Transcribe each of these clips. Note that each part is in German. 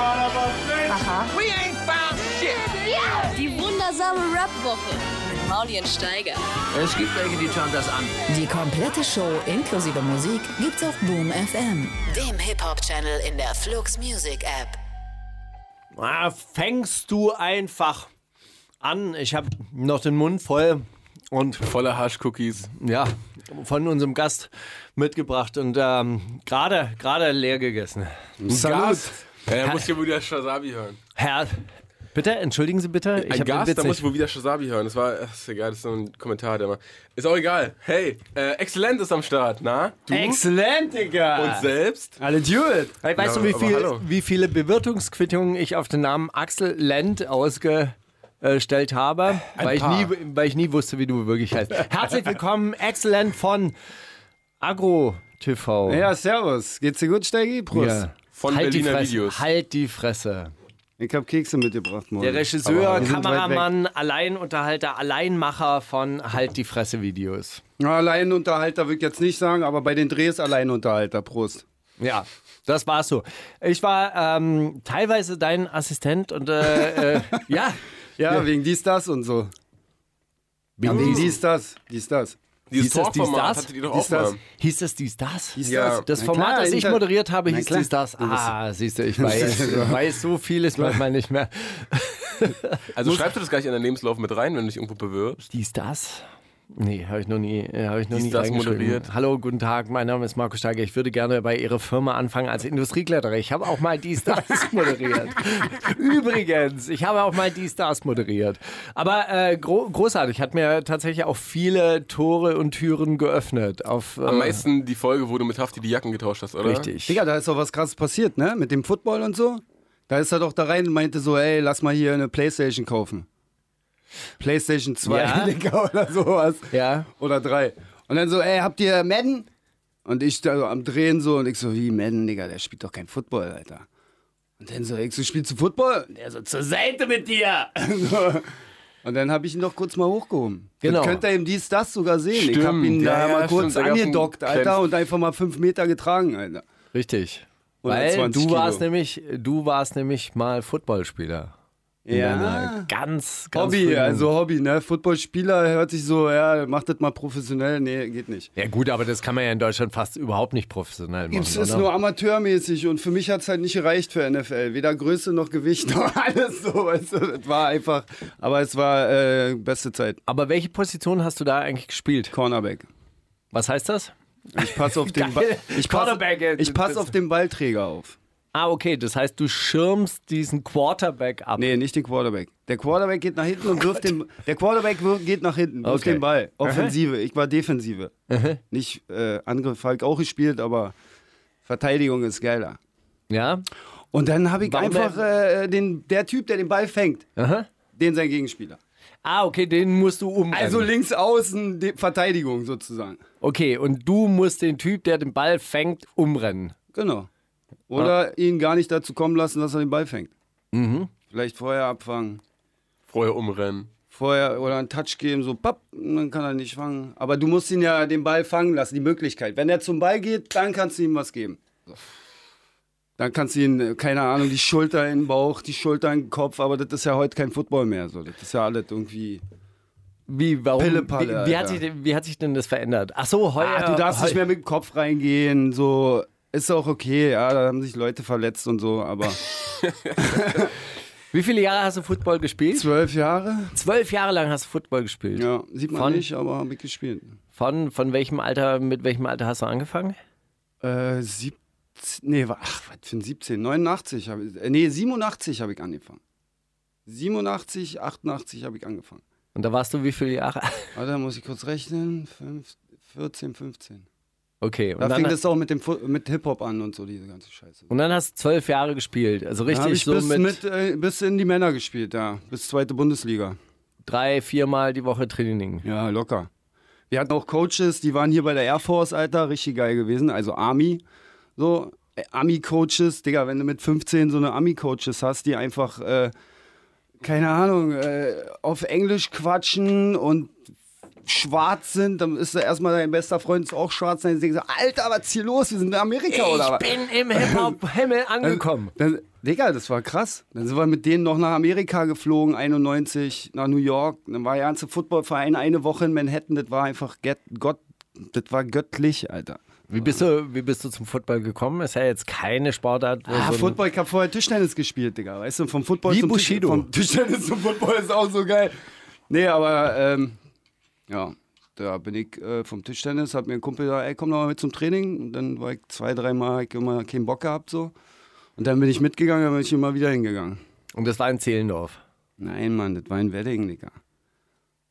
Aha. We ain't found shit. Die wundersame Rap-Woche mit Maulien Steiger. Es gibt welche, die schauen das an. Die komplette Show inklusive Musik gibt's auf Boom FM, dem Hip-Hop-Channel in der Flux Music App. Ah, fängst du einfach an. Ich habe noch den Mund voll und Voller Hasch-Cookies. ja, von unserem Gast mitgebracht und ähm, gerade gerade leer gegessen. Gas. Ja, er muss hier wohl wieder Shazabi hören. Herr, bitte, entschuldigen Sie bitte. Ein hab den Gas, Witz da muss ich wohl wieder Shazabi hören. Das war, ach, ist egal, das ist so ein Kommentar, der mal. Ist auch egal. Hey, äh, Exzellent ist am Start, na? Du Exzellent, Digga. und selbst? Alle gut. Weißt Ja, du, wie, viel, wie viele Bewirtungsquittungen ich auf den Namen Axel Lend ausgestellt habe? Weil ich, nie, weil ich nie wusste, wie du wirklich heißt. Herzlich willkommen, Excellent von Agro TV. Ja, servus. Geht's dir gut, Steigi? Prost. Ja. Von halt die Berliner Fresse, Videos. Halt die Fresse. Ich hab Kekse mitgebracht morgen. Der Regisseur, Aber Kameramann, Alleinunterhalter, Alleinmacher von Halt die Fresse Videos. Ja, Alleinunterhalter will ich jetzt nicht sagen, aber bei den Drehs Alleinunterhalter. Prost. Ja, das war's so. Ich war ähm, teilweise dein Assistent und äh, äh, ja. Ja, wegen dies, das und so. Ja, wegen dies, das. Dies, das. Dieses Hieß das dies, Torformat das? Dies, auch das. mal. Hieß es dies, das? Dies, Ja. das. Das Format, klar, das ich moderiert habe, hieß dies, das. Ah, siehst du, ich weiß, weiß so vieles manchmal nicht mehr. Also schreibst du das gleich in deinen Lebenslauf mit rein, wenn du dich irgendwo bewirbst? Dies, das? Nee, habe ich noch nie, äh, habe ich noch Dies, nie das moderiert. Hallo, guten Tag, mein Name ist Marco Steiger. Ich würde gerne bei Ihrer Firma anfangen als Industriekletterer. Ich habe auch mal dies, das moderiert. Übrigens, ich habe auch mal dies, das moderiert. Aber äh, gro großartig, hat mir tatsächlich auch viele Tore und Türen geöffnet. Auf, äh, Am meisten die Folge, wo du mit Hafti die Jacken getauscht hast, oder? Richtig. Digga, da ist doch was krasses passiert, ne? Mit dem Football und so. Da ist er doch da rein und meinte so, ey, lass mal hier eine Playstation kaufen. Playstation 2, Ja. Digga, oder sowas. Ja. Oder 3. Und dann so, ey, habt ihr Madden? Und ich da so am Drehen so und ich so, wie Madden, Digga, der spielt doch kein Football, Alter. Und dann so, ich so, spielst du Football? Und der so, zur Seite mit dir! Und dann habe ich ihn doch kurz mal hochgehoben. Genau. Dann könnt ihr ihm dies, das sogar sehen. ich Stimmt, habe ihn ja, da ja, mal kurz stimmt, angedockt, Alter, und einfach mal fünf Meter getragen, Alter. Richtig. 120 Weil du Kilo. warst nämlich, du warst nämlich mal Footballspieler. Deiner ganz, ganz Hobby, frühen- also Hobby, ne? Footballspieler hört sich so, ja, macht das mal professionell. Nee, geht nicht. Ja gut, aber das kann man ja in Deutschland fast überhaupt nicht professionell machen. Es ist oder? nur amateurmäßig und für mich hat es halt nicht gereicht für NFL. Weder Größe noch Gewicht noch alles so, weißt du. Es war einfach, aber es war äh, beste Zeit. aber welche Position hast du da eigentlich gespielt? Cornerback. Was heißt das? Ich passe auf den Ba- ich pass, ich pass auf den Ballträger auf. Ah, okay, das heißt, du schirmst diesen Quarterback ab. Nee, nicht den Quarterback. Der Quarterback geht nach hinten und wirft den. Der Quarterback geht nach hinten, wirft Okay. den Ball. Offensive. Ich war Defensive. Nicht äh, Angriff, Falk auch gespielt, aber Verteidigung ist geiler. Ja? Und dann habe ich Warum einfach äh, den, der Typ, der den Ball fängt, Aha. den sein Gegenspieler. Ah, okay, den musst du umrennen. Also links außen die Verteidigung sozusagen. Okay, und du musst den Typ, der den Ball fängt, umrennen. Genau. Oder ihn gar nicht dazu kommen lassen, dass er den Ball fängt. Mhm. Vielleicht vorher abfangen. Vorher umrennen. Vorher oder einen Touch geben, so papp, und dann kann er nicht fangen. Aber du musst ihn ja den Ball fangen lassen, die Möglichkeit. Wenn er zum Ball geht, dann kannst du ihm was geben. So. Dann kannst du ihn, äh, keine Ahnung, die Schulter in den Bauch, die Schulter in den Kopf, aber das ist ja heute kein Football mehr. So. Das ist ja alles irgendwie. Wie, warum? Wie, wie, hat sich, denn- wie hat sich denn das verändert? Ach so, heuer. Ah, du darfst heu- nicht mehr mit dem Kopf reingehen, so. Ist auch okay, ja, da haben sich Leute verletzt und so, aber Wie viele Jahre hast du Football gespielt? zwölf Jahre? Zwölf Jahre lang hast du Football gespielt. Ja, sieht man Von- nicht, aber habe ich gespielt. Von, von welchem Alter, mit welchem Alter hast du angefangen? Äh, 17, nee, ach, was für ein 17? 89 habe ich, äh, nee, 87 habe ich angefangen. 87, 88 habe ich angefangen. Und da warst du wie viele Jahre? Warte, muss ich kurz rechnen. Fünf, 14, 15. Okay, und Da dann, fing das auch mit, dem mit Hip-Hop an und so, diese ganze Scheiße. und dann hast du zwölf Jahre gespielt. Also richtig ich so bis, mit, mit, äh, bis in die Männer gespielt, ja. Bis zweite Bundesliga. drei, viermal die Woche Training. Ja, locker. Wir hatten auch Coaches, die waren hier bei der Air Force, Alter, richtig geil gewesen. Also Army. So, äh, Army-Coaches, Digga, wenn du mit 15 so eine Army-Coaches hast, die einfach, äh, keine Ahnung, äh, auf Englisch quatschen und schwarz sind, dann ist da erstmal dein bester Freund ist auch schwarz, dann denkst du, Alter, was ist hier los? Wir sind in Amerika oder was? Ich bin im Hip-Hop-Himmel angekommen. Dann, Digga, das war krass. Dann sind wir mit denen noch nach Amerika geflogen, 91, nach New York. Dann war der ganze Footballverein eine Woche in Manhattan. Das war einfach get, Gott, das war göttlich, Alter. Wie bist, du, wie bist du zum Football gekommen? Ist ja jetzt keine Sportart. Wo Ah, so Football, ich hab vorher Tischtennis gespielt, Digga. Weißt du, vom Football Wie zum Bushido. Tisch, vom Tischtennis zum Football ist auch so geil. Nee, aber ähm, ja, da bin ich äh, vom Tischtennis, hat mir ein Kumpel gesagt, ey, komm doch mal mit zum Training. Und dann war ich zwei, dreimal, ich immer keinen Bock gehabt so. Und dann bin ich mitgegangen, dann bin ich immer wieder hingegangen. Und das war in Zehlendorf. Nein, Mann, das war ein Wedding, Digga.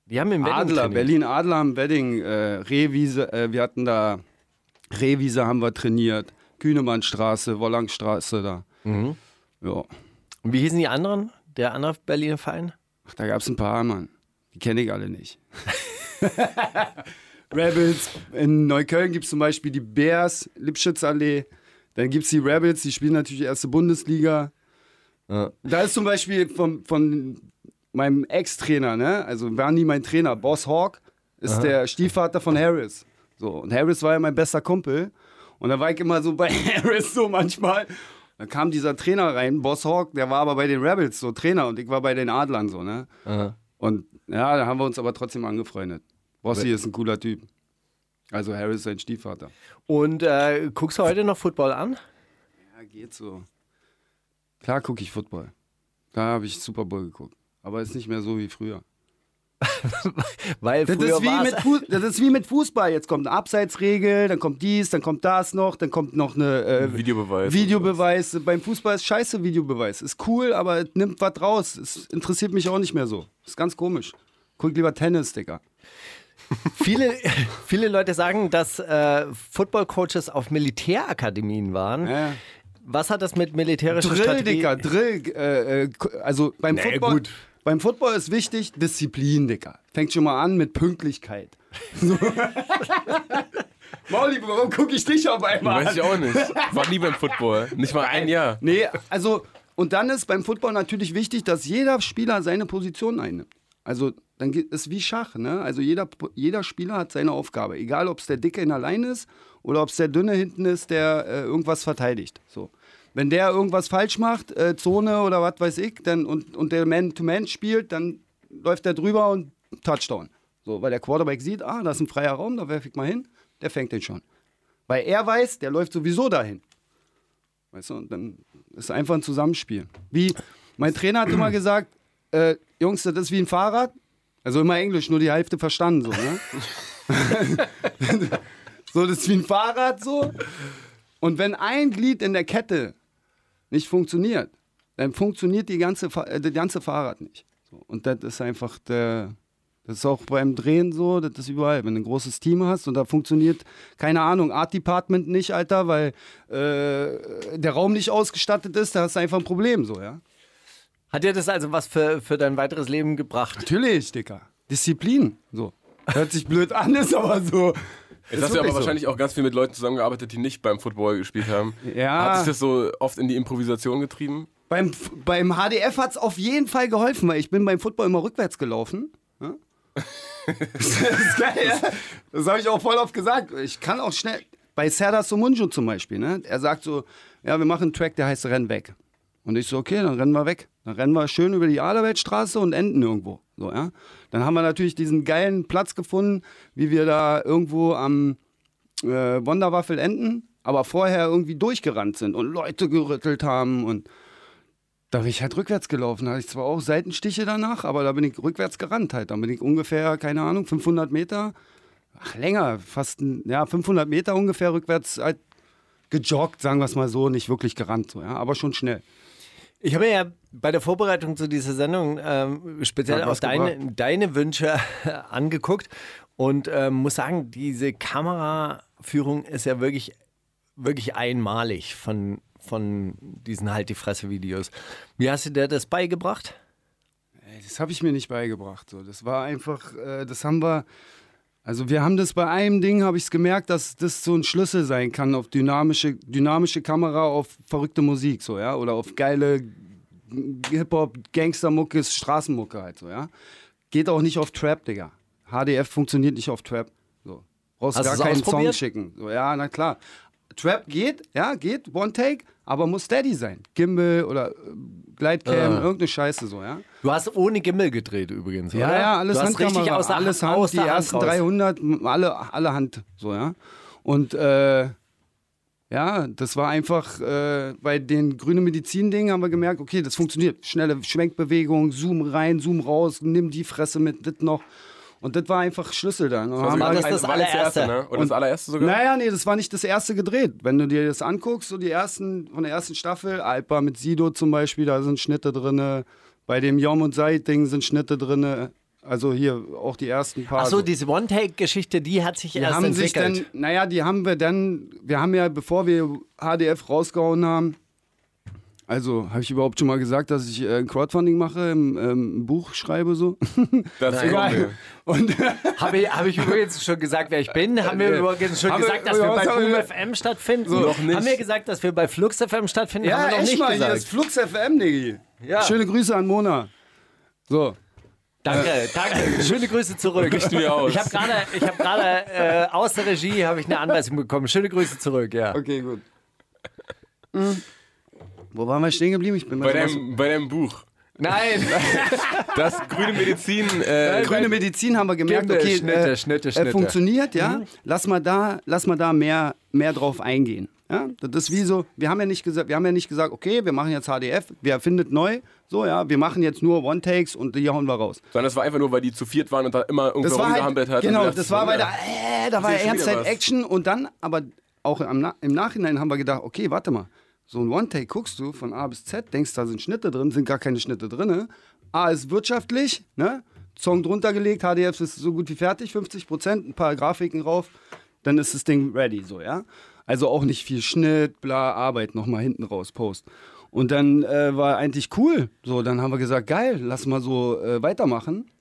Die haben im Wedding Adler, trainiert. Berlin Adler am Wedding, äh, Rehwiese, äh, wir hatten da Rehwiese haben wir trainiert, Kühnemannstraße, Wollangstraße da. Mhm. Ja. Und wie hießen die anderen? Der andere Berliner Verein? Ach, da gab es ein paar, Mann. Die kenne ich alle nicht. Rebels. In Neukölln gibt es zum Beispiel die Bears, Lipschitzallee. Dann gibt es die Rebels, die spielen natürlich erste Bundesliga. Ja. Da ist zum Beispiel von, von meinem Ex-Trainer, ne? also war nie mein Trainer, Boss Hawk, ist der Stiefvater von Harris. So, und Harris war ja mein bester Kumpel. Und da war ich immer so bei Harris so manchmal. Dann kam dieser Trainer rein, Boss Hawk, der war aber bei den Rebels so Trainer und ich war bei den Adlern so, ne? Aha. Und ja, da haben wir uns aber trotzdem angefreundet. Bossi ist ein cooler Typ. Also Harris ist sein Stiefvater. Und äh, guckst du heute noch Football an? Ja, geht so. Klar gucke ich Football. Da habe ich Super Bowl geguckt. Aber ist nicht mehr so wie früher. Weil Das früher ist, wie mit das ist wie mit Fußball. Jetzt kommt eine Abseitsregel, dann kommt dies, dann kommt das noch, dann kommt noch eine äh, Videobeweis. Videobeweis. Beim Fußball ist scheiße Videobeweis. Ist cool, aber es nimmt was raus. Es interessiert mich auch nicht mehr so. Ist ganz komisch. Guck lieber Tennis, Digga. Viele, viele Leute sagen, dass äh, Football-Coaches auf Militärakademien waren. Ja. Was hat das mit militärischer Drill, Strategie? Digga, Drill. Äh, äh, also beim Nee, Football. gut. Beim Football ist wichtig Disziplin, Digga. Fängt schon mal an mit Pünktlichkeit. So. Mauli, warum gucke ich dich auf einmal Weiß ich auch nicht. War nie beim Football. Nicht mal ein Jahr. Nee, also, und dann ist beim Football natürlich wichtig, dass jeder Spieler seine Position einnimmt. Also, dann geht es wie Schach, ne? Also, jeder, jeder Spieler hat seine Aufgabe. Egal, ob es der Dicke in der Line ist oder ob es der Dünne hinten ist, der äh, irgendwas verteidigt. So. Wenn der irgendwas falsch macht, äh, Zone oder was weiß ich, dann, und, und der Man-to-Man spielt, dann läuft der drüber und Touchdown. So, weil der Quarterback sieht, ah, da ist ein freier Raum, da werfe ich mal hin, der fängt den schon. Weil er weiß, der läuft sowieso dahin. Weißt du, und dann ist einfach ein Zusammenspiel. Wie mein Trainer hat immer gesagt, äh, Jungs, das ist wie ein Fahrrad. Also immer Englisch, nur die Hälfte verstanden, so, ne? so, das ist wie ein Fahrrad, so. Und wenn ein Glied in der Kette nicht funktioniert, dann funktioniert die ganze, äh, das ganze Fahrrad nicht. Und das ist einfach der, das ist auch beim Drehen so, das ist überall. Wenn du ein großes Team hast und da funktioniert, keine Ahnung, Art Department nicht, Alter, weil äh, der Raum nicht ausgestattet ist, da hast du einfach ein Problem, so, ja. Hat dir das also was für, für dein weiteres Leben gebracht? Natürlich, Dicker. Disziplin, so. Hört sich blöd an, ist aber so. Jetzt hast du aber wahrscheinlich auch ganz viel mit Leuten zusammengearbeitet, die nicht beim Football gespielt haben. Ja. Hat sich das so oft in die Improvisation getrieben? Beim, beim HDF hat es auf jeden Fall geholfen, weil ich bin beim Football immer rückwärts gelaufen. Ja? das ist geil, ja? Das habe ich auch voll oft gesagt. Ich kann auch schnell. Bei Serdar Somunju zum Beispiel, ne? er sagt so: Ja, wir machen einen Track, der heißt Renn weg. Und ich so: Okay, dann rennen wir weg. Dann rennen wir schön über die Aderweltstraße und enden irgendwo. So, ja? Dann haben wir natürlich diesen geilen Platz gefunden, wie wir da irgendwo am äh, Wonderwaffel enden, aber vorher irgendwie durchgerannt sind und Leute gerüttelt haben und da bin ich halt rückwärts gelaufen. Da hatte ich zwar auch Seitenstiche danach, aber da bin ich rückwärts gerannt halt. Dann bin ich ungefähr, keine Ahnung, 500 Meter, ach länger, fast, ja, 500 Meter ungefähr rückwärts halt gejoggt, sagen wir es mal so, nicht wirklich gerannt, so, ja, aber schon schnell. Ich habe mir ja bei der Vorbereitung zu dieser Sendung ähm, speziell auch deine, gebracht. deine Wünsche angeguckt und ähm, muss sagen, diese Kameraführung ist ja wirklich, wirklich einmalig von, von diesen Halt die Fresse-Videos. Wie hast du dir das beigebracht? Das habe ich mir nicht beigebracht. So. Das war einfach, äh, das haben wir, also wir haben das bei einem Ding, habe ich es gemerkt, dass das so ein Schlüssel sein kann auf dynamische, dynamische Kamera, auf verrückte Musik, so, ja, oder auf geile Hip-Hop, Gangstermucke, Straßenmucke halt, so, ja. Geht auch nicht auf Trap, Digga. HDF funktioniert nicht auf Trap. So. Brauchst Hast gar keinen Song schicken. So, ja, na klar. Trap geht, ja, geht, One Take, aber muss steady sein. Gimbal oder äh, Glidecam, Ah. irgendeine Scheiße so, ja. Du hast ohne Gimmel gedreht übrigens, Ja, oder? ja, alles du richtig aus der alles Hand, Hand, aus die der Hand ersten raus. 300, m- alle, alle Hand, so, ja. Und, äh, ja, das war einfach, äh, bei den grüne Medizin-Dingen haben wir gemerkt, okay, das funktioniert. Schnelle Schwenkbewegung, Zoom rein, Zoom raus, nimm die Fresse mit, das noch. Und das war einfach Schlüssel dann. Und haben War wir- das das war das allererste? erste, ne? Oder das Und- allererste sogar? naja, nee, das war nicht das erste gedreht. Wenn du dir das anguckst, so die ersten, von der ersten Staffel, Alpa mit Sido zum Beispiel, da sind Schnitte drin. Bei dem Jom und Seid-Ding sind Schnitte drin. Also hier auch die ersten paar. Achso, so. diese One-Take-Geschichte, die hat sich die erst haben sich entwickelt. dann, naja, die haben wir dann, wir haben ja, bevor wir HDF rausgehauen haben, also habe ich überhaupt schon mal gesagt, dass ich äh, ein Crowdfunding mache, im, ähm, ein Buch schreibe so. Das ist Egal. Und Habe ich, hab ich übrigens schon gesagt, wer ich bin? Haben wir übrigens schon haben wir- gesagt, dass wir bei Boom FM stattfinden? Noch nicht. Haben wir gesagt, dass wir bei Flux FM stattfinden? ja, haben wir noch echt nicht mal, hier gesagt. ist Flux FM, Diggi. Ja. Schöne Grüße an Mona. So. Danke, danke. Schöne Grüße zurück. Richten wir aus. Ich habe gerade, ich habe gerade äh, aus der Regie habe ich eine Anweisung bekommen. Schöne Grüße zurück, ja. Okay, gut. Hm. Wo waren wir stehen geblieben? Ich bin Bei deinem, bei deinem Buch. Nein, Das grüne Medizin. Äh, Grüne Medizin haben wir gemerkt, okay, Schnitte, äh, Schnitte, äh, Schnitte. funktioniert, ja. Lass mal da, lass mal da mehr, mehr drauf eingehen. Ja, das ist wie so, wir haben ja nicht gesagt, wir haben ja nicht gesagt, okay, wir machen jetzt HDF, wer erfindet neu, so ja, wir machen jetzt nur One-Takes und die hauen wir raus. sondern das war einfach nur, weil die zu viert waren und da immer irgendwo halt, rumgehampelt hat. genau, das war, weil da, ja. äh, da war was. Ernst-Action und dann, aber auch im, Na im Nachhinein haben wir gedacht, okay, warte mal, so ein One-Take guckst du von A bis Z, denkst, da sind Schnitte drin, sind gar keine Schnitte drin. A ist wirtschaftlich, ne? Song drunter gelegt, HDF ist so gut wie fertig, 50 Prozent, ein paar Grafiken rauf, dann ist das Ding ready, so, ja. Also auch nicht viel Schnitt, bla, Arbeit nochmal hinten raus, Post. Und dann äh, war eigentlich cool. So, dann haben wir gesagt, geil, lass mal so äh, weitermachen.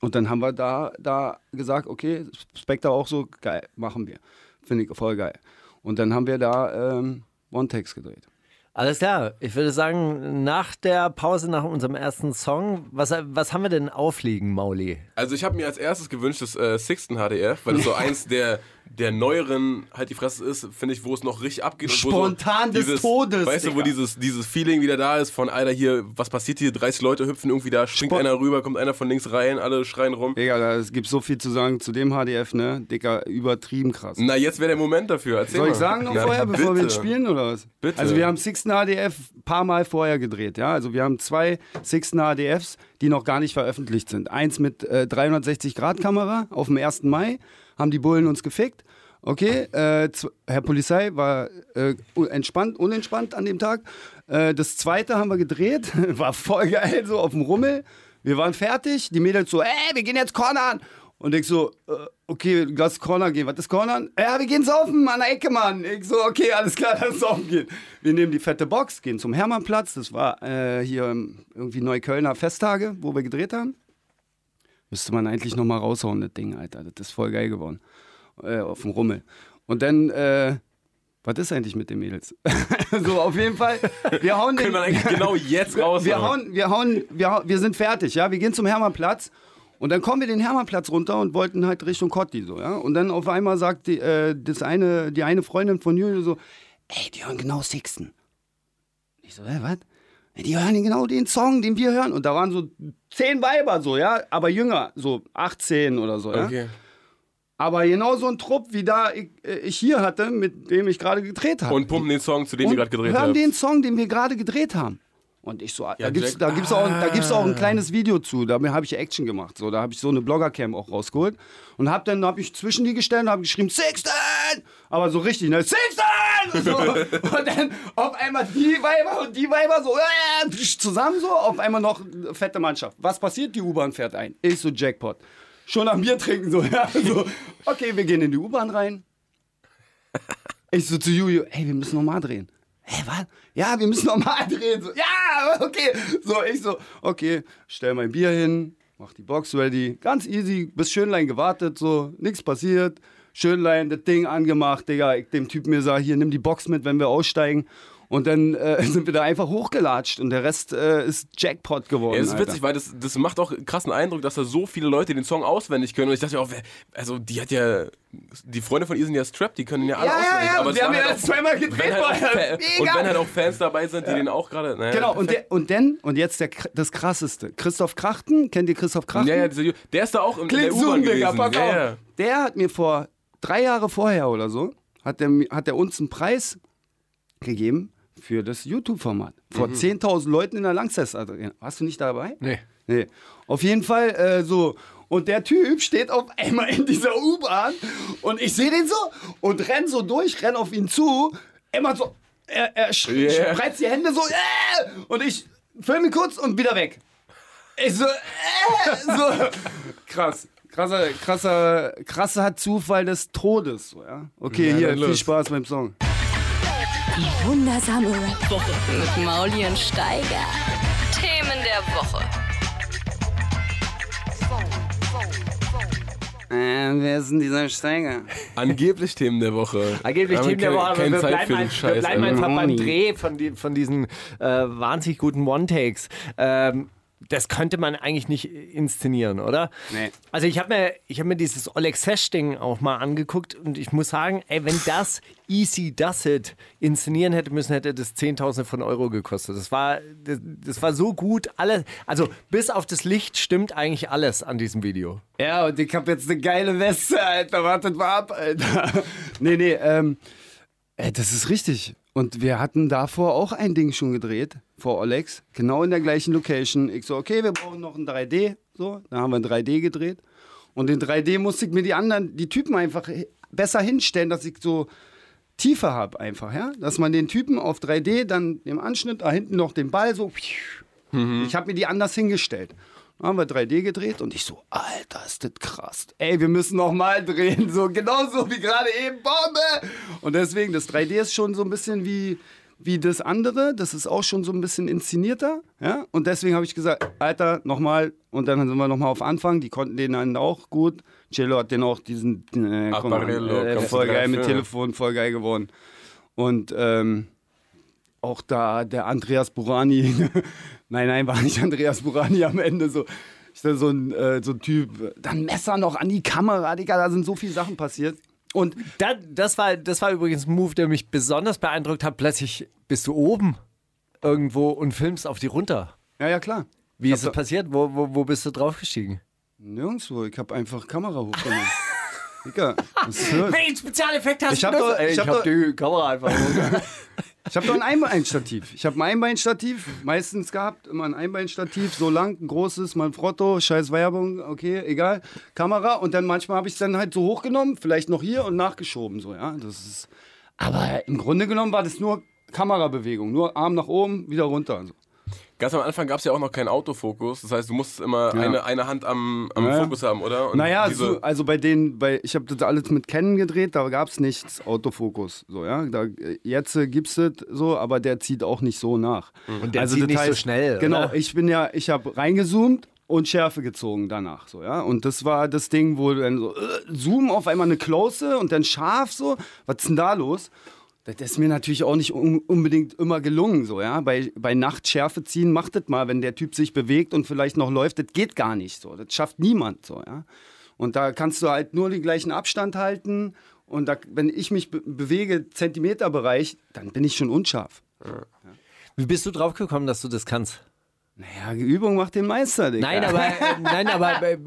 Und dann haben wir da, da gesagt, okay, Spectre auch so, geil, machen wir. Finde ich voll geil. Und dann haben wir da ähm, One-Takes gedreht. alles klar. Ich würde sagen, nach der Pause, nach unserem ersten Song, was, was haben wir denn aufliegen, Mauli? Also ich habe mir als erstes gewünscht das äh, Sixten HDF, weil das so eins der, der neueren halt die Fresse ist, finde ich, wo es noch richtig abgeht. und wo Spontan des dieses, Todes, Weißt du, wo Digga. dieses, dieses Feeling wieder da ist von, Alter, hier, was passiert hier? 30 Leute hüpfen irgendwie da, springt Spon- einer rüber, kommt einer von links rein, alle schreien rum. Digga, da- es gibt so viel zu sagen zu dem HDF, ne? Dicker, übertrieben krass. Na, jetzt wäre der Moment dafür. Erzähl Soll ich mal. sagen noch vorher, bevor wir ihn spielen oder was? Bitte. Also wir haben Sixten HDF ein paar Mal vorher gedreht, ja. Also wir haben zwei Sixten HDFs, die noch gar nicht veröffentlicht sind. Eins mit äh, 360 Grad Kamera auf dem 1. Mai, haben die Bullen uns gefickt. Okay, äh, Herr Polizei war äh, entspannt, unentspannt an dem Tag. Äh, das zweite haben wir gedreht, war voll geil, so auf dem Rummel. Wir waren fertig, die Mädels so, ey, wir gehen jetzt cornern. Und ich so, äh, okay, lass Corner gehen. Was ist Cornern? Ja, wir gehen saufen an der Ecke, Mann. Ich so, okay, alles klar, lass saufen gehen. Wir nehmen die fette Box, gehen zum Hermannplatz. Das war äh, hier ähm, irgendwie Neuköllner Festtage, wo wir gedreht haben. Müsste man eigentlich nochmal raushauen, das Ding, Alter. Das ist voll geil geworden. Äh, auf dem Rummel. Und dann, äh, was ist eigentlich mit den Mädels? so, auf jeden Fall, wir hauen den, Können wir eigentlich genau jetzt raus. wir hauen, wir hauen, wir, hau- wir sind fertig, ja. Wir gehen zum Hermannplatz und dann kommen wir den Hermannplatz runter und wollten halt Richtung Kotti so, ja. Und dann auf einmal sagt die, äh, das eine, die eine Freundin von Julio so, ey, die hören genau Sixten. Ich so, hä, was? Die hören genau den Song, den wir hören. Und da waren so zehn Weiber so, ja, aber jünger, so 18 oder so, ja. Okay. Aber genau so ein Trupp, wie da ich, äh, ich hier hatte, mit dem ich gerade gedreht habe. Und pumpen den Song, zu dem ihr gerade gedreht hören habt. den Song, den wir gerade gedreht haben. Und ich so, da Ja, da gibt's auch, da gibt's auch ein kleines Video zu. Da habe ich Action gemacht. So, da habe ich so eine Bloggercam auch rausgeholt und habe dann habe ich zwischen die gestellt und habe geschrieben Sixten, aber so richtig, ne, Sixten. So. und dann auf einmal die Weiber und die Weiber so äh, zusammen so, auf einmal noch eine fette Mannschaft. Was passiert? Die U-Bahn fährt ein. Ich so Jackpot. Schon am Bier trinken so, ja, so. Okay, wir gehen in die U-Bahn rein. Ich so zu Julio, ey, wir müssen nochmal drehen. Hä, was? Ja, wir müssen nochmal drehen. So, ja, okay. So, ich so, okay, stell mein Bier hin, mach die Box ready. Ganz easy, bis Schönlein gewartet, so, nichts passiert. Schönlein, das Ding angemacht, Digga. Ich dem Typ mir sag, hier, nimm die Box mit, wenn wir aussteigen. Und dann äh, sind wir da einfach hochgelatscht und der Rest äh, ist Jackpot geworden. Ja, es ist Alter. witzig, weil das, das macht auch einen krassen Eindruck, dass da so viele Leute den Song auswendig können. Und ich dachte auch, also die hat ja, die Freunde von ihr sind ja strapped, die können ihn ja alle Ja, ja, auswendig. ja, aber und es wir haben ja halt das zweimal gedreht halt Mega. Und wenn halt auch Fans dabei sind, die den auch gerade. Naja, Genau, und, der, und dann, und jetzt der, das krasseste. Christoph Krachten, kennt ihr Christoph Krachten? ja, ja, der ist da auch in, in der Digga, pass ja, auf. ja. Der hat mir vor drei Jahre vorher oder so, hat der, hat der uns einen Preis gegeben für das YouTube-Format. Vor 10.000 Leuten in der Langsess Arena. Warst du nicht dabei? Nee. Nee. Auf jeden Fall äh, so. Und der Typ steht auf einmal in dieser U-Bahn und ich sehe den so und renn so durch, renn auf ihn zu. Immer so, er, er Yeah. spreizt die Hände so, äh, und ich filme kurz und wieder weg. Ich so, äh, so. Krass. Krasser, krasser, krasser Zufall des Todes. So, ja? Okay, Ja, hier, viel. Spaß beim Song. Die wundersame Rap-Woche mit Mauli und Steiger. Themen der Woche. Äh, wer ist denn dieser Steiger? Angeblich Themen der Woche. Angeblich Themen der Woche, aber wir Zeit bleiben, für den ein, wir bleiben einfach beim. Dreh von, die, von diesen äh, wahnsinnig guten One-Takes. Ähm, das könnte man eigentlich nicht inszenieren, oder? Nee. Also ich habe mir, ich hab mir dieses Oleg Sesh-Ding auch mal angeguckt und ich muss sagen, ey, wenn das Easy Does It inszenieren hätte müssen, hätte das Zehntausende von Euro gekostet. Das war, das, das war so gut, alles, also bis auf das Licht stimmt eigentlich alles an diesem Video. Ja, und ich hab jetzt eine geile Weste, Alter. Wartet mal ab, Alter. Nee, nee, ähm, äh, das ist richtig. Und wir hatten davor auch ein Ding schon gedreht, vor Olex, genau in der gleichen Location. Ich so, okay, wir brauchen noch ein 3D. So, da haben wir ein 3D gedreht. Und in 3D musste ich mir die anderen, die Typen einfach besser hinstellen, dass ich so Tiefe habe einfach, ja. Dass man den Typen auf 3D dann im Anschnitt, da hinten noch den Ball so. Ich habe mir die anders hingestellt. Dann haben wir 3D gedreht und ich so, Alter, ist das krass. Ey, wir müssen noch mal drehen. So, genauso wie gerade eben. Bombe! Und deswegen, das 3D ist schon so ein bisschen wie, wie das andere. Das ist auch schon so ein bisschen inszenierter. Ja? Und deswegen habe ich gesagt, Alter, nochmal. Und dann sind wir nochmal auf Anfang. Die konnten den dann auch gut. Cello hat den auch diesen, äh, komm, äh, voll geil mit. Telefon, voll geil geworden. Und ähm, auch da der Andreas Burani. nein, nein, war nicht Andreas Burani am Ende so. Ich so ein, äh, so ein Typ. Dann Messer noch an die Kamera, Digga, da sind so viele Sachen passiert. Und Da, das, war, das war übrigens ein Move, der mich besonders beeindruckt hat. Plötzlich bist du oben irgendwo und filmst auf die runter. ja, ja, klar. Wie ist das passiert? Wo, wo, wo bist du draufgestiegen? Nirgendwo, ich habe einfach Kamera hochgenommen. Digga, was das? Welchen Spezialeffekt hast Ich du hab das? doch- ich ich hab hab doch- die Kamera einfach Ich habe doch ein Einbeinstativ. Ich habe ein Einbeinstativ meistens gehabt, immer ein Einbeinstativ, so lang, ein großes, mal ein Frotto, scheiß Werbung, okay, egal, Kamera und dann manchmal habe ich es dann halt so hochgenommen, vielleicht noch hier und nachgeschoben, so, ja, das ist, aber im Grunde genommen war das nur Kamerabewegung, nur Arm nach oben, wieder runter. So. Ganz am Anfang gab es ja auch noch keinen Autofokus. Das heißt, du musst immer eine, eine Hand am, am Ja, ja. Fokus haben, oder? Und Naja, diese- so, also bei denen, bei, ich habe das alles mit Canon gedreht, da gab es nichts Autofokus. So, ja? da, jetzt äh, gibt's das so, aber der zieht auch nicht so nach. Und der also zieht das nicht so schnell, Genau, oder? ich bin ja, ich habe reingezoomt und Schärfe gezogen danach. So, ja? Und das war das Ding, wo du dann so, äh, Zoom auf einmal eine Close und dann scharf so. Was ist denn da los? Das ist mir natürlich auch nicht un unbedingt immer gelungen, so, ja. Bei, bei Nacht Schärfe ziehen, macht das mal, wenn der Typ sich bewegt und vielleicht noch läuft, das geht gar nicht so. Das schafft niemand so, ja. Und da kannst du halt nur den gleichen Abstand halten. Und da, wenn ich mich be bewege, Zentimeterbereich, dann bin ich schon unscharf. Wie bist du draufgekommen, dass du das kannst? Naja, Übung macht den Meister, Digga. Nein, aber, äh, nein, aber äh,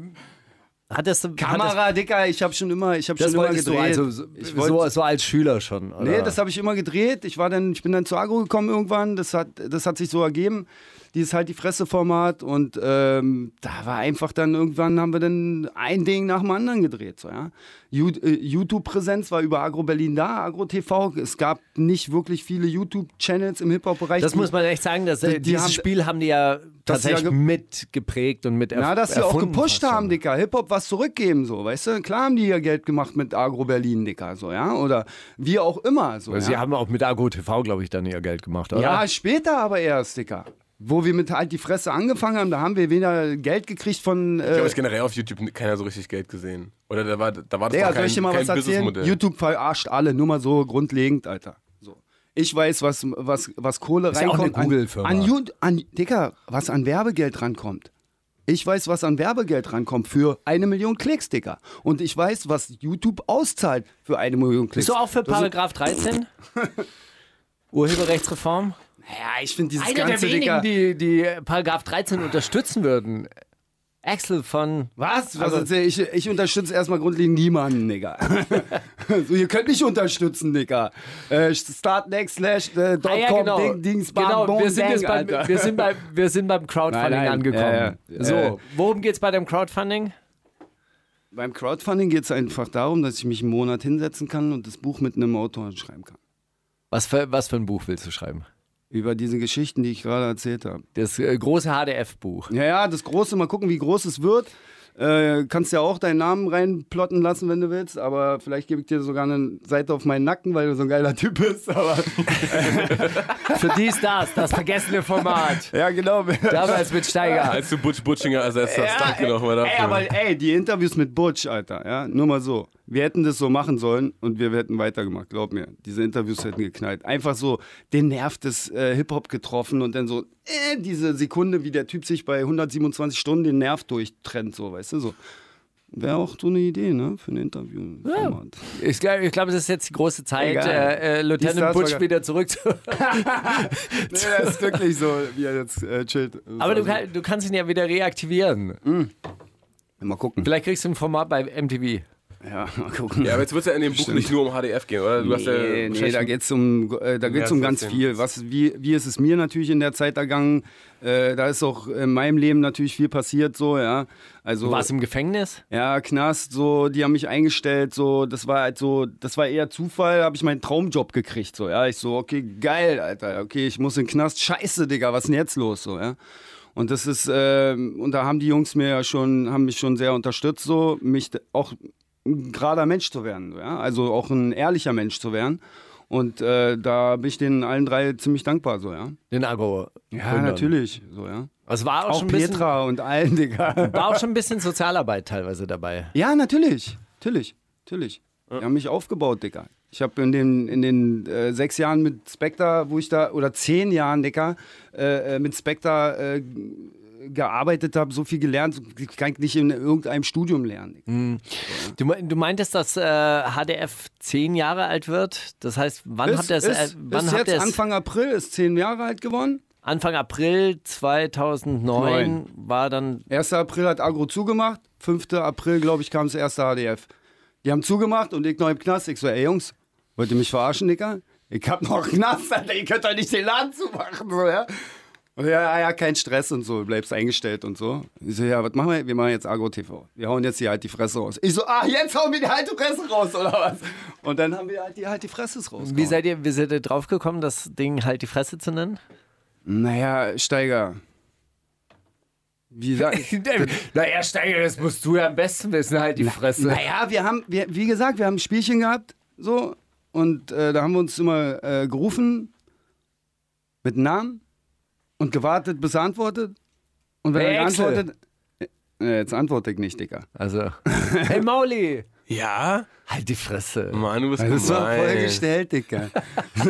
du hattest, Kamera, Dicker, ich habe schon immer, ich habe das schon immer gedreht. also so, ich wollte, so, so als Schüler schon, oder? Nee, das habe ich immer gedreht. Ich war dann, ich bin dann zu Agro gekommen irgendwann. Das hat, das hat sich so ergeben. Die ist halt die Fresse-Format und ähm, da war einfach dann irgendwann haben wir dann ein Ding nach dem anderen gedreht. So, ja? Äh, YouTube-Präsenz war über Agro Berlin da, Agro TV. Es gab nicht wirklich viele YouTube-Channels im Hip-Hop-Bereich. Das muss man echt sagen, dass, äh, die- die dieses haben- Spiel haben die ja tatsächlich ja ge- mitgeprägt und mit Ja, dass sie auch gepusht haben, schon. Dicker. Hip-Hop was zurückgeben, so, weißt du? Klar haben die ja Geld gemacht mit Agro Berlin, Dicker, so, ja? Oder wie auch immer, so. Weil ja? Sie haben auch mit Agro TV, glaube ich, dann ihr Geld gemacht, oder? Ja, später aber erst, Dicker. Wo wir mit halt die Fresse angefangen haben, da haben wir weder Geld gekriegt von. Ich glaube, Äh, ich generell auf YouTube keiner so richtig Geld gesehen. Oder da war, da war das Digga, noch soll kein, ich dir mal kein was erzählen? YouTube verarscht alle, nur mal so grundlegend, Alter. So. Ich weiß, was, was, was Kohle Ist ja auch reinkommt. eine Google-Firma. An, an, an, Dicker, was an Werbegeld rankommt. Ich weiß, was an Werbegeld rankommt für eine Million Klicks, Dicker. Und ich weiß, was YouTube auszahlt für eine Million Klicks. Bist du auch für Paragraph 13? Urheberrechtsreform? Ja, ich finde dieses Einer der ganze, wenigen, Dicker. die, die Paragraph 13 unterstützen würden. Axel von. Was? Was Also- ich, ich unterstütze erstmal grundlegend niemanden, Digga. so, ihr könnt mich unterstützen, Digga. Äh, slash äh, dot Ah, ja, com, genau. Ding, Dings, bam, genau. boom, wir, sind bang, jetzt beim, wir, sind beim, wir sind beim Crowdfunding Nein, nein, angekommen. ja. So, Äh. worum geht's bei dem Crowdfunding? Beim Crowdfunding geht es einfach darum, dass ich mich einen Monat hinsetzen kann und das Buch mit einem Autor schreiben kann. Was für, was für ein Buch willst du schreiben? Über diese Geschichten, die ich gerade erzählt habe. Das äh, große HDF-Buch. Ja, ja, das Große, mal gucken, wie groß es wird. Äh, kannst ja auch deinen Namen reinplotten lassen, wenn du willst, aber vielleicht gebe ich dir sogar eine Seite auf meinen Nacken, weil du so ein geiler Typ bist. Aber Für die Stars, das vergessene Format. ja, genau. Damals mit Steiger. Als du Butch Butchinger ersetzt hast, danke nochmal dafür. Ey, aber ey, die Interviews mit Butch, Alter, ja, nur mal so. Wir hätten das so machen sollen und wir hätten weitergemacht, glaub mir. Diese Interviews hätten geknallt. Einfach so den Nerv des äh, Hip-Hop getroffen und dann so, äh, diese Sekunde, wie der Typ sich bei 127 Stunden den Nerv durchtrennt, so, weißt du, so. Wäre auch so eine Idee, ne, für ein Interview. Ja. Ich glaube, ich glaub, es ist jetzt die große Zeit, äh, äh, Lieutenant Butch wieder zurück zu. Nee, das ist wirklich so, wie er jetzt äh, chillt. Aber du, kann, du kannst ihn ja wieder reaktivieren. Mal gucken. Vielleicht kriegst du ein Format bei MTV. Ja, mal gucken. Ja, aber jetzt wird es ja in dem Buch Stimmt. nicht nur um HDF gehen, oder? Du hast ja nee, nee, da geht es um, äh, da geht's um ganz viel. Was, wie, wie ist es mir natürlich in der Zeit ergangen? Äh, da ist auch in meinem Leben natürlich viel passiert, so, ja. Also, Du warst im Gefängnis? ja, Knast, so, die haben mich eingestellt, so, das war halt so, das war eher Zufall, habe ich meinen Traumjob gekriegt, so, ja. Ich so, okay, geil, Alter, okay, ich muss in den Knast, scheiße, Digga, was ist denn jetzt los, so, ja. Und das ist, ähm, und da haben die Jungs mir ja schon, haben mich schon sehr unterstützt, so, mich auch ein gerader Mensch zu werden, ja. Also auch ein ehrlicher Mensch zu werden. Und äh, da bin ich denen allen drei ziemlich dankbar, so, ja. Den Agro. Ja, natürlich, so, ja. Es war auch, Auch schon ein bisschen, Petra und allen, Digga. war auch schon ein bisschen Sozialarbeit teilweise dabei. Ja, natürlich. Natürlich. Natürlich. Die haben mich aufgebaut, Dicker. Ich habe in den, in den äh, sechs Jahren mit Spectre, wo ich da, oder zehn Jahren, Dicker, äh, äh, mit Spectre äh, gearbeitet habe, so viel gelernt, so kann ich nicht in irgendeinem Studium lernen. Dicker. Du, du meintest, dass äh, HDF zehn Jahre alt wird. Das heißt, wann habt ihr es? ist, Äh, wann ist habt jetzt? Anfang April, ist zehn Jahre alt geworden. Anfang April 2009 Neun. war dann 1. April hat Agro zugemacht, 5. April, glaube ich, kam das erste HDF. Die haben zugemacht und ich noch im Knast. Ich so, ey Jungs, wollt ihr mich verarschen, Dicker? Ich hab noch Knast, Alter, ihr könnt doch nicht den Laden zumachen, so, ja? Und ja, ja, ja, kein Stress und so, bleibst eingestellt und so. Ich so, ja, was machen wir? Wir machen jetzt Agro TV. Wir hauen jetzt hier halt die Fresse raus. Ich so, ah, jetzt hauen wir die halt die Fresse raus, oder was? Und dann haben wir halt die halt die Fresse raus. Wie seid ihr, wie seid ihr draufgekommen, das Ding halt die Fresse zu nennen? Naja, Steiger. Wie sag ich? naja, Steiger, das musst du ja am besten wissen, halt die Fresse. Naja, wir haben, wir, wie gesagt, wir haben ein Spielchen gehabt, so, und äh, da haben wir uns immer äh, gerufen mit Namen und gewartet, bis er antwortet. Und wenn Hey, er Axel. geantwortet, äh, jetzt antworte ich nicht, Digga. Also, hey Mauli, Ja? halt die Fresse. Mann, du bist Das war voll gestellt, Digga.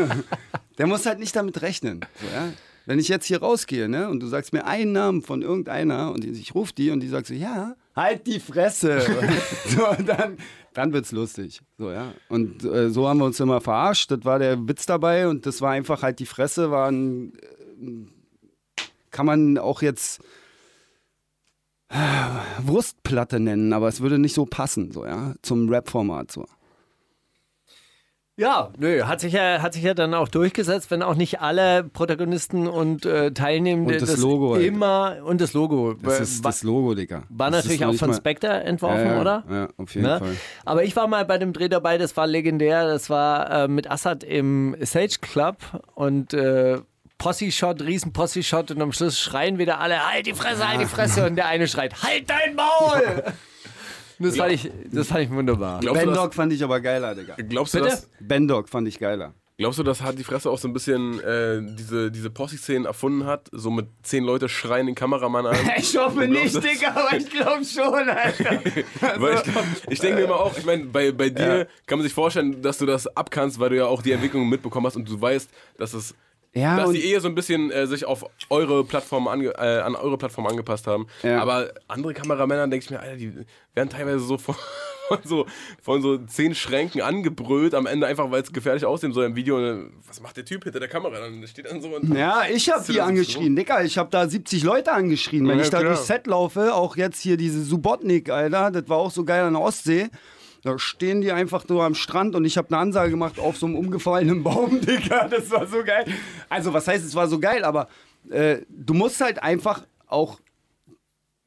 Der muss halt nicht damit rechnen. So, ja? Wenn ich jetzt hier rausgehe, ne, und du sagst mir einen Namen von irgendeiner und ich rufe die und die sagt so, ja, halt die Fresse. so, und dann, dann wird's lustig. So, ja. Und äh, so haben wir uns immer verarscht. Das war der Witz dabei und das war einfach halt die Fresse, war ein, äh, kann man auch jetzt äh, Wurstplatte nennen, aber es würde nicht so passen, so, ja, zum Rap-Format, so. Ja, nö, hat sich ja, hat sich ja dann auch durchgesetzt, wenn auch nicht alle Protagonisten und äh, Teilnehmende Und das Logo halt. immer und das Logo Das ist das Logo, Digga. war Das natürlich auch von Spectre entworfen, ja, ja, oder? Ja, auf jeden Ne? Fall. Aber ich war mal bei dem Dreh dabei, das war legendär. Das war äh, mit Assad im Sage Club und äh, Posse-Shot, riesen Posse-Shot und am Schluss schreien wieder alle, halt die Fresse, halt die Fresse und der eine schreit, halt dein Maul! Das fand ich, das fand ich wunderbar. Glaubst du, Ben dass, Dog fand ich aber geiler, Digga. glaubst du, Bitte? dass, Ben Dog fand ich geiler. Glaubst du, dass Hart die Fresse auch so ein bisschen äh, diese, diese Posse-Szenen erfunden hat? So mit zehn Leute schreien den Kameramann an? Ich hoffe nicht, Digga, aber ich glaube schon, Alter. Weil ich, ich denke mir immer auch, ich meine, bei, bei dir kann man sich vorstellen, dass du das abkannst, weil du ja auch die Entwicklung mitbekommen hast und du weißt, dass es Ja, dass die eher so ein bisschen äh, sich auf eure Plattform ange, äh, an eure Plattform angepasst haben. Ja. Aber andere Kameramänner denke ich mir, Alter, die werden teilweise so von, von so von so zehn Schränken angebrüllt am Ende einfach, weil es gefährlich aussehen soll im Video. Und, was macht der Typ hinter der Kamera? Dann steht dann so und Ja, ich hab Ist dir die angeschrien, Digga. Ich hab da 70 Leute angeschrien. Wenn Ja, ich da klar. durchs Set laufe, auch jetzt hier diese Subotnik, Alter, das war auch so geil an der Ostsee. Da stehen die einfach so am Strand und ich habe eine Ansage gemacht auf so einem umgefallenen Baum, Digga. Das war so geil. Also, was heißt, es war so geil, aber äh, du musst halt einfach auch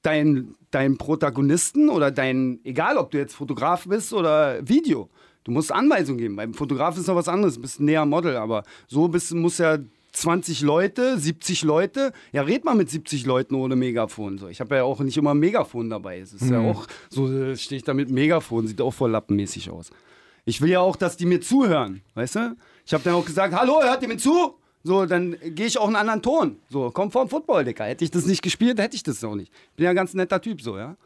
deinen dein Protagonisten oder dein, egal ob du jetzt Fotograf bist oder Video, du musst Anweisungen geben. Beim Fotograf ist noch was anderes, du bist näher Model, aber so bist, muss ja 20 Leute, 70 Leute, ja red mal mit 70 Leuten ohne Megafon. So. Ich habe ja auch nicht immer ein Megafon dabei. Es ist ja auch so, äh, stehe ich da mit Megafon, sieht auch voll lappenmäßig aus. Ich will ja auch, dass die mir zuhören, weißt du? Ich habe dann auch gesagt, hallo, hört ihr mir zu? So, dann gehe ich auch einen anderen Ton. So, komm vom Football, Digga. Hätte ich das nicht gespielt, hätte ich das auch nicht. Ich bin ja ein ganz netter Typ, so, ja.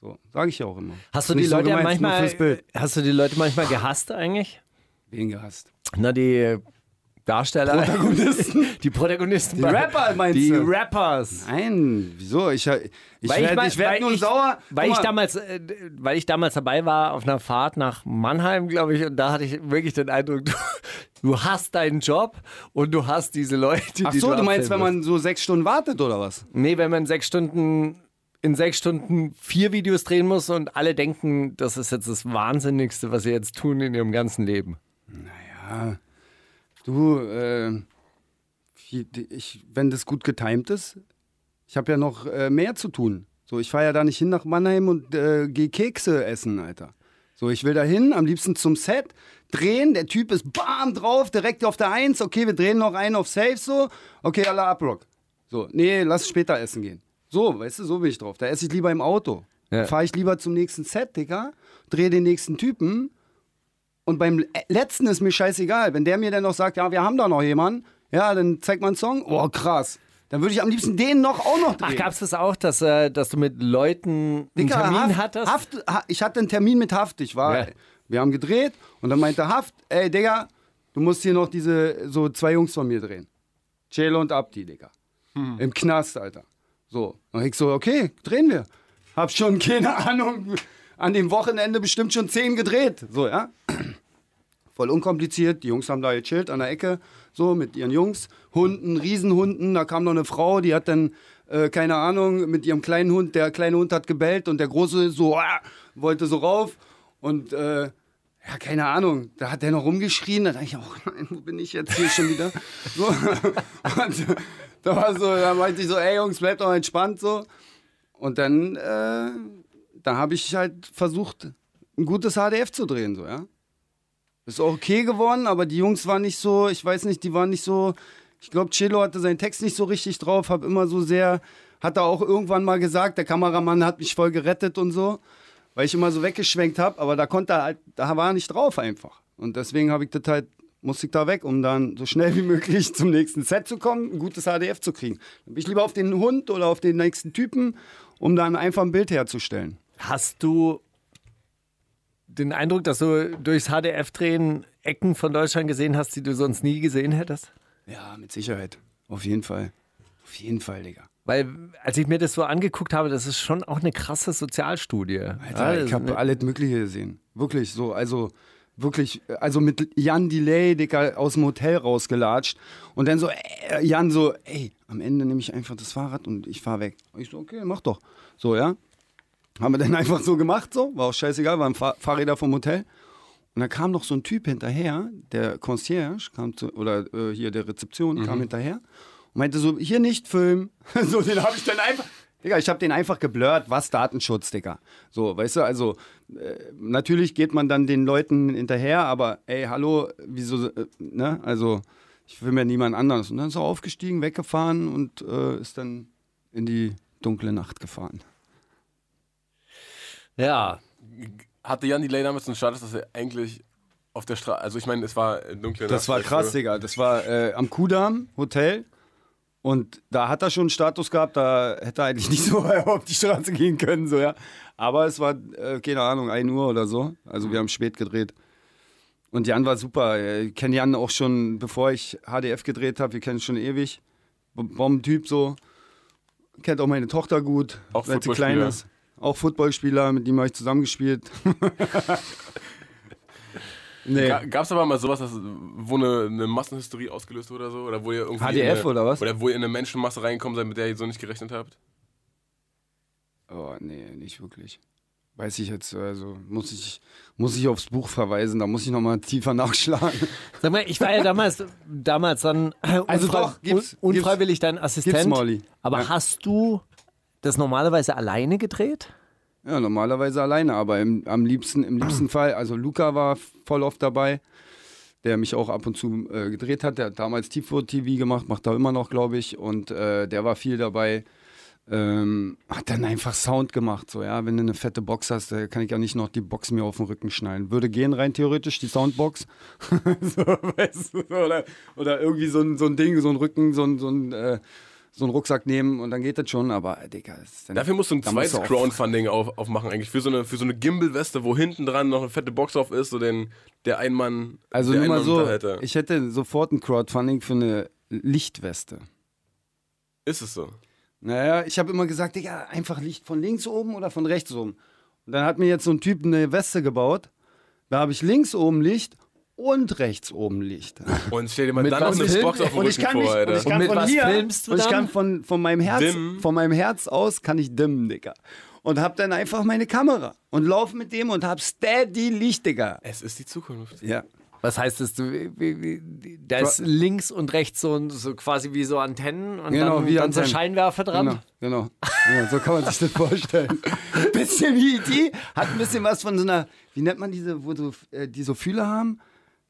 So, sage ich ja auch immer. Hast du die so Leute gemeint, nur manchmal, hast du die Leute manchmal gehasst eigentlich? Wen gehasst? Na, die Darsteller. Protagonisten. Die Protagonisten. Die Rapper, meinst die du? Die Rappers. Nein, wieso? Ich, ich ich werde mein- werd nur ich- sauer. Weil ich, mal, damals, äh, weil ich damals dabei war auf einer Fahrt nach Mannheim, glaube ich, und da hatte ich wirklich den Eindruck, du, du hast deinen Job und du hast diese Leute, Ach die so, du meinst, wenn man so sechs Stunden wartet oder was? Nee, wenn man sechs Stunden in sechs Stunden vier Videos drehen muss und alle denken, das ist jetzt das Wahnsinnigste, was sie jetzt tun in ihrem ganzen Leben. Du, äh, ich, wenn das gut getimt ist, ich habe ja noch äh, mehr zu tun. So, ich fahre ja da nicht hin nach Mannheim und äh, gehe Kekse essen, Alter. So, ich will da hin, am liebsten zum Set, drehen, der Typ ist bam drauf, direkt auf der Eins, okay, wir drehen noch einen auf Safe so, okay, alle Abrock. So, nee, lass später essen gehen. So, weißt du, so bin ich drauf. Da esse ich lieber im Auto. Ja. Fahre ich lieber zum nächsten Set, Digga, drehe den nächsten Typen und beim letzten ist mir scheißegal. Wenn der mir dann noch sagt, ja, wir haben da noch jemanden, ja, dann zeig mal einen Song. Oh, krass. Dann würde ich am liebsten den noch auch noch drehen. Ach, gab es das auch, dass, äh, dass du mit Leuten einen Dicker, Termin Haft, hattest? Haft, ha, ich hatte einen Termin mit Haft. Ich war, Ja. wir haben gedreht und dann meinte Haft, ey, Digga, du musst hier noch diese, so zwei Jungs von mir drehen. Celo und Abdi, Digga. Im Knast, Alter. So. Und ich so, okay, drehen wir. Hab schon keine Ahnung, an dem Wochenende bestimmt schon zehn gedreht. So, ja. Voll unkompliziert. Die Jungs haben da gechillt an der Ecke, so mit ihren Jungs. Hunden, Riesenhunden. Da kam noch eine Frau, die hat dann, äh, keine Ahnung, mit ihrem kleinen Hund, der kleine Hund hat gebellt und der große so, ah, wollte so rauf. Und, äh, ja, keine Ahnung, da hat der noch rumgeschrien. Da dachte ich auch, nein, wo bin ich jetzt hier schon wieder? So. Und da war so, da meinte ich so, ey Jungs, bleibt doch entspannt so. Und dann, äh, da habe ich halt versucht, ein gutes HDF zu drehen, so, ja. Ist auch okay geworden, aber die Jungs waren nicht so, ich weiß nicht, die waren nicht so, ich glaube, Cello hatte seinen Text nicht so richtig drauf, hab immer so sehr, hat er auch irgendwann mal gesagt, der Kameramann hat mich voll gerettet und so, weil ich immer so weggeschwenkt habe, aber da konnte er halt, da war er nicht drauf einfach. Und deswegen habe ich das halt, musste ich da weg, um dann so schnell wie möglich zum nächsten Set zu kommen, ein gutes HDF zu kriegen. Dann bin ich lieber auf den Hund oder auf den nächsten Typen, um dann einfach ein Bild herzustellen. Hast du den Eindruck, dass du durchs HDF-Drehen Ecken von Deutschland gesehen hast, die du sonst nie gesehen hättest? Ja, mit Sicherheit. Auf jeden Fall. Auf jeden Fall, Digga. Weil, als ich mir das so angeguckt habe, das ist schon auch eine krasse Sozialstudie. Alter, Ja, ich habe alles Mögliche gesehen. Wirklich so. Also, wirklich, also mit Jan Delay, Digga, aus dem Hotel rausgelatscht. Und dann so, äh, Jan so, ey, am Ende nehme ich einfach das Fahrrad und ich fahr weg. Und ich so, okay, mach doch. So, ja. Haben wir dann einfach so gemacht, so. War auch scheißegal, waren Fahr Fahrräder vom Hotel. Und dann kam noch so ein Typ hinterher, der Concierge, kam zu, oder äh, hier der Rezeption, kam hinterher und meinte so, hier nicht filmen. so, den habe ich dann einfach, Digga, ich habe den einfach geblurrt, was Datenschutz, Digga. So, weißt du, also äh, natürlich geht man dann den Leuten hinterher, aber ey, hallo, wieso, äh, ne, also ich will mir niemand anderes. Und dann ist er aufgestiegen, weggefahren und äh, ist dann in die dunkle Nacht gefahren. Ja. Hatte Jan Delay damals einen Status, dass er eigentlich auf der Straße, also ich meine, es war dunkle Das Nacht, war weißt krass? Digga. Das war äh, am Kudamm Hotel. Und da hat er schon einen Status gehabt, da hätte er eigentlich nicht so auf die Straße gehen können, so ja. Aber es war, äh, keine Ahnung, 1 Uhr oder so. Also wir haben spät gedreht. Und Jan war super. Ich kenne Jan auch schon, bevor ich HDF gedreht habe. Wir kennen schon ewig. Bombentyp so. Kennt auch meine Tochter gut, Auch seit sie klein ist. Auch Footballspieler, mit dem habe ich zusammengespielt. nee. Gab es aber mal sowas, dass, wo eine, eine Massenhysterie ausgelöst wurde oder so? Oder wo ihr irgendwie HDF in eine, oder was? Oder wo ihr in eine Menschenmasse reinkommen seid, mit der ihr so nicht gerechnet habt? Oh, nee, nicht wirklich. Weiß ich jetzt, also muss ich, muss ich aufs Buch verweisen, da muss ich nochmal tiefer nachschlagen. Sag mal, ich war ja damals, damals dann Also unfrei- doch, gibt's- un unfreiwillig dein Assistent. gibt's, Molly. Aber Ja. hast du das normalerweise alleine gedreht? Ja, normalerweise alleine, aber im, am liebsten, im liebsten Fall, also Luca war voll oft dabei, der mich auch ab und zu äh, gedreht hat. Der hat damals Tifo-TV gemacht, macht da immer noch, glaube ich. Und äh, der war viel dabei. Ähm, hat dann einfach Sound gemacht, so, ja. Wenn du eine fette Box hast, da kann ich ja nicht noch die Box mir auf den Rücken schnallen. Würde gehen rein theoretisch, die Soundbox. so, weißt du, oder, oder irgendwie so ein, so ein Ding, so ein Rücken, so ein, so ein, äh, so einen Rucksack nehmen und dann geht das schon, aber Digga, ist Dafür musst du ein zweites du Crowdfunding auf, aufmachen, eigentlich. Für so eine, für so eine Gimbal-Weste, wo hinten dran noch eine fette Box auf ist, so den, der Einmann. Also der nur mal so, Einmann-Unterhalter. ich hätte sofort ein Crowdfunding für eine Lichtweste. Ist es so? Naja, ich habe immer gesagt, Digga, einfach Licht von links oben oder von rechts oben. Und dann hat mir jetzt so ein Typ eine Weste gebaut. Da habe ich links oben Licht und rechts oben Licht. Und stell dir mal Mit dann noch was eine Box auf den Und ich Rücken kann vor, und Alter. ich kann Und mit von was hier, filmst du und ich dann? kann von, von meinem Herz, von meinem Herz aus kann ich dimmen, Digga. Und hab dann einfach meine Kamera und lauf mit dem und hab steady Licht, Digga. Es ist die Zukunft. Ja. Was heißt das? Du, da ist links und rechts so, so quasi wie so Antennen und Genau, dann, wie dann so Antennen. Scheinwerfer dran. Genau, genau. Ja, so kann man sich das vorstellen. bisschen wie die, hat ein bisschen was von so einer, wie nennt man diese, wo so, äh, die so Fühler haben?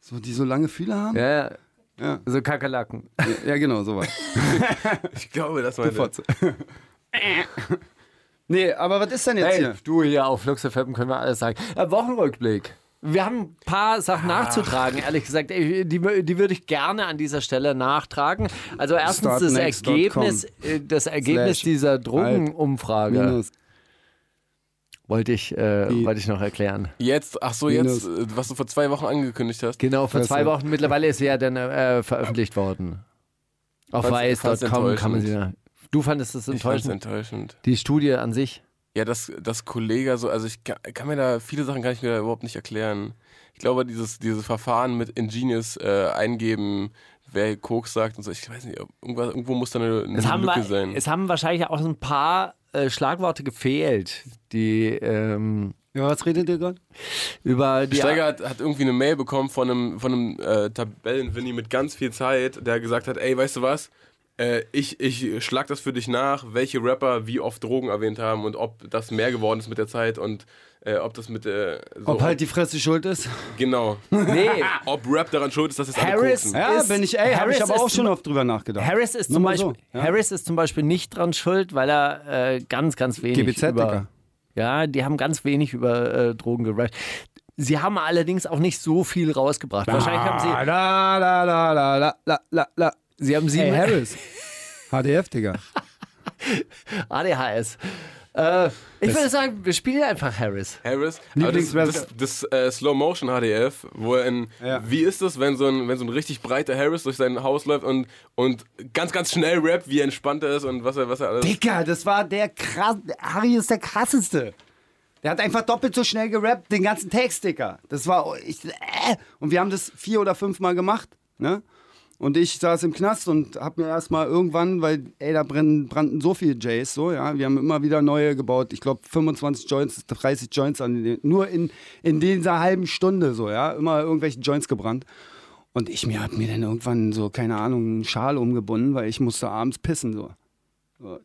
So, die so lange Fühler haben? Ja, ja. Ja. So Kakerlaken. Ja, ja genau, sowas. Ich glaube, das meinte Fotze. nee, aber was ist denn jetzt Hey, hier? du hier auf FM können wir alles sagen. Äh, Wochenrückblick. Wir haben ein paar Sachen nachzutragen, ehrlich gesagt. Ey, Die, die würde ich gerne an dieser Stelle nachtragen. Also erstens das Startnext.com Ergebnis, äh, das Ergebnis Slash dieser Drogenumfrage Minus. Wollte ich, äh, Die- wollte ich noch erklären. Jetzt, ach so, jetzt, äh, was du vor zwei Wochen angekündigt hast. Genau, vor zwei Wochen. Mittlerweile ist sie ja dann äh, veröffentlicht worden. Auf Fand's- fand's weiß.com kann man sie ja. Du fandest das Ich fand's enttäuschend? enttäuschend. Die Studie an sich? Ja, das, das Kollege, so, also ich kann, kann mir da viele Sachen gar nicht mehr überhaupt nicht erklären. Ich glaube, dieses, dieses Verfahren mit Ingenious äh, eingeben, wer Koks sagt und so, ich weiß nicht, irgendwas, irgendwo muss da eine, eine Es haben, Lücke wa- sein. es haben wahrscheinlich auch ein paar äh, Schlagworte gefehlt, die ähm, Ja, was redet ihr gerade? über die. Steiger hat, hat irgendwie eine Mail bekommen von einem, von einem äh, Tabellenwinnie mit ganz viel Zeit, der gesagt hat, ey, weißt du was? Äh, ich, ich schlag das für dich nach, welche Rapper wie oft Drogen erwähnt haben und ob das mehr geworden ist mit der Zeit und äh, ob das mit äh, so, Ob halt die Fresse schuld ist? genau. Nee, ob Rap daran schuld ist, dass es Harris- koksen. Ja, Ist- bin ich, ey, habe Harris ich aber ist auch schon oft drüber nachgedacht. Harris ist, zum Beispiel, so, ja. Harris ist zum Beispiel nicht dran schuld, weil er äh, ganz, ganz wenig GBZ, über. Digga. Ja, die haben ganz wenig über äh, Drogen gerappt. Sie haben allerdings auch nicht so viel rausgebracht. Wahrscheinlich haben sie. La, la, la, la, la, la, la, la. Sie haben sieben. Hey, Harris. HDF, Digga. ADHS. Äh, ich würde sagen, wir spielen einfach Harris. Harris, aber das, das, das äh, Slow Motion HDF, wo er in, Ja. wie ist das, wenn so, ein, wenn so ein richtig breiter Harris durch sein Haus läuft und, und ganz, ganz schnell rappt, wie entspannt er ist und was er, was er alles. Dicker, das war der krass. Harry ist der krasseste. Der hat einfach doppelt so schnell gerappt, den ganzen Text, Dicker. Das war. Ich, äh, und wir haben das vier oder fünf Mal gemacht, ne? Und ich saß im Knast und hab mir erstmal irgendwann, weil, ey, da brennen, brannten so viele Jays, so, ja. Wir haben immer wieder neue gebaut. Ich glaube, 25 Joints, 30 Joints an den, nur in, in dieser halben Stunde, so, ja. Immer irgendwelche Joints gebrannt. Und ich mir hab mir dann irgendwann so, keine Ahnung, einen Schal umgebunden, weil ich musste abends pissen, so.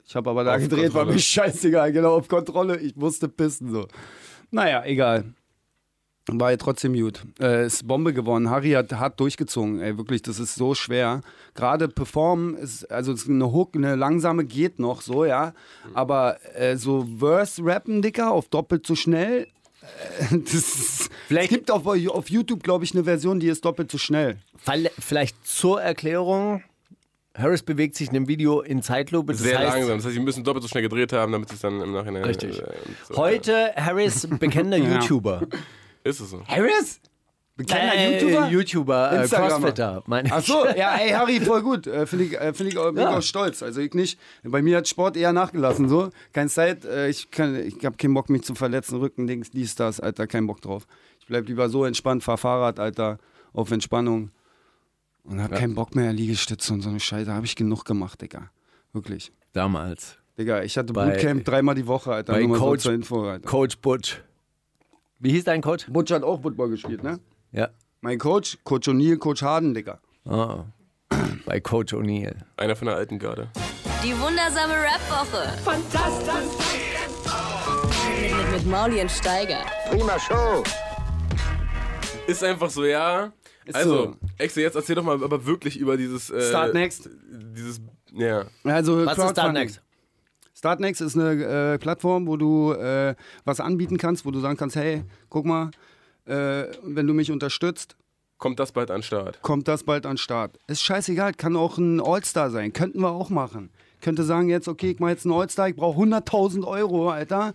Ich habe aber da Auf gedreht, war Kontrolle. mir scheißegal, genau, auf Kontrolle. Ich musste pissen, so. Naja, egal. War ja trotzdem gut. Äh, ist Bombe geworden. Harry hat hart durchgezogen, ey, wirklich, das ist so schwer. Gerade performen ist, also es ist eine Hook, eine langsame geht noch so, ja. Aber äh, so Verse-Rappen, Dicker, auf doppelt so schnell, äh, das Vielleicht- es gibt auf, auf YouTube, glaube ich, eine Version, die ist doppelt so schnell. Vielleicht zur Erklärung. Harris bewegt sich in dem Video in Zeitlupe. Das Sehr heißt, langsam. Das heißt, sie müssen doppelt so schnell gedreht haben, damit sie es dann im Nachhinein. Richtig. Äh, so. Heute Harris, bekennender YouTuber. Ist es so. Harris? Bekannter Äh, YouTuber? YouTuber, äh. Crossfitter. meine ich. Ach so, ja, ey, Harry, voll gut. Äh, Finde ich, äh, find ich, auch- bin Ja. auch stolz. Also ich nicht. Bei mir hat Sport eher nachgelassen, so. Keine Zeit. Äh, ich kann, ich habe keinen Bock, mich zu verletzen. Rücken, Dings, dies, das, Alter, keinen Bock drauf. Ich bleib lieber so entspannt, fahr Fahrrad, Alter, auf Entspannung. Und hab keinen Bock mehr, Liegestütze und so eine Scheiße. Habe ich genug gemacht, Digga. Wirklich. Damals. Digga, ich hatte Bei- Bootcamp dreimal die Woche, Alter. bei Nur mal so Coach- zur Info, Alter. Coach Butch. Wie hieß dein Coach? Butch hat auch Football gespielt, ne? Ja. Mein Coach, Coach O'Neill, Coach Harden, Digga. Oh. Bei Coach O'Neill. Einer von der alten Garde. Die wundersame Rap-Woche. Fantastisch. Mit, mit, mit Mauli und Steiger. Ist einfach so, ja. Ist also, so. Exe, jetzt erzähl doch mal aber wirklich über dieses. Äh, Start Next. Dieses. Ja. Also Was ist Crowdfunding. next? Startnext ist eine äh, Plattform, wo du äh, was anbieten kannst, wo du sagen kannst, hey, guck mal, äh, wenn du mich unterstützt, Kommt das bald an Start? kommt das bald an Start. Ist scheißegal, kann auch ein All-Star sein, könnten wir auch machen. Könnte sagen jetzt, okay, ich mache jetzt einen All-Star, ich brauche 100.000 Euro, Alter,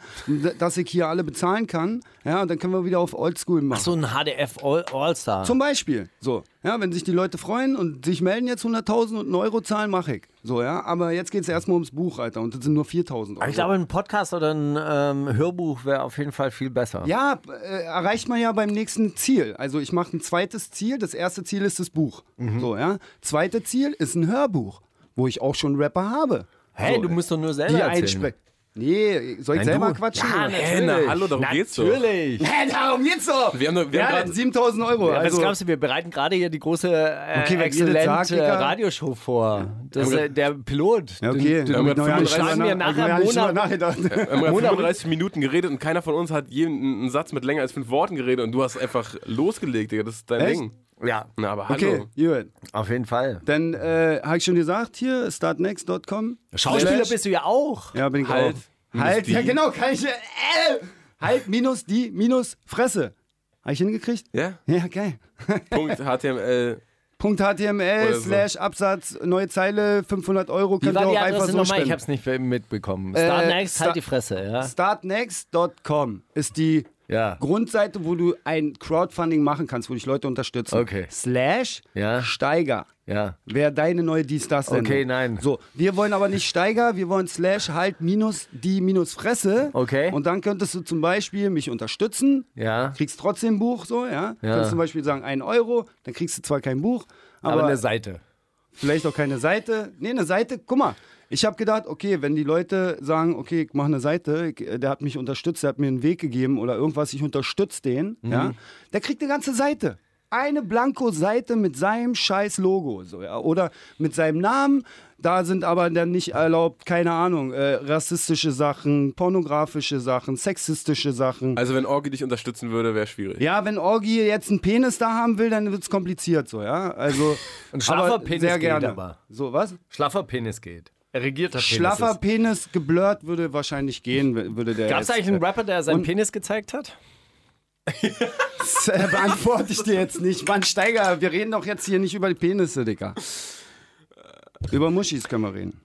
dass ich hier alle bezahlen kann. Ja, und dann können wir wieder auf Oldschool machen. Ach so, ein HDF All- All-Star. Zum Beispiel. So. Ja, wenn sich die Leute freuen und sich melden jetzt 100.000 und einen Euro zahlen, mache ich. So, ja. Aber jetzt geht es erstmal ums Buch, Alter. Und das sind nur 4.000 Euro. Aber ich glaube, ein Podcast oder ein ähm, Hörbuch wäre auf jeden Fall viel besser. Ja, äh, erreicht man ja beim nächsten Ziel. Also ich mache ein zweites Ziel. Das erste Ziel ist das Buch. Mhm. So, ja. Zweite Ziel ist ein Hörbuch, wo ich auch schon Rapper habe. Hey, so, du musst doch nur selber erzählen. einsprechen. Nee, soll ich Nein, selber du. quatschen? Ja, oder? Hä, na, hallo, darum geht's doch. Natürlich. Hä, darum geht's doch. Wir haben doch- wir ja, haben grad- 7000 Euro. Ja, was also, glaubst du, wir bereiten gerade hier die große, äh, Okay, exzellente Digga. Radioshow vor. Das äh, der Pilot. ja, okay. Wir haben noch gar nicht 35 schlagen wir nachher Monat- nachgedacht. Wir haben gerade Monat- 35 Minuten geredet und keiner von uns hat jeden einen Satz mit länger als fünf Worten geredet und du hast einfach losgelegt, Digga. Das ist dein Echt? Ding. Ja, Na, aber hallo. Okay, gut. auf jeden Fall. Dann äh, habe ich schon gesagt, hier, startnext.com. Schauspieler bist du ja auch. Ja, bin ich Halt. auch. Halt, die. ja genau, kann ich. Äh, halt, minus die, minus Fresse. Habe ich hingekriegt? Ja? Ja, geil. Punkt HTML. Punkt HTML so. slash Absatz, neue Zeile, 500 Euro, könnt ihr war auch die einfach so nochmal? Ich spenden. hab's nicht mitbekommen. Äh, Start Next, Sta- halt die Fresse, ja. Startnext.com ist die Ja. Grundseite, wo du ein Crowdfunding machen kannst, wo dich Leute unterstützen. Okay. Slash Ja. Steiger. Ja. Wer deine neue dies das Sendung. Okay, nein. So, wir wollen aber nicht Steiger, wir wollen Slash halt minus die minus Fresse. Okay. Und dann könntest du zum Beispiel mich unterstützen. Ja. Kriegst trotzdem ein Buch, so, ja. Ja. Kannst zum Beispiel sagen, ein Euro, dann kriegst du zwar kein Buch, aber, Aber eine Seite. vielleicht auch keine Seite. Nee, eine Seite, guck mal. Ich habe gedacht, okay, wenn die Leute sagen, okay, ich mache eine Seite, der hat mich unterstützt, der hat mir einen Weg gegeben oder irgendwas, ich unterstütze den, Mhm. ja, der kriegt eine ganze Seite. Eine Blanko-Seite mit seinem scheiß Logo, so, ja, oder mit seinem Namen. Da sind aber dann nicht erlaubt, keine Ahnung, äh, rassistische Sachen, pornografische Sachen, sexistische Sachen. Also, wenn Orgi dich unterstützen würde, wäre schwierig. Ja, wenn Orgi jetzt einen Penis da haben will, dann wird es kompliziert so, ja. Also Ein schlaffer aber Penis sehr geht gerne. aber. So, was? Schlaffer Penis geht. Erregierter Penis. Schlaffer ist- Penis geblurrt würde wahrscheinlich gehen, würde der. Gab's jetzt, eigentlich einen Rapper, der seinen Penis gezeigt hat? Das äh, beantworte ich dir jetzt nicht. Mann, Steiger, wir reden doch jetzt hier nicht über die Penisse, Digga. Über Muschis können wir reden.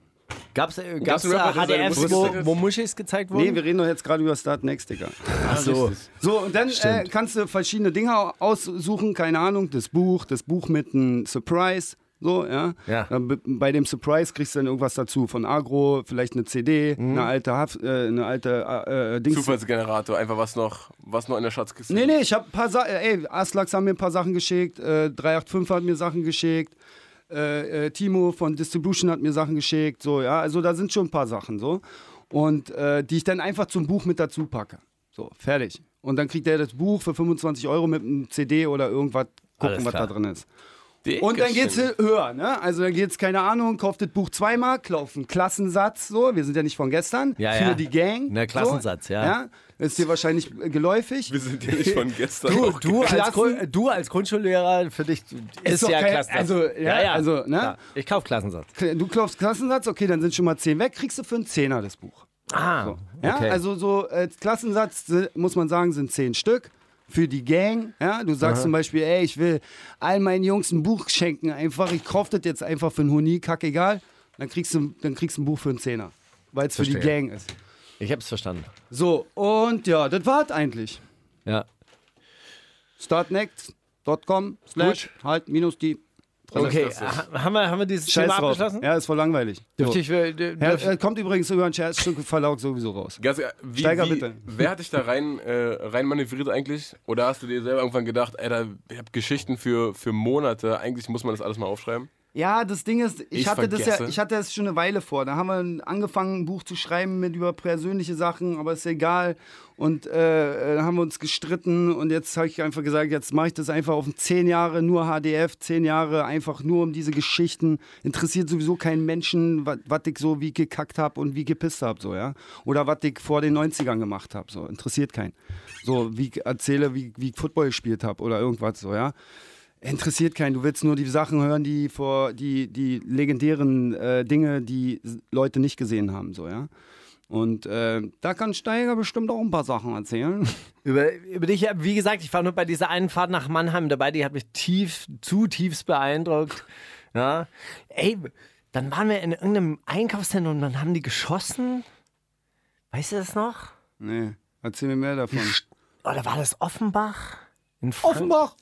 Gab's, äh, gab's einen da Rapper, der seine HDFs, Brüste wo, wo Muschis gezeigt wurden? Nee, wir reden doch jetzt gerade über Start Next, Digga. Ach so. So, und dann äh, kannst du verschiedene Dinge aussuchen, keine Ahnung, das Buch, das Buch mit einem Surprise. So, ja. Ja. B- bei dem Surprise kriegst du dann irgendwas dazu von Agro, vielleicht eine CD, Mhm. eine alte, Haft, äh, eine alte äh, äh, Dings. Zufallsgenerator, einfach was noch, was noch in der Schatzkiste Nee, nee, ich habe ein paar Sachen, ey, Aslax haben mir ein paar Sachen geschickt, äh, 385 hat mir Sachen geschickt, äh, äh, Timo von Distribution hat mir Sachen geschickt, so, ja, also da sind schon ein paar Sachen, so. Und äh, die ich dann einfach zum Buch mit dazu packe. So, fertig. Und dann kriegt er das Buch für 25 Euro mit einem CD oder irgendwas, gucken, was da drin ist. Dicke Und dann geht's Stimme. höher, ne? Also dann geht's, keine Ahnung, kauft das Buch zweimal, kauft einen Klassensatz, so, wir sind ja nicht von gestern, Ja, für ja. die Gang. Ne, Klassensatz, so, ja. ja. Ist dir wahrscheinlich äh, geläufig. Wir sind ja nicht von gestern. Du, du, als, Grund- du als Grundschullehrer, für dich ist, doch ja kein- Klassensatz. also, ja, also, ne? Ja, ich kauf Klassensatz. Du kaufst Klassensatz, okay, dann sind schon mal 10 weg, kriegst du für einen Zehner das Buch. Ah, Ja, okay. also so äh, Klassensatz äh, muss man sagen, sind 10 Stück. Für die Gang. Ja? Du sagst zum Beispiel, ey, ich will all meinen Jungs ein Buch schenken, einfach, ich kaufe das jetzt einfach für einen Huni, kackegal. Dann kriegst du, dann kriegst du ein Buch für einen Zehner, weil es für die. Gang ist. Ich hab's verstanden. So, und ja, das war's eigentlich. Ja. startnext.com slash halt minus die. Okay, haben wir, haben wir dieses Scheiß Thema drauf. abgeschlossen? Ja, ist voll langweilig. So. ich, äh, dürf- äh, kommt übrigens über ein Scherzstück Verlaug sowieso raus. Ganz, wie, Steiger, wie, bitte. Wer hat dich da rein, äh, rein manövriert eigentlich? Oder hast du dir selber irgendwann gedacht, ey, da, ich habe Geschichten für, für Monate, eigentlich muss man das alles mal aufschreiben? Ja, das Ding ist, ich, Ich hatte das ja, vergesse. ich hatte das schon eine Weile vor. Da haben wir angefangen, ein Buch zu schreiben mit über persönliche Sachen, aber ist egal. Und äh, äh, haben wir uns gestritten und jetzt habe ich einfach gesagt, jetzt mache ich das einfach auf zehn Jahre nur HDF, zehn Jahre einfach nur um diese Geschichten. Interessiert sowieso keinen Menschen, was ich so wie gekackt habe und wie gepisst habe, so, ja. Oder was ich vor den 90ern gemacht habe, so. Interessiert keinen. So, wie ich erzähle, wie, wie ich Football gespielt habe oder irgendwas, so, ja. Interessiert keinen. Du willst nur die Sachen hören, die vor die, die legendären äh, Dinge, die Leute nicht gesehen haben, so, ja. Und äh, da kann Steiger bestimmt auch ein paar Sachen erzählen. Über, über dich, wie gesagt, ich war nur bei dieser einen Fahrt nach Mannheim dabei, die hat mich tief, zutiefst beeindruckt. Ja. Ey, dann waren wir in irgendeinem Einkaufszentrum und dann haben die geschossen. Weißt du das noch? Nee, erzähl mir mehr davon. Oder war das Offenbach? Offenbach,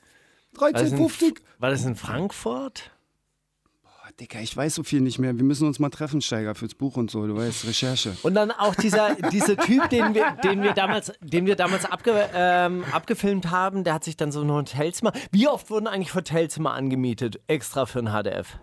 War das, in, 1350. war das in Frankfurt? Boah, Digga, ich weiß so viel nicht mehr. Wir müssen uns mal treffen, Steiger, fürs Buch und so. Du weißt, Recherche. Und dann auch dieser, dieser Typ, den wir, den wir damals, den wir damals abge, ähm, abgefilmt haben, der hat sich dann so ein Hotelzimmer. Wie oft wurden eigentlich Hotelzimmer angemietet, extra für ein HDF?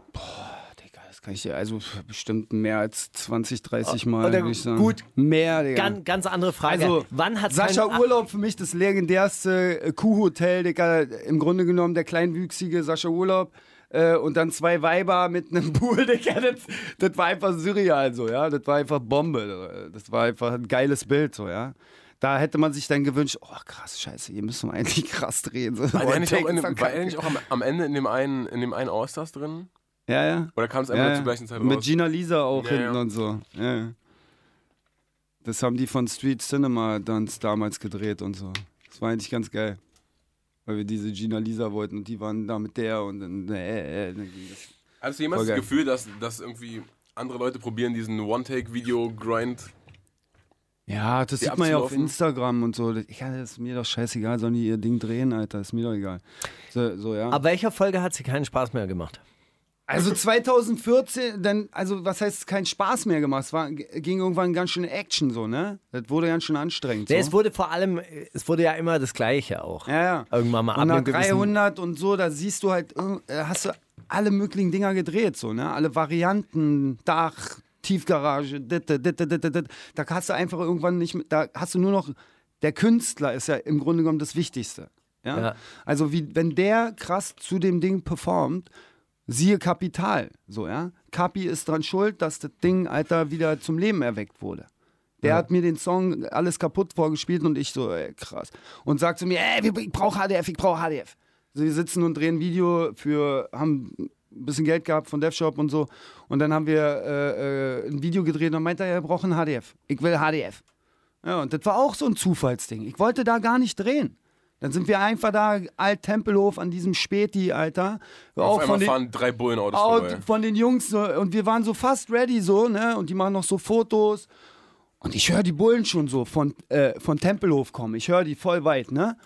Digga, das kann ich dir, also bestimmt mehr als 20, 30 Mal, Oder würde ich sagen. gut. Mehr, Digga. Ganz, ganz andere Frage. Also, Wann hat Sascha Urlaub für mich das legendärste Kuhhotel, Digga. Im Grunde genommen der kleinwüchsige Sascha Urlaub. Äh, und dann zwei Weiber mit einem Pool, Digga. Das, das war einfach surreal, so, ja. Das war einfach Bombe. Das war einfach ein geiles Bild, so, ja. Da hätte man sich dann gewünscht, oh krass, scheiße, hier müssen wir eigentlich krass drehen. So, War er nicht auch, dem, war er nicht auch am, am Ende in dem einen, in dem einen Allstars drin? Ja, ja. Oder kam es einfach ja, zur gleichen Zeit Mit raus? Gina Lisa auch Ja, hinten und so. Das haben die von Street Cinema dann damals gedreht und so. Das war eigentlich ganz geil. Weil wir diese Gina Lisa wollten und die waren da mit der und dann, äh, äh, dann ging das. Hast du jemals das. Gefühl, dass, dass irgendwie andere Leute probieren, diesen One-Take-Video-Grind? Ja, das Die sieht man ja auf? Instagram und so. Das ist mir doch scheißegal, sollen die ihr Ding drehen, Alter, ist mir doch egal. So, so ja. Ab welcher Folge hat sie keinen Spaß mehr gemacht? Also 2014, dann, also was heißt kein Spaß mehr gemacht? Es war, ging irgendwann ganz schön Action so, ne? Das wurde ganz schön anstrengend. So. Nee, es wurde vor allem, es wurde ja immer das Gleiche auch. Ja, ja. Irgendwann mal ab Und nach einem gewissen- 300 und so, da siehst du halt, äh, hast du alle möglichen Dinger gedreht, so, ne? Alle Varianten, Dach, Tiefgarage, dit, dit, dit, dit, dit, dit. da hast du einfach irgendwann nicht, mehr- da hast du nur noch, der Künstler ist ja im Grunde genommen das Wichtigste. Ja? Ja. Also wie, wenn der krass zu dem Ding performt, siehe Kapital, so, ja? Kapi ist dran schuld, dass das Ding, Alter, wieder zum Leben erweckt wurde. Der hat mir den Song alles kaputt vorgespielt und ich so, ey, krass. Und sagt zu mir, ey, ich brauche HDF, ich brauche HDF. So, wir sitzen und drehen ein Video für, haben ein bisschen Geld gehabt von DevShop und so. Und dann haben wir äh, äh, ein Video gedreht und meinte er, er braucht ein HDF. Ich will HDF. Ja, und das war auch so ein Zufallsding. Ich wollte da gar nicht drehen. Dann sind wir einfach da, Alt-Tempelhof an diesem Späti, Alter. Auf Auch einmal von den, fahren drei Bullenautos Out vorbei. von den Jungs und wir waren so fast ready so, ne? Und die machen noch so Fotos. Und ich höre die Bullen schon so von, äh, von Tempelhof kommen. Ich höre die voll weit, ne?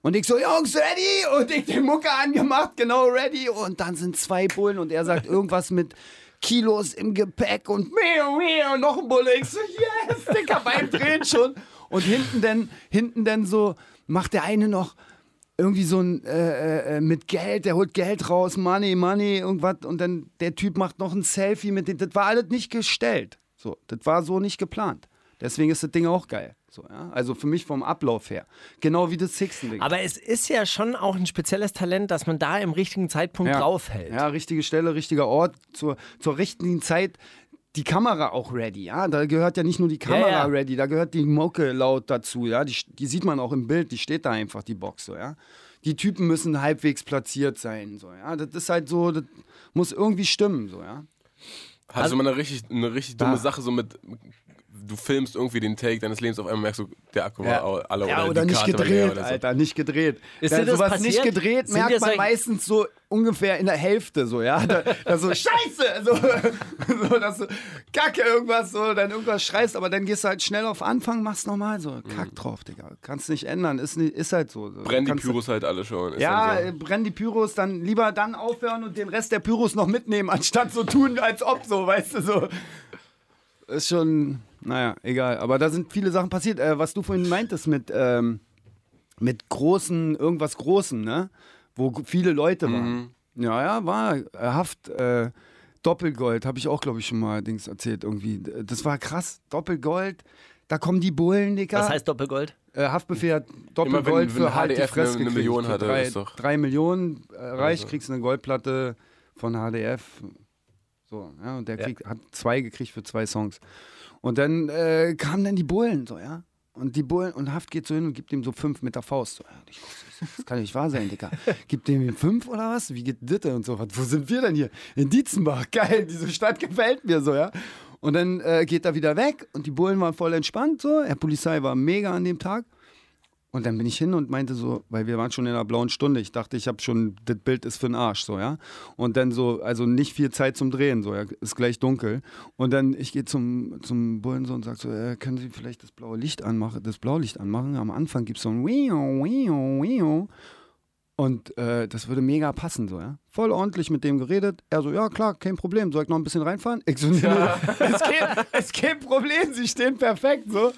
Und ich so, Jungs, ready? Und ich den Mucke angemacht, genau ready. Und dann sind zwei Bullen und er sagt irgendwas mit Kilos im Gepäck und miau, miau, noch ein Bulle. Ich so, yes, Dicker, beim Drehen schon. Und hinten dann, hinten dann so, macht der eine noch irgendwie so ein äh, äh, mit Geld, der holt Geld raus, Money, Money, irgendwas. Und dann der Typ macht noch ein Selfie mit dem. Das war alles nicht gestellt. So, das war so nicht geplant. Deswegen ist das Ding auch geil. So, ja? Also für mich vom Ablauf her. Genau wie das Sixten-Ding. Aber es ist ja schon auch ein spezielles Talent, dass man da im richtigen Zeitpunkt draufhält. Ja, richtige Stelle, richtiger Ort, zur, zur richtigen Zeit. Die Kamera auch ready, ja. Da gehört ja nicht nur die Kamera Ja, ja. ready, da gehört die Mucke laut dazu, ja. Die, die sieht man auch im Bild, die steht da einfach, die Box, so, ja. Die Typen müssen halbwegs platziert sein, so, ja. Das ist halt so, das muss irgendwie stimmen, so, ja. Hast du mal eine richtig, eine richtig dumme Sache so mit du filmst irgendwie den Take deines Lebens, auf einmal merkst du, der Akku war alle ja, oder, oder die nicht Karte war leer gedreht, oder so. Alter, nicht gedreht. Ist Da- dir das sowas passiert? nicht gedreht Sind merkt man meistens so ungefähr in der Hälfte, so, ja. Da, da so, Scheiße! So, so, dass du Kacke irgendwas, so, dann irgendwas schreist, aber dann gehst du halt schnell auf Anfang, machst nochmal so, kack drauf, Digga. Kannst nicht ändern, ist, ist halt so. so. Brennen die Pyros halt alle schon. Ist Ja, dann äh, brennen die Pyros, dann lieber dann aufhören und den Rest der Pyros noch mitnehmen, anstatt so tun, als ob so, weißt du, so. Ist schon, naja, egal. Aber da sind viele Sachen passiert. Äh, was du vorhin meintest mit, ähm, mit großen, irgendwas Großen, ne? Wo viele Leute waren. Ja, ja, war äh, Haft, äh, Doppelgold, habe ich auch, glaube ich, schon mal Dings erzählt irgendwie. Das war krass, Doppelgold. Da kommen die Bullen, Digga. Was heißt Doppelgold? Äh, Haftbefehl hat Immer Doppelgold wenn- wenn für halt die HDF Fresse eine- eine gekriegt. Million hatte, drei, ist doch- drei Millionen erreicht, Also. kriegst eine Goldplatte von HDF. So, ja, und der Ja. kriegt, hat zwei gekriegt für zwei Songs. Und dann äh, kamen dann die Bullen, so, ja. Und die Bullen, und Haft geht so hin und gibt ihm so fünf mit der Faust. So, ja, und ich, das, das kann nicht wahr sein, Digga. Gibt dem fünf oder was? Wie geht das denn und so? Wo sind wir denn hier? In Dietzenbach. Geil, diese Stadt gefällt mir so, ja. Und dann äh, geht er wieder weg und die Bullen waren voll entspannt, so. Der Polizei war mega an dem Tag. Und dann bin ich hin und meinte so, weil wir waren schon in der blauen Stunde. Ich dachte, ich habe schon, das Bild ist für den Arsch, so, ja. Und dann so, also nicht viel Zeit zum Drehen, so, ja, ist gleich dunkel. Und dann, ich gehe zum, zum Bullen so und sage so, äh, können Sie vielleicht das blaue Licht anmachen, das Blaulicht anmachen? Am Anfang gibt es so ein Wio, Wio, Wio. Und äh, das würde mega passen, so, ja. Voll ordentlich mit dem geredet. Er so, ja klar, kein Problem. Soll ich noch ein bisschen reinfahren? Ich so, nee, ist, kein, ist kein Problem, sie stehen perfekt, so.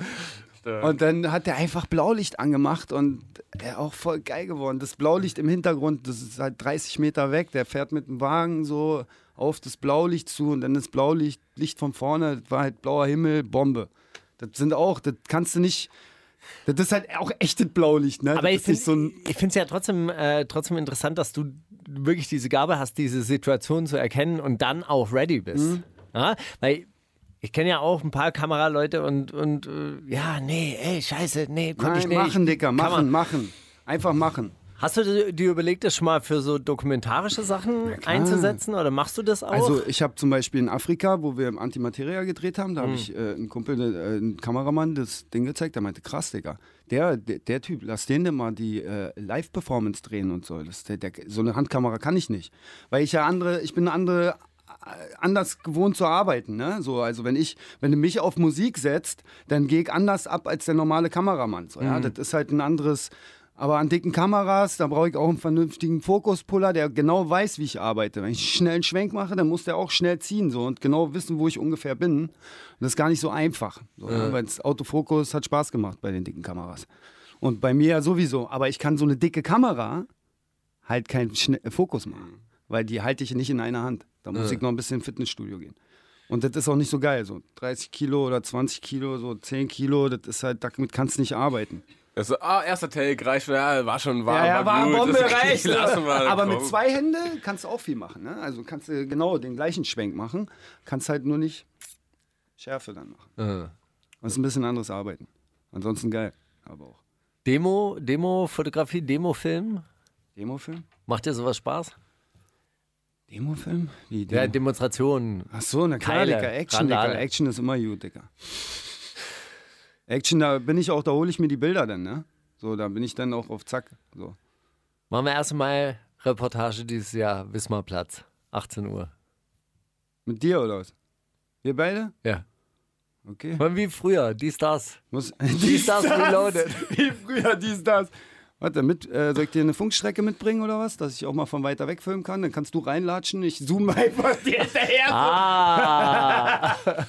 Und dann hat er einfach Blaulicht angemacht und er auch voll geil geworden. Das Blaulicht im Hintergrund, das ist halt 30 Meter weg. Der fährt mit dem Wagen so auf das Blaulicht zu und dann das Blaulicht, Licht von vorne, das war halt blauer Himmel, Bombe. Das sind auch, das kannst du nicht, das ist halt auch echtes Blaulicht, ne? Aber das ich so finde es ja trotzdem, äh, trotzdem interessant, dass du wirklich diese Gabe hast, diese Situation zu erkennen und dann auch ready bist. Mhm. Ja? Weil ich kenne ja auch ein paar Kameraleute und, und äh, ja, nee, ey, scheiße, nee, konnte ich nicht. machen, Dicker, machen, machen. Einfach machen. Hast du dir- überlegt, das schon mal für so dokumentarische Sachen einzusetzen oder machst du das auch? Also ich habe zum Beispiel in Afrika, wo wir im Antimateria gedreht haben, da habe Mhm. ich äh, einen Kumpel, äh, einen Kameramann, das Ding gezeigt, der meinte, krass, Digga, der, der, der Typ, lass den denn mal die äh, Live-Performance drehen und so. Das, der, der, so eine Handkamera kann ich nicht. Weil ich ja andere, ich bin eine andere anders gewohnt zu arbeiten, ne? So, also wenn ich, wenn du mich auf Musik setzt, dann gehe ich anders ab als der normale Kameramann. So, ja? Das ist halt ein anderes. Aber an dicken Kameras, da brauche ich auch einen vernünftigen Fokuspuller, der genau weiß, wie ich arbeite. Wenn ich schnell einen Schwenk mache, dann muss der auch schnell ziehen so, und genau wissen, wo ich ungefähr bin. Und das ist gar nicht so einfach. So, ja. Weil das Autofokus hat Spaß gemacht bei den dicken Kameras. Und bei mir ja sowieso. Aber ich kann so eine dicke Kamera halt keinen Schne- Fokus machen. Weil die halte ich nicht in einer Hand. Da muss ich noch ein bisschen ins Fitnessstudio gehen. Und das ist auch nicht so geil. So 30 Kilo oder 20 Kilo, so 10 Kilo, das ist halt, damit kannst du nicht arbeiten. Das so, ah, erster Take reicht ja, war schon warm. Ja, ja, war gut, Bombe reicht. Aber mit zwei Händen kannst du auch viel machen. Ne? Also kannst du genau den gleichen Schwenk machen, kannst halt nur nicht Schärfe dann machen. Äh. Das ist ein bisschen anderes Arbeiten. Ansonsten geil, aber auch. Demo, Demo-Fotografie, Demo-Film? Demofilm? Macht dir sowas Spaß? Demofilm? Wie Demo? Ja, Demonstrationen. Ach so, na klar, Keile, Digga. Action, Digga. Action ist immer gut, Digga. Action, da bin ich auch, da hole ich mir die Bilder dann, ne? So, da bin ich dann auch auf Zack. So. Machen wir erst mal Reportage dieses Jahr, Wismarplatz, 18 Uhr. Mit dir oder was? Wir beide? Ja. Okay. Mal Wie früher, die Stars. Muss, Die Stars Reloaded. Wie früher dies, das. Warte, mit, äh, soll ich dir eine Funkstrecke mitbringen oder was? Dass ich auch mal von weiter weg filmen kann? Dann kannst du reinlatschen, ich zoome einfach dir hinterher. Ah,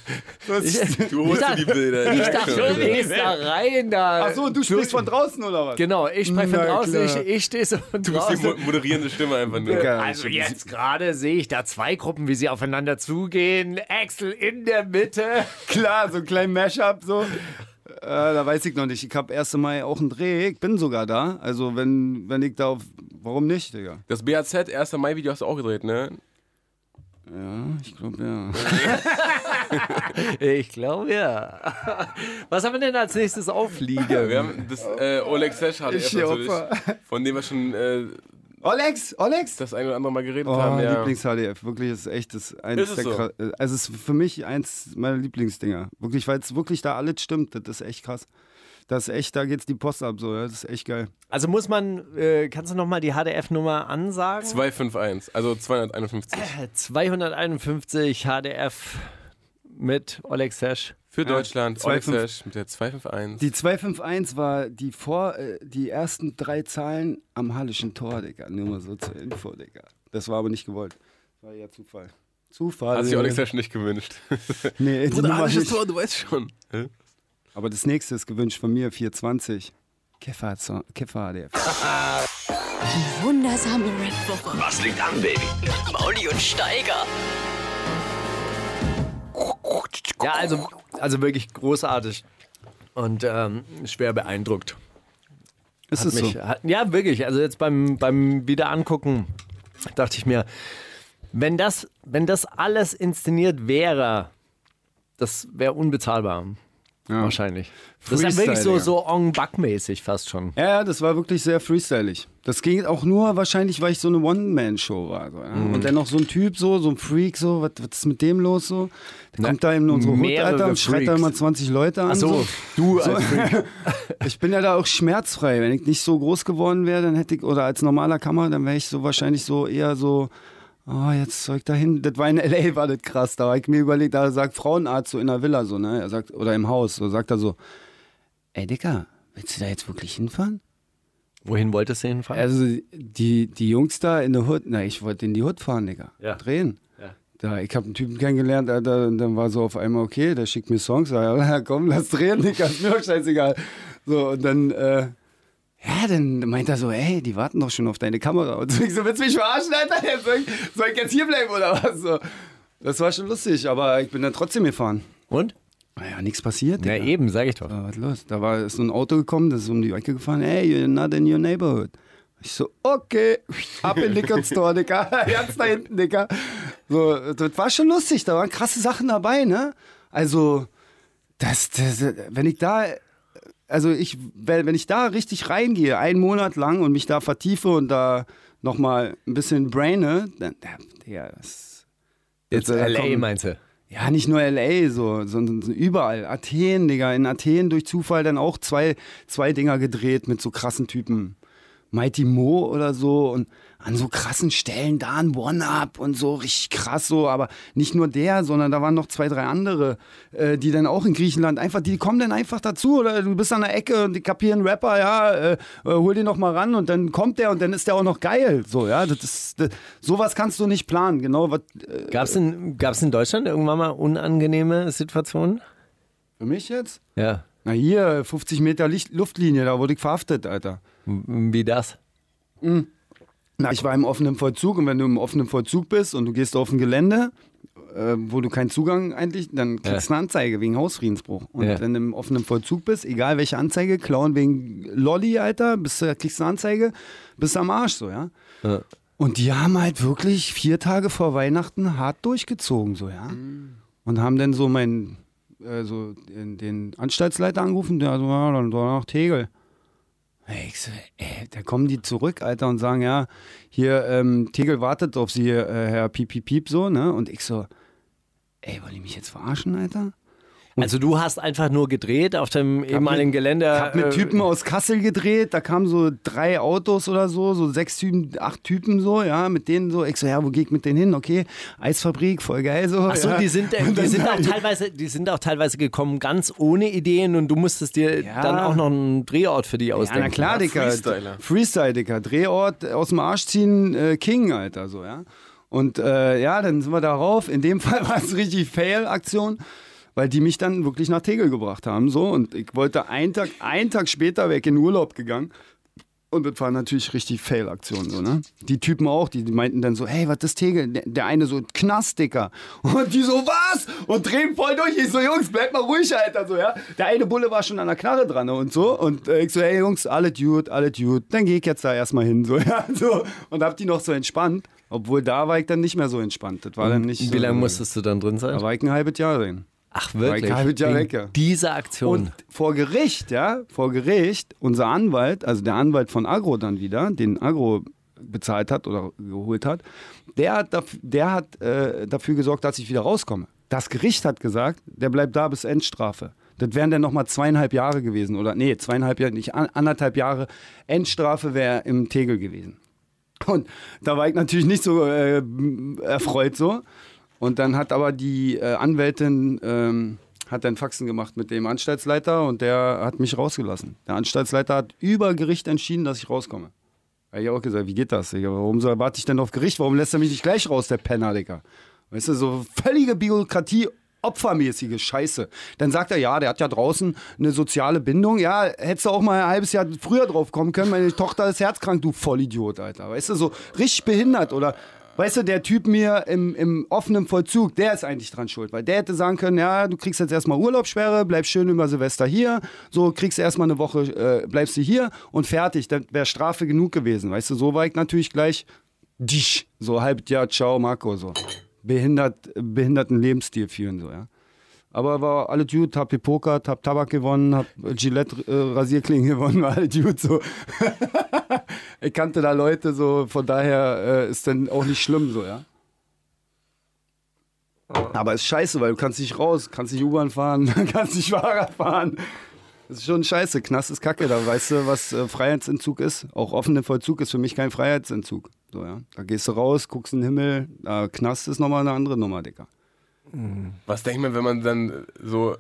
Das- Du holst dir die Bilder. ich dachte, du gehst da rein. Da. Ach so, du sprichst von draußen oder was? Genau, ich spreche von draußen, ich, klar. ich stehe so von Du bist die moderierende Stimme einfach nur. Digga, Also ich- jetzt gerade sehe ich da zwei Gruppen, wie sie aufeinander zugehen. Axel in der Mitte. Klar, so ein kleinen Mashup so. Äh, da weiß ich noch nicht. Ich habe 1. Mai auch einen Dreh. Ich bin sogar da. Also wenn, wenn ich da auf... Warum nicht, Digga? Das BAZ 1. Mai-Video hast du auch gedreht, ne? Ja, ich glaube ja. Ich glaube ja. Was haben wir denn als nächstes aufliegen? Wir haben das äh, Oleg Sesh er natürlich, von dem wir schon äh, Olex, Olex. das ein oder andere Mal geredet Oh, haben. Ja. Lieblings-HDF, wirklich ist echt das eins Ist es der so? äh, Also es ist für mich eins meiner Lieblingsdinger. Wirklich, weil es wirklich da alles stimmt. Das ist echt krass. Das ist echt, da geht's die Post ab so. ja, Das ist echt geil. Also muss man, äh, kannst du nochmal die HDF-Nummer ansagen? 251, also 251. Äh, 251 HDF mit Oleg Sesh. Für Deutschland, 25 Alex Sash mit der 251. Die 251 war die vor, äh, die ersten drei Zahlen am Hallischen Tor, Digga. Nur mal so zur Info, Digga. Das war aber nicht gewollt. Das war ja Zufall. Zufall. Hat sich Alex Sash nicht gewünscht. Nee, Bruder, nicht. Tor, du weißt schon. Aber das nächste ist gewünscht von mir, 420. Keffer, Keffer HDF. Die wundersame Red Booker. Was liegt an, Baby? Mauli und Steiger. Ja, also, also wirklich großartig und ähm, schwer beeindruckt. Ist Hat es mich, so? hat, ja, wirklich. Also jetzt beim, beim Wiederangucken dachte ich mir, wenn das, wenn das alles inszeniert wäre, das wäre unbezahlbar. Ja. Wahrscheinlich. Das ist wirklich so, so Ong Bak-mäßig fast schon. Ja, das war wirklich sehr freestylig. Das ging auch nur wahrscheinlich, weil ich so eine One-Man-Show war. So, ja? Mhm. Und dann noch so ein Typ, so, so ein Freak, so, was, was ist mit dem los? So? Der Na, kommt da in unsere Hut, Alter, und schreit da immer 20 Leute an. Ach so, so. du So. als Freak. Ich bin ja da auch schmerzfrei. Wenn ich nicht so groß geworden wäre, dann hätte ich, oder als normaler Kammer, dann wäre ich so wahrscheinlich so eher so, oh, jetzt soll ich da hin. Das war in L.A., war das krass. Da habe ich mir überlegt, da sagt Frauenarzt so in der Villa so, ne? Er sagt, oder im Haus, so sagt er so, ey Dicker, willst du da jetzt wirklich hinfahren? Wohin wolltest du hinfahren? Also die, die Jungs da in der Hut, na, ich wollte in die Hut fahren, Digga. Ja. Drehen. Ja. Da, ich habe einen Typen kennengelernt, Alter, und dann war so auf einmal, okay, der schickt mir Songs, sag, ja, komm, lass drehen, Digga, ist mir doch scheißegal. So, und dann, äh, ja, dann meint er so, ey, die warten doch schon auf deine Kamera. Und so, ich so, willst du mich verarschen, Alter? Soll ich, soll ich jetzt hier bleiben oder was? So. Das war schon lustig, aber ich bin dann trotzdem gefahren. Und? Naja, nichts passiert. Ja, Digga. eben, sag ich doch. Da was los. Da war ist so ein Auto gekommen, das ist um die Ecke gefahren. Hey, you're not in your neighborhood. Ich so, okay, ab in Liquor Store, Digga. Ganz da hinten, Digga. So, das war schon lustig, da waren krasse Sachen dabei, ne? Also, das, das wenn ich da, also ich, wenn ich da richtig reingehe, einen Monat lang und mich da vertiefe und da nochmal ein bisschen braine, dann, ja, das, Jetzt da L.A. kommen- meinst du? ja, nicht nur L.A., so, sondern so überall. Athen, Digga. In Athen durch Zufall dann auch zwei, zwei Dinger gedreht mit so krassen Typen. Mighty Mo oder so und an so krassen Stellen da ein One-Up und so richtig krass so, aber nicht nur der, sondern da waren noch zwei, drei andere, äh, die dann auch in Griechenland einfach, die kommen dann einfach dazu oder du bist an der Ecke und die kapieren Rapper, ja, äh, äh, hol den noch mal ran und dann kommt der und dann ist der auch noch geil, so, ja, das ist, das, sowas kannst du nicht planen, genau, was, äh, Gab es in, gab's in Deutschland irgendwann mal unangenehme Situationen? für mich jetzt? Ja. Na hier, 50 Meter Licht, Luftlinie, da wurde ich verhaftet, Alter. Wie das? Na, ich war im offenen Vollzug und wenn du im offenen Vollzug bist und du gehst auf ein Gelände, äh, wo du keinen Zugang eigentlich, dann kriegst du eine Anzeige wegen Hausfriedensbruch. Und Ja. wenn du im offenen Vollzug bist, egal welche Anzeige, klauen wegen Lolli, Alter, bist du, kriegst du eine Anzeige, bist du am Arsch, so, ja. Ja. Und die haben halt wirklich vier Tage vor Weihnachten hart durchgezogen, so, ja. Und haben dann so meinen, äh, so den, den Anstaltsleiter angerufen, der so, ja, dann war nach Tegel. Ich so, ey, da kommen die zurück, Alter, und sagen, ja, hier, ähm, Tegel wartet auf Sie, äh, Herr Piep, Piep, Piep, so, ne? Und ich so, ey, wollen die mich jetzt verarschen, Alter? Also du hast einfach nur gedreht auf dem ehemaligen mit- Gelände. Ich hab mit äh, Typen aus Kassel gedreht, da kamen so drei Autos oder so, so sechs Typen, acht Typen so, ja, mit denen so, ich so, ja, wo geh ich mit denen hin? Okay, Eisfabrik, voll geil so. Ach so, ja. die sind, äh, die dann- sind auch teilweise, die sind auch teilweise gekommen ganz ohne Ideen und du musstest dir Ja. dann auch noch einen Drehort für die Ja, ausdenken. na klar, Dicker. Freestyler. Freestyle, Dicker. Drehort aus dem Arsch ziehen, äh, King, Alter, so, ja. Und äh, ja, dann sind wir darauf. In dem Fall war es richtig Fail-Aktion, weil die mich dann wirklich nach Tegel gebracht haben, so. Und ich wollte einen Tag, einen Tag später weg in Urlaub gegangen. Und das war natürlich richtig Fail-Aktion, so, ne? Die Typen auch, die, die meinten dann so, hey, was ist Tegel? Der, der eine so, Knast, Dicker. Und die so, was? Und drehen voll durch. Ich so, Jungs, bleib mal ruhig, Alter, so, ja? Der eine Bulle war schon an der Knarre dran und so. Und äh, ich so, hey, Jungs, alle Dude, alle Dude. Dann geh ich jetzt da erstmal hin, so, ja? So. Und hab die noch so entspannt. Obwohl, da war ich dann nicht mehr so entspannt. Das war dann nicht Wie so, lange musstest du dann drin sein? Da war ich ein halbes Jahr drin. Ach wirklich? Jahr Wegen weg, ja. Dieser Aktion. Und vor Gericht, ja, vor Gericht, unser Anwalt, also der Anwalt von Agro dann wieder, den Agro bezahlt hat oder geholt hat, der hat, daf- der hat äh, dafür gesorgt, dass ich wieder rauskomme. Das Gericht hat gesagt, der bleibt da bis Endstrafe. Das wären dann nochmal zweieinhalb Jahre gewesen. Oder nee, zweieinhalb Jahre, nicht an, anderthalb Jahre. Endstrafe wäre im Tegel gewesen. Und da war ich natürlich nicht so äh, erfreut so. Und dann hat aber die äh, Anwältin ähm, hat dann Faxen gemacht mit dem Anstaltsleiter und der hat mich rausgelassen. Der Anstaltsleiter hat über Gericht entschieden, dass ich rauskomme. Da hab ich auch gesagt, wie geht das? Warum so, warte ich denn auf Gericht? Warum lässt er mich nicht gleich raus, der Penner, Digga? Weißt du, so völlige Bürokratie, opfermäßige Scheiße. Dann sagt er, ja, der hat ja draußen eine soziale Bindung. Ja, hättest du auch mal ein halbes Jahr früher drauf kommen können. Meine Tochter ist herzkrank, du Vollidiot, Alter. Weißt du, so richtig behindert oder. Weißt du, der Typ mir im, im offenen Vollzug, der ist eigentlich dran schuld, weil der hätte sagen können, ja, du kriegst jetzt erstmal Urlaubssperre, bleibst schön über Silvester hier, so kriegst erstmal eine Woche, äh, bleibst du hier und fertig, dann wäre Strafe genug gewesen, weißt du, so war ich natürlich gleich, dich, so halb, ja, ciao, Marco, so. Behindert, behinderten Lebensstil führen, so, ja. Aber war alles gut, hab gepokert, hab Tabak gewonnen, hab Gillette äh, gewonnen, war alles gut so. ich kannte da Leute so, von daher äh, ist dann auch nicht schlimm so, ja. Aber ist scheiße, weil du kannst nicht raus, kannst nicht U-Bahn fahren, kannst nicht Fahrrad fahren. Das ist schon scheiße. Knast ist Kacke. Da weißt du, was äh, Freiheitsentzug ist. Auch offener Vollzug ist für mich kein Freiheitsentzug. So, ja. Da gehst du raus, guckst in den Himmel. Da Knast ist nochmal eine andere Nummer, Dicker. Was denkt man, wenn man dann so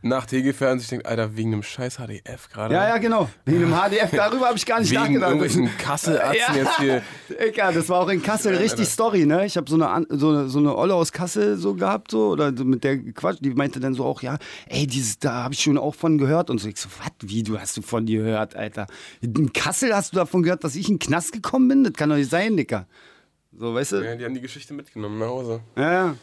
nach und sich denkt, Alter, wegen einem scheiß HDF gerade? Ja, ja, genau. Wegen dem HDF, darüber habe ich gar nicht Wegen nachgedacht. irgendwelchen Kasselatzen Ja. jetzt hier. Egal, das war auch in Kassel richtig Story, ne? Ich habe so eine, so, eine, so eine Olle aus Kassel so gehabt, so, oder mit der Quatsch, die meinte dann so auch, ja, ey, dieses, da habe ich schon auch von gehört. Und so, ich so, was, wie, du hast du von dir gehört, Alter? In Kassel hast du davon gehört, dass ich in den Knast gekommen bin? Das kann doch nicht sein, Dicker. So, weißt du? Ja, die haben die Geschichte mitgenommen nach Hause. Ja, ja.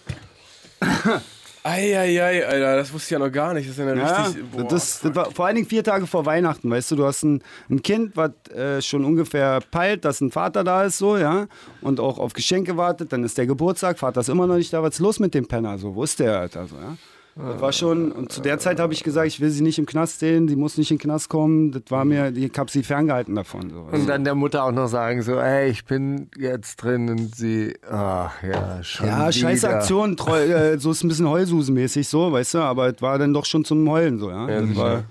Eieiei, Alter, das wusste ich ja noch gar nicht. Das ist ja, Ja, richtig. boah, das, das war vor allen Dingen vier Tage vor Weihnachten, weißt du, du hast ein, ein Kind, was äh, schon ungefähr peilt, dass ein Vater da ist, so, ja, und auch auf Geschenke wartet, dann ist der Geburtstag, Vater ist immer noch nicht da, was ist los mit dem Penner, so, wo ist der, Alter, so, ja. Das war schon, und zu der Zeit habe ich gesagt, ich will sie nicht im Knast sehen, sie muss nicht in den Knast kommen, das war mir, ich habe sie ferngehalten davon, so. Und dann der Mutter auch noch sagen, so, ey, ich bin jetzt drin und sie, ach ja, schon Ja, scheiß wieder. Aktion, treu, äh, so ist ein bisschen Heulsusenmäßig so, weißt du, aber es war dann doch schon zum Heulen so, ja. Ja, das, war,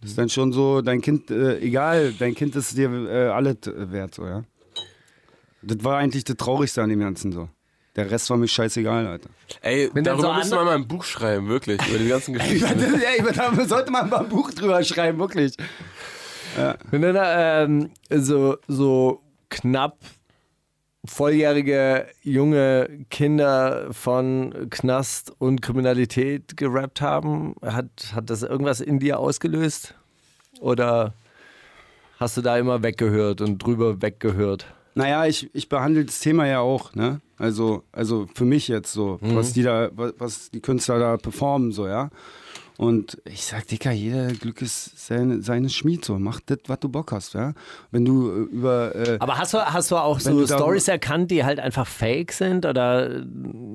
das ist dann schon so, dein Kind, äh, egal, dein Kind ist dir äh, alles wert, so, ja. Das war eigentlich das Traurigste an dem Ganzen so. Der Rest war mir scheißegal, Alter. Ey, Wenn darüber so müssen wir mal ein Buch schreiben, wirklich, über die ganzen Geschichten. Ey, da sollte man mal ein Buch drüber schreiben, wirklich. Wenn dann ähm, so, so knapp volljährige junge Kinder von Knast und Kriminalität gerappt haben, hat, hat das irgendwas in dir ausgelöst? Oder hast du da immer weggehört und drüber weggehört? Naja, ich, ich behandle das Thema ja auch, ne? Also, also für mich jetzt so, was die da, was, die Künstler da performen, so, ja. Und ich sag, Dicker, jeder Glück ist seine, seines Schmied, so. Mach das, was du Bock hast, ja. Wenn du äh, über, äh, Aber hast du, hast du auch so Stories erkannt, die halt einfach fake sind? Oder äh,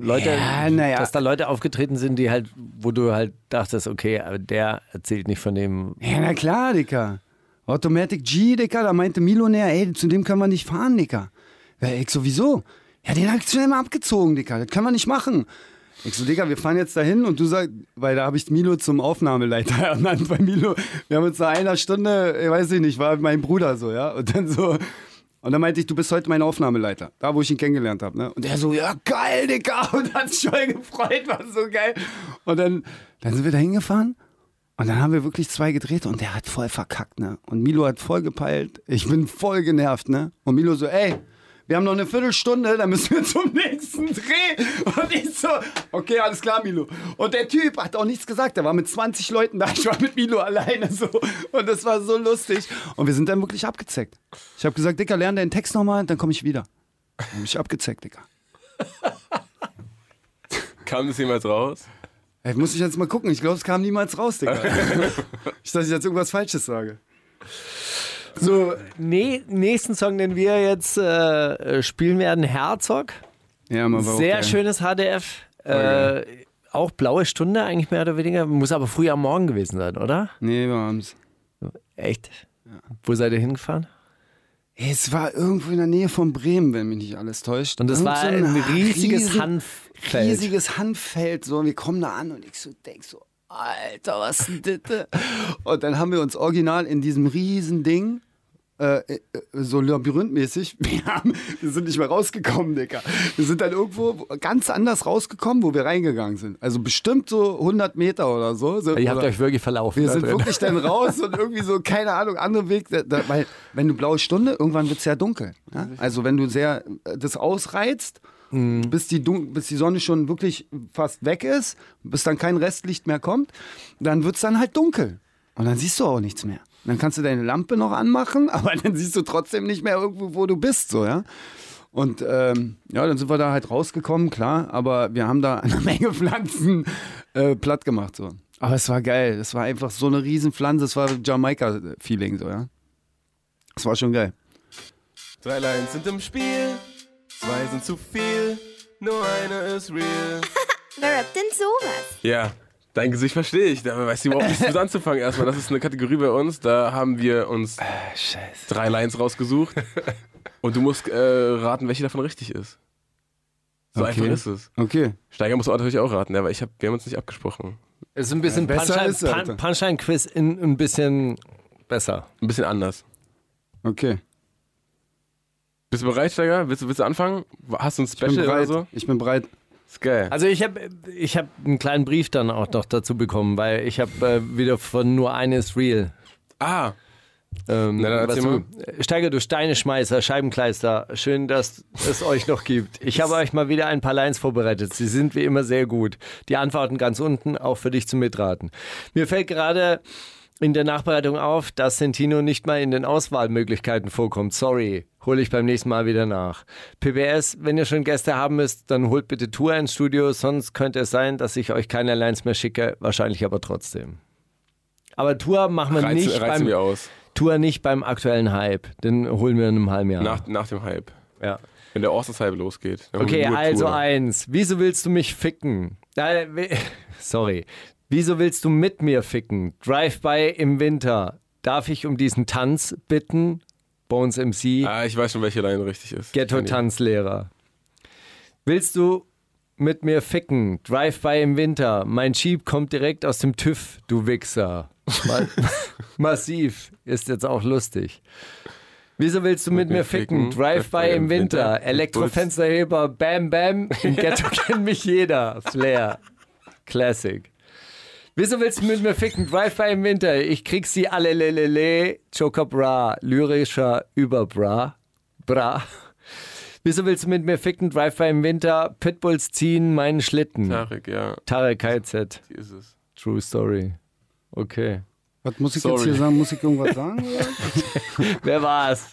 Leute, Ja, ja. dass da Leute aufgetreten sind, die halt, wo du halt dachtest, okay, aber der erzählt nicht von dem. ja, na klar, Dicker. Automatic G, Dicker, da meinte Milonär, ey, zu dem können wir nicht fahren, Dicker. Ja, ich sowieso. Ja, den hab ich schnell mal abgezogen, Dicker. Das können wir nicht machen. Ich so, Digga, wir fahren jetzt dahin und du sagst, weil da habe ich Milo zum Aufnahmeleiter ernannt bei Milo. Wir haben uns nach einer Stunde, ich weiß ich nicht, war mein Bruder so, ja. Und dann so, und dann meinte ich, du bist heute mein Aufnahmeleiter. Da, wo ich ihn kennengelernt habe, ne? Und er so, ja, geil, Digga. Und hat sich voll gefreut, war so geil. Und dann, dann sind wir da hingefahren. Und dann haben wir wirklich zwei gedreht und der hat voll verkackt, ne? Und Milo hat voll gepeilt. Ich bin voll genervt, ne? Und Milo so, ey, wir haben noch eine Viertelstunde, dann müssen wir zum nächsten Dreh. Und ich so, okay, alles klar, Milo. Und der Typ hat auch nichts gesagt. Der war mit 20 Leuten da. Ich war mit Milo alleine so. Und das war so lustig. Und wir sind dann wirklich abgezeckt. Ich habe gesagt, Dicker, lern deinen Text nochmal, dann komme ich wieder. Dann hab ich abgezeckt, Dicker. Kam das jemals raus? Ey, muss ich jetzt mal gucken. Ich glaube, es kam niemals raus, Digga. ich, dass ich jetzt irgendwas Falsches sage. So, nee, nächsten Song, den wir jetzt äh, spielen werden, Herzog. Ja, man war Sehr geil. schönes HDF. Äh, auch blaue Stunde eigentlich mehr oder weniger. Muss aber früh am Morgen gewesen sein, oder? Nee, war abends. Echt? Wo seid ihr hingefahren? Es war irgendwo in der Nähe von Bremen, wenn mich nicht alles täuscht. Und das Irgend war so ein riesiges riesen- Hanffeld. Riesiges Hanffeld. So, und wir kommen da an und ich so denk so, Alter, was denn das? Und dann haben wir uns original in diesem riesen Ding äh, äh, so labyrinthmäßig, wir, haben, wir sind nicht mehr rausgekommen, Digga. Wir sind dann irgendwo ganz anders rausgekommen, wo wir reingegangen sind. Also bestimmt so 100 Meter oder so. so Ihr habt oder- euch wirklich verlaufen. wir da sind drin. wirklich dann raus und irgendwie so, keine Ahnung, andere Weg. Da, da, weil, wenn du blaue Stunde, irgendwann wird es sehr dunkel. Ja? Also, wenn du sehr äh, das ausreizt, bis, die Dun bis die Sonne schon wirklich fast weg ist, bis dann kein Restlicht mehr kommt, dann wird es dann halt dunkel. Und dann siehst du auch nichts mehr. Dann kannst du deine Lampe noch anmachen, aber dann siehst du trotzdem nicht mehr irgendwo, wo du bist, so, ja. Und ähm, ja, dann sind wir da halt rausgekommen, klar, aber wir haben da eine Menge Pflanzen äh, platt gemacht, so. Aber es war geil. Es war einfach so eine Riesenpflanze. Es war Jamaika-Feeling, so, ja. Es war schon geil. Drei Lines sind im Spiel, zwei sind zu viel, nur eine ist real. Wer rappt denn sowas? Ja, dein Gesicht verstehe ich. Da weiß ich überhaupt nicht mit anzufangen. Erstmal, das ist eine Kategorie bei uns. Da haben wir uns drei Lines rausgesucht. Und du musst äh, raten, welche davon richtig ist. So Okay. einfach ist es. Okay. Steiger muss natürlich auch raten, aber ich hab, wir haben uns nicht abgesprochen. Es ist ein bisschen Ja, besser Punchline- ist Pun- Alter. Punchline-Quiz in ein bisschen besser. Ein bisschen anders. Okay. Bist du bereit, Steiger? Willst du, willst du anfangen? Hast du ein Ich bin Special oder bereit. so? Ich bin bereit. Ist geil. Also ich habe ich hab einen kleinen Brief dann auch noch dazu bekommen, weil ich habe äh, wieder von nur eines Real. ah, Ähm, Na, was du, Steiger, du Steineschmeißer, Scheibenkleister, schön, dass es euch noch gibt. Ich habe euch mal wieder ein paar Lines vorbereitet. Sie sind wie immer sehr gut. Die Antworten ganz unten, auch für dich zum Mitraten. Mir fällt gerade in der Nachbereitung auf, dass Sentino nicht mal in den Auswahlmöglichkeiten vorkommt. Sorry, hole ich beim nächsten Mal wieder nach. PBS, wenn ihr schon Gäste haben müsst, dann holt bitte Tour ins Studio, sonst könnte es sein, dass ich euch keine Lines mehr schicke, wahrscheinlich aber trotzdem. Aber Tour machen wir reizen, nicht reizen beim. Tour nicht beim aktuellen Hype. Den holen wir in einem halben Jahr. Nach, nach dem Hype. ja. Wenn der Osters-Hype losgeht. Okay, also Tour. eins. Wieso willst du mich ficken? Äh, Sorry. Wieso willst du mit mir ficken? Drive-by im Winter. Darf ich um diesen Tanz bitten? Bones MC, Ah, ich weiß schon, welche Line richtig ist. Ghetto-Tanzlehrer. Willst du mit mir ficken? Drive-by im Winter. Mein Jeep kommt direkt aus dem TÜV, du Wichser. Ma Massiv. Ist jetzt auch lustig. Wieso willst du mit, mir ficken? Drive-by im Winter. Elektrofensterheber, bam, bam. Im Ghetto kennt mich jeder. Flair. Classic. Wieso willst du mit mir ficken? Drive-by im Winter. Ich krieg sie alle lelele. Joker Bra. Lyrischer Überbra. Bra. Wieso willst du mit mir ficken? Drive-by im Winter. Pitbulls ziehen meinen Schlitten. Tarek, ja, Tarek KZ. die ist es. True Story. Okay. Was muss ich Sorry. jetzt hier sagen? Muss ich irgendwas sagen? Wer war's?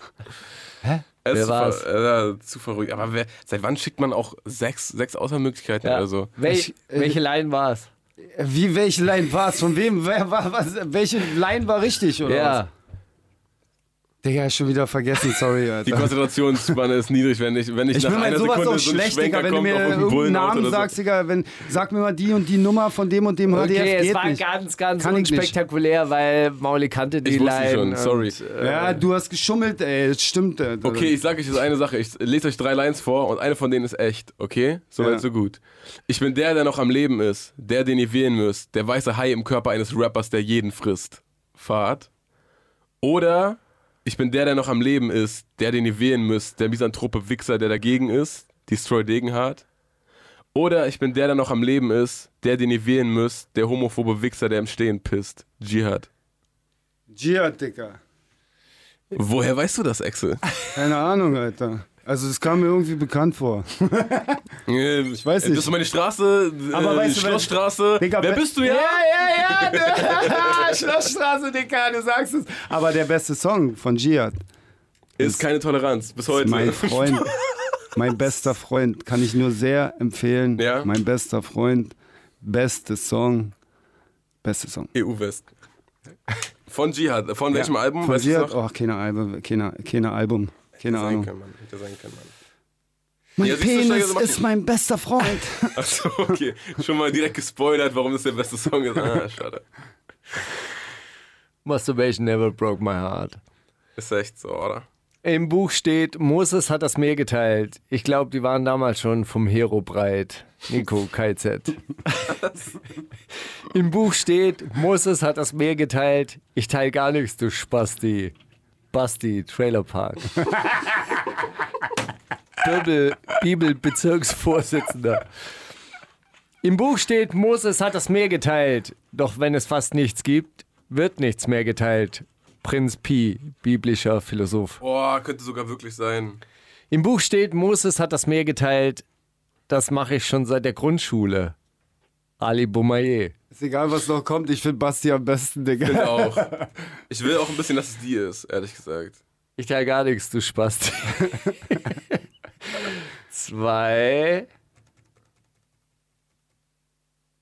Er Wer ist zu, war's? ver äh, zu verrückt. Aber wer, seit wann schickt man auch sechs, sechs Auswahlmöglichkeiten Ja. oder so? Welch, Ich, äh, welche Line war's? Wie, welche Line war es? Von wem? Wer, war, was, welche Line war richtig, oder Ja. was? Digga, schon wieder vergessen, sorry, Die Alter. Konzentrationsspanne ist niedrig, wenn ich, wenn ich, Ich nach einer sowas Sekunde auch so schlecht, Digga, wenn du mir irgendeinen Namen oder so. sagst, Digga, wenn, sag mir mal die und die Nummer von dem und dem HDF Okay, es geht war nicht. ganz, ganz Kann unspektakulär, weil Mauli kannte die Ich wusste Line. schon, sorry. Und, äh, Ja, du hast geschummelt, ey, das stimmt. Alter. Okay, ich sage euch jetzt eine Sache. Ich lese euch drei Lines vor und eine von denen ist echt, okay? Soweit Ja. so gut. Ich bin der, der noch am Leben ist, der, den ihr wählen müsst, der weiße Hai im Körper eines Rappers, der jeden frisst. Fahrt. Oder ich bin der, der noch am Leben ist, der, den ihr wählen müsst, der misanthrope Wichser, der dagegen ist, Destroy Degenhardt. Oder ich bin der, der noch am Leben ist, der, den ihr wählen müsst, der homophobe Wichser, der im Stehen pisst, Jihad. Jihad, Digga. Woher weißt du das, Axel? Keine Ahnung, Alter. Also, es kam mir irgendwie bekannt vor. Ich weiß nicht. Das ist meine Straße, Aber äh, weißt du, Schlossstraße. Digga, Wer bist du ja? Ja, ja, ja. Schlossstraße, Digga, du sagst es. Aber der beste Song von Jihad. Ist keine Toleranz bis heute. Mein Freund, mein bester Freund, kann ich nur sehr empfehlen. Ja? Mein bester Freund, beste Song, beste Song. EU-West. Von Jihad. Von welchem Album? Von Weißt Jihad, oh, keine Album, keine, keine Album, keine Sein Ahnung. kann, Mann. Hätte sein können, Mann. Mein Ja, siehst du, Penis Steiger, ist mein bester Freund. Achso, okay. Schon mal direkt gespoilert, warum das der beste Song ist. Ah, schade. Masturbation never broke my heart. Ist echt so, oder? Im Buch steht, Moses hat das Meer geteilt. Ich glaube, die waren damals schon vom Hero breit. Nico, KZ. Im Buch steht, Moses hat das Meer geteilt. Ich teile gar nichts, du Spasti. Basti, Trailerpark. Bibel, Bibelbezirksvorsitzender. Im Buch steht, Moses hat das Meer geteilt. Doch wenn es fast nichts gibt, wird nichts mehr geteilt. Prinz Pi, biblischer Philosoph. Boah, könnte sogar wirklich sein. Im Buch steht, Moses hat das Meer geteilt. Das mache ich schon seit der Grundschule. Ali Boumaier. Ist egal, was noch kommt, ich finde Basti am besten, Digga. Ich auch. Ich will auch ein bisschen, dass es die ist, ehrlich gesagt. Ich teile gar nichts, du Spasti. Zwei.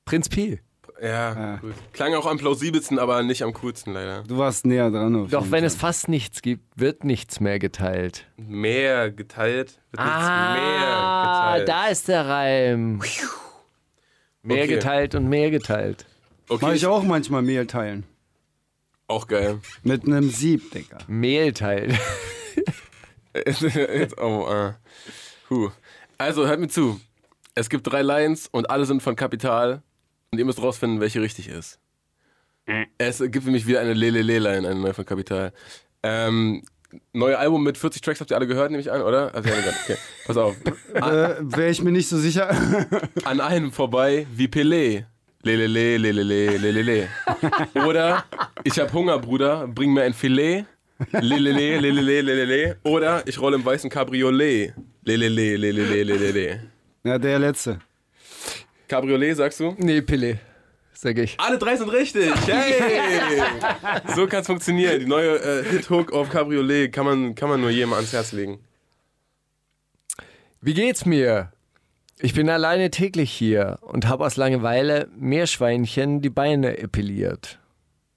Prinz Pi. Ja, gut. Klang auch am plausibelsten, aber nicht am coolsten leider. Du warst näher dran. Auf Doch wenn Fall. es fast nichts gibt, wird nichts mehr geteilt. Mehr geteilt, wird nichts Ah, mehr geteilt. da ist der Reim. Mehr Okay. geteilt und mehr geteilt. okay, Mach ich auch manchmal Mehl teilen. Auch geil. Mit einem Sieb, Digga. Mehl teilt. Jetzt, oh, äh. Puh. Also, hört mir zu. Es gibt drei Lines und alle sind von Kapital. Und ihr müsst rausfinden, welche richtig ist. Es gibt nämlich wieder eine Lelele-Line, eine neue von Kapital. Ähm, neue Album mit 40 Tracks habt ihr alle gehört, nehme ich an, oder? Also, ja, okay. Pass auf. Äh, Wäre ich mir nicht so sicher. An einem vorbei wie Pelé. Lelele, lelele, lelele. Oder ich hab Hunger, Bruder, bring mir ein Filet. Lelele, lelele, lelele. Oder ich rolle im weißen Cabriolet. Lelele, lelele, lelele. ja, der letzte. Cabriolet, sagst du? Nee, Pille. Sag ich. Alle drei sind richtig. Hey! So kann's funktionieren. Die neue äh, Hit-Hook auf Cabriolet kann man, kann man nur jedem ans Herz legen. Wie geht's mir? Ich bin alleine täglich hier und habe aus Langeweile Meerschweinchen die Beine epiliert.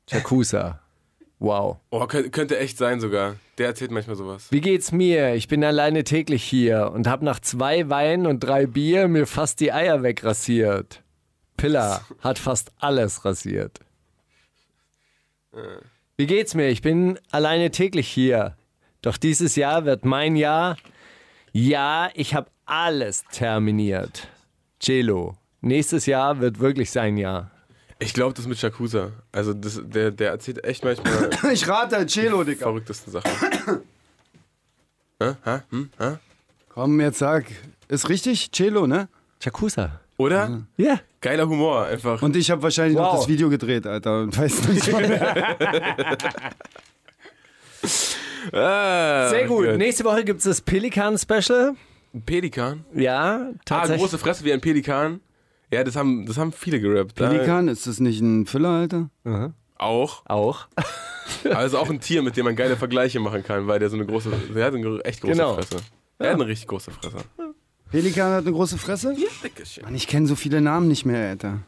Jakusa. Wow. Oh, könnte, könnte echt sein sogar. Der erzählt manchmal sowas. Wie geht's mir? Ich bin alleine täglich hier und hab nach zwei Wein und drei Bier mir fast die Eier wegrasiert. Pilla hat fast alles rasiert. Wie geht's mir? Ich bin alleine täglich hier. Doch dieses Jahr wird mein Jahr. Ja, ich hab alles terminiert. Cello. Nächstes Jahr wird wirklich sein Jahr. Ich glaube, das mit Shakusa. Also das, der, der erzählt echt manchmal Ich rate Cello, Digga. verrücktesten Sachen. Hä? Hä? Hm? Hä? Komm, jetzt sag. Ist richtig? Cello, ne? Jakusa. Oder? Ja. Geiler Humor, einfach. Und ich habe wahrscheinlich noch Wow. das Video gedreht, Alter. Und weiß nicht mehr. Ah, Sehr gut. Gott. Nächste Woche gibt's das Pelikan-Special. Ein Pelikan? Ja, Ah, tatsächlich. große Fresse wie ein Pelikan. Ja, das haben, das haben viele gerappt. Pelikan, ist das nicht ein Füller, Alter? Da, auch. Auch. Also auch ein Tier, mit dem man geile Vergleiche machen kann, weil der so eine große, der hat eine echt große Genau. Fresse. Er hat eine richtig große Fresse. Pelikan hat eine große Fresse? Dickerchen. Mann, ich kenne so viele Namen nicht mehr, Alter.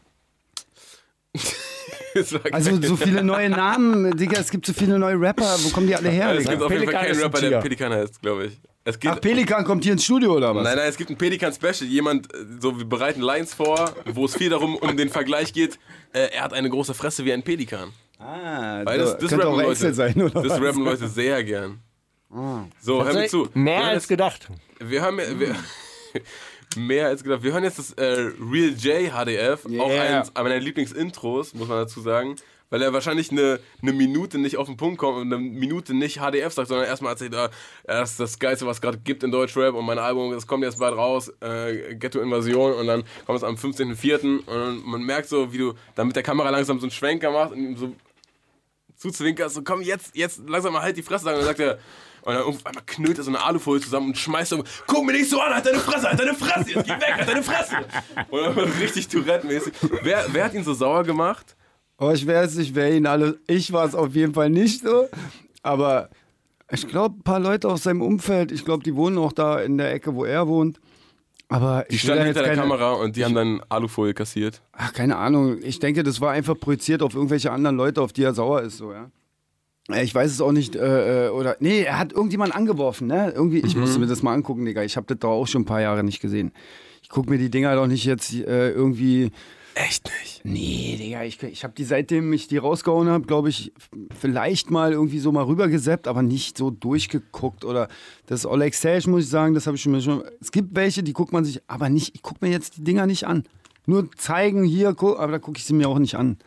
Also so viele neue Namen, Digga, es gibt so viele neue Rapper. Wo kommen die alle her, es Digga? gibt auf jeden Fall Pelikan keinen Rapper, der. Pelikan heißt, glaube ich. Es gibt, Ach, Pelikan kommt hier ins Studio, oder was? Nein, nein, es gibt ein Pelikan-Special. Jemand, äh, so, wir bereiten Lines vor, wo es viel darum um den Vergleich geht. Äh, er hat eine große Fresse wie ein Pelikan. Ah, Weil das, das könnte rappen auch Leute. Excel sein, oder das was? rappen Leute sehr gern. So, hör mir zu. Mehr als gedacht. Wir haben wir, mehr als gedacht. Wir hören jetzt das äh, Real J HDF, auch Yeah. eines meiner Lieblingsintros, muss man dazu sagen. Weil er wahrscheinlich eine, eine Minute nicht auf den Punkt kommt und eine Minute nicht HDF sagt, sondern erstmal erzählt, äh, das ist das Geilste, was es gerade gibt in Deutschrap und mein Album, das kommt jetzt bald raus, äh, Ghetto Invasion und dann kommt es am 15.04. und man merkt so, wie du dann mit der Kamera langsam so einen Schwenker machst und ihm so zuzwinkerst, so komm, jetzt, jetzt langsam mal halt die Fresse sagen. Und dann sagt er, und dann auf einmal knüllt er so eine Alufolie zusammen und schmeißt so, guck mir nicht so an, halt deine Fresse, halt deine Fresse, jetzt geh weg, halt deine Fresse. Und dann richtig Tourette-mäßig. Wer, wer hat ihn so sauer gemacht? Oh, ich weiß nicht, wer ihn alle. Ich war es auf jeden Fall nicht so. Aber ich glaube, ein paar Leute aus seinem Umfeld, ich glaube, die wohnen auch da in der Ecke, wo er wohnt. Aber Die ich standen hinter jetzt der keine, Kamera und die haben dann Alufolie kassiert. Ach, keine Ahnung. Ich denke, das war einfach projiziert auf irgendwelche anderen Leute, auf die er sauer ist, so, ja. Äh, Ich weiß es auch nicht, äh, äh, oder. Nee, er hat irgendjemand angeworfen, ne? Irgendwie, ich musste mir das mal angucken, Digga. Ich habe das doch auch schon ein paar Jahre nicht gesehen. Ich gucke mir die Dinger doch nicht jetzt äh, irgendwie Echt nicht. Nee, Digga, ich, ich habe die seitdem ich die rausgehauen habe, glaube ich, vielleicht mal irgendwie so mal rübergeseppt, aber nicht so durchgeguckt. Oder das Oleg Sage, muss ich sagen, das habe ich schon, schon. Es gibt welche, die guckt man sich, aber nicht, ich gucke mir jetzt die Dinger nicht an. Nur zeigen hier, guck, aber da gucke ich sie mir auch nicht an.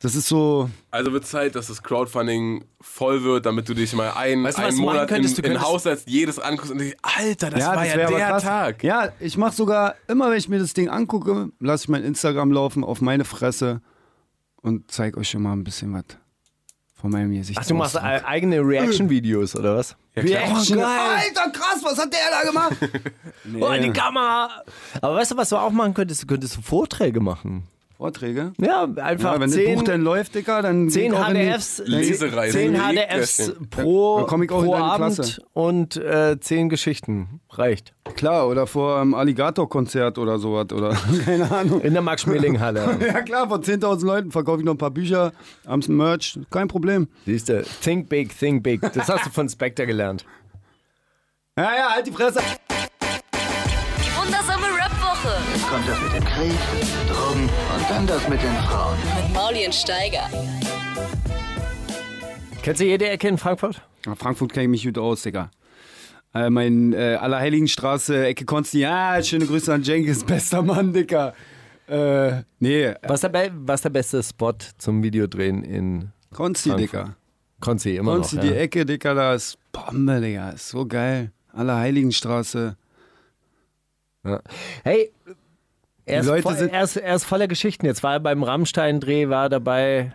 Das ist so. Also wird Zeit, dass das Crowdfunding voll wird, damit du dich mal ein, Weißt du, einen Monat könntest? in, in Haus setzt, jedes anguckst und denkst, Alter, das war ja wär aber der krass. Tag. Ja, ich mache sogar, immer wenn ich mir das Ding angucke, lasse ich mein Instagram laufen auf meine Fresse und zeige euch schon mal ein bisschen was von meinem Gesicht. Ach, du machst äh, eigene Reaction-Videos, oder was? Reaction. Oh, geil. Alter, krass, was hat der da gemacht? Oh, in die Kamera! Aber weißt du, was du auch machen könntest? Du könntest Vorträge machen. Vorträge? Ja, einfach Ja, wenn zehn, das Buch dann läuft, Dicker, dann zehn die- HDFs, Lesereise. zehn HDFs pro, Dann komm ich auch in pro deine Abend Klasse. und äh, zehn Geschichten. Reicht. Klar, oder vor einem Alligator-Konzert oder sowas, oder keine Ahnung. In der Max-Schmeling-Halle. Ja klar, von 10.000 Leuten verkaufe ich noch ein paar Bücher, abends ein Merch, kein Problem. Siehst du, think big, think big. Das hast du von Spectre gelernt. Ja, ja, halt die Fresse. Kommt das mit dem Krieg, Drogen und dann das mit den Frauen. mit Mauli und Steiger. Kennst du jede Ecke in Frankfurt? Ja, Frankfurt kenne ich mich gut aus, Digga. Äh, mein äh, Allerheiligenstraße, Ecke Konsti, ja, schöne Grüße an Jenkins, bester Mann, Dicker. Äh, nee, Was ist der, was der beste Spot zum Videodrehen in Konsti, Frankfurt. Dicker. Konzi? Immer Konsti, noch. die Ja. Ecke, Dicker, da ist Bombe, Digga, ist so geil. Allerheiligenstraße. Ja. Hey, er ist, Leute voll, sind- er, ist, er ist voller Geschichten. Jetzt war er beim Rammstein-Dreh, war dabei.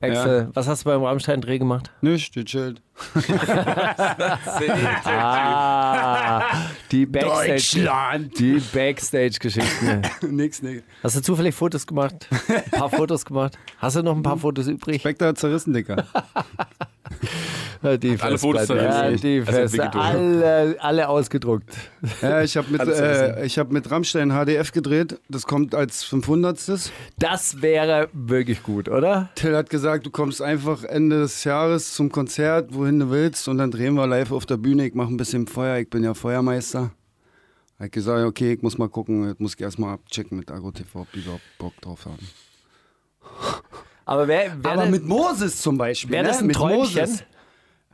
Axel, was hast du beim Rammstein-Dreh gemacht? Nicht, gechillt. Ah, die Backstage. Deutschland. Die Backstage-Geschichten. nix, nix. Hast du zufällig Fotos gemacht? Ein paar Fotos gemacht? Hast du noch ein paar Fotos übrig? Hat zerrissen, Dicker. Die Alle Fotos. Ja, die Feste, alle, alle ausgedruckt. ja, ich habe mit, äh, ich hab mit Rammstein HDF gedreht. Das kommt als 500. Das wäre wirklich gut, oder? Till hat gesagt, du kommst einfach Ende des Jahres zum Konzert, wohin du willst, und dann drehen wir live auf der Bühne. Ich mache ein bisschen Feuer, ich bin ja Feuermeister. Hat gesagt, okay, ich muss mal gucken, jetzt muss ich erstmal abchecken mit Agro TV, ob die überhaupt Bock drauf haben. Aber wer, wer Aber mit Moses zum Beispiel. wäre ne? das ein mit Träumchen? Moses.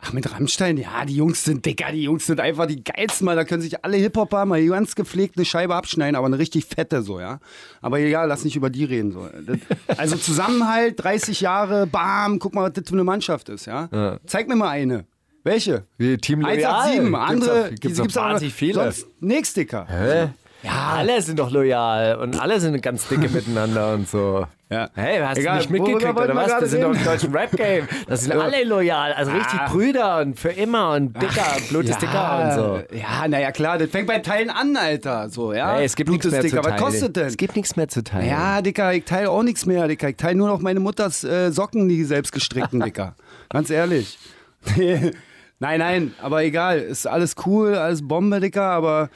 Ach, mit Rammstein, ja, die Jungs sind dicker, die Jungs sind einfach die geilsten, Mann. Da können sich alle Hip-Hopper mal ganz gepflegt eine Scheibe abschneiden, aber eine richtig fette so, ja. Aber egal, lass nicht über die reden. So. Das, also Zusammenhalt, 30 Jahre, bam, guck mal, was das für eine Mannschaft ist, ja. Zeig mir mal eine. Welche? Wie Team Loyal. 187, andere, Gibt's gibt's aber- wahnsinnig viele. Sonst nix, Dicker. Hä? Ja, alle sind doch loyal und alle sind ganz dicke miteinander und so. Ja. Hey, hast Egal, du nicht mitgekriegt oder was? Wir sind doch im deutschen Rap-Game. Das sind alle loyal, also richtig Brüder und für immer und dicker, Blut ist dicker und so. Ja, naja, klar, das fängt bei Teilen an, Alter. So, ja. Hey, es gibt Blut nichts mehr dicker. zu Was teilen. kostet denn? Es gibt nichts mehr zu teilen. Ja, Dicker, ich teile auch nichts mehr, Dicker. Ich teile nur noch meine Mutters äh, Socken, die selbstgestrickten, Dicker. Ganz ehrlich. nein, nein, aber egal. Ist alles cool, alles Bombe, Dicker, aber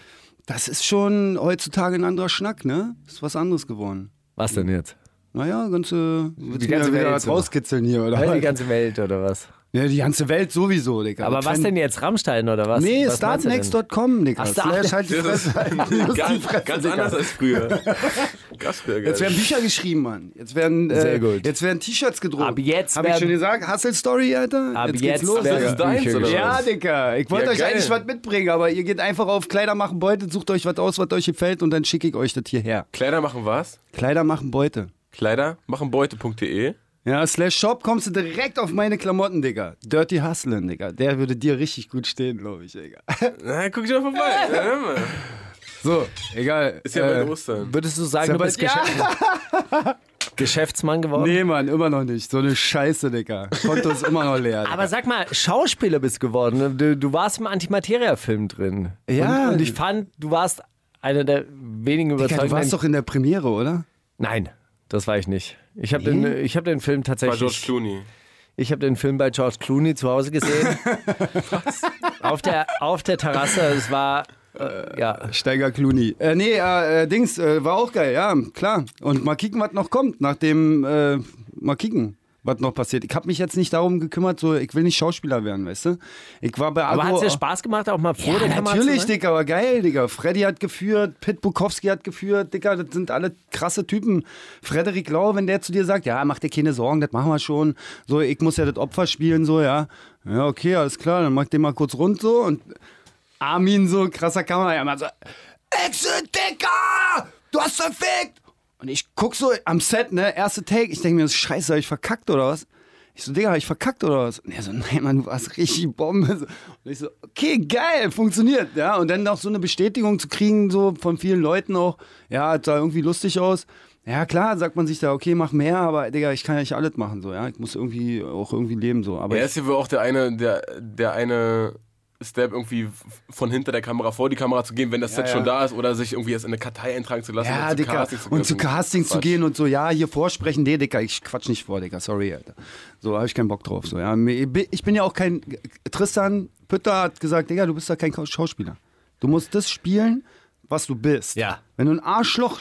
das ist schon heutzutage ein anderer Schnack, ne? Ist was anderes geworden. Was denn jetzt? Naja, ganze, Die ganze wieder Welt rauskitzeln hier, oder? Was? die ganze Welt oder was? Ja, die ganze Welt sowieso, Dicker. Aber was denn jetzt? Rammstein oder was? Nee, startnext.com, Digga. Ach, Slash halt die Das ist Fresse. Halt die ganz, Fresse, ganz Digga. anders als früher. Jetzt werden Bücher geschrieben, Mann. Jetzt werden, Sehr äh, gut. Jetzt werden T-Shirts gedruckt. Ab jetzt Hab ich schon gesagt. Hustle Story, Alter. Ab geht's jetzt los. Das ist deins, oder. Ja, Digga. Ich wollte Ja, euch geil. eigentlich was mitbringen, aber ihr geht einfach auf Kleider machen Beute, sucht euch was aus, was euch gefällt und dann schicke ich euch das hierher. Kleider machen was? Kleider machen Beute. Kleider machen Beute.de. Ja, slash Shop kommst du direkt auf meine Klamotten, Digga. Dirty Hustlen, Digga. Der würde dir richtig gut stehen, glaube ich, Digga. Na, guck dich mal vorbei. Ja, hör mal. So, egal. Ist ja bald Ostern. Würdest du sagen, ja du bist Geschäft Geschäftsmann geworden? Nee, Mann, immer noch nicht. So eine Scheiße, Digga. Konto ist immer noch leer. Digga. Aber sag mal, Schauspieler bist geworden. Du, du warst im Antimateria-Film drin. Ja. Und, und ich fand, du warst einer der wenigen Digga, überzeugenden. du warst doch in der Premiere, oder? Nein, das war ich nicht. Ich habe den, ich hab den Film War George tatsächlich. Clooney. Ich habe den Film bei George Clooney zu Hause gesehen. auf, der, auf der Terrasse. Es war. Äh, ja. Steiger Clooney. Äh, nee, äh, äh, Dings, äh, war auch geil, ja, klar. Und mal kicken, was noch kommt, nachdem, äh, mal kicken. Was noch passiert. Ich habe mich jetzt nicht darum gekümmert, so, ich will nicht Schauspieler werden, weißt du? Ich war bei Aber hat es dir Spaß gemacht, auch mal vor ja, der Kamera natürlich? Digga, aber geil, Digga. Freddy hat geführt, Pit Bukowski hat geführt, Digga, das sind alle krasse Typen. Frederik Lau, wenn der zu dir sagt, ja, mach dir keine Sorgen, das machen wir schon. So, ich muss ja das Opfer spielen, so, ja. Ja, okay, alles klar, dann mach den mal kurz rund so und Armin so, krasser Kamera, ja, mal so, Exit, Digga! Du hast verfickt! Und ich guck so am Set, ne, erste Take, ich denke mir, scheiße, hab ich verkackt oder was? Ich so, Digga, hab ich verkackt oder was? Und er so, nein, Mann, du warst richtig Bombe. Und ich so, okay, geil, funktioniert. Ja, und dann auch so eine Bestätigung zu kriegen, so von vielen Leuten auch, ja, sah irgendwie lustig aus. Ja, klar, sagt man sich da, okay, mach mehr, aber Digga, ich kann ja nicht alles machen, so, ja. Ich muss irgendwie auch irgendwie leben, so. Aber Er ist ja wohl auch der eine, der, der eine Step irgendwie von hinter der Kamera vor die Kamera zu gehen, wenn das Set ja. schon da ist oder sich irgendwie jetzt in eine Kartei eintragen zu lassen ja, und Casting zu und zu gehen. Casting zu gehen und so, ja, hier vorsprechen, nee, Digga, ich quatsch nicht vor, Digga, sorry, Alter. So, habe ich keinen Bock drauf, so, ja. Ich bin ja auch kein, Tristan Pütter hat gesagt, Digga, du bist ja kein Schauspieler. Du musst das spielen, was du bist. Ja. Wenn du ein Arschloch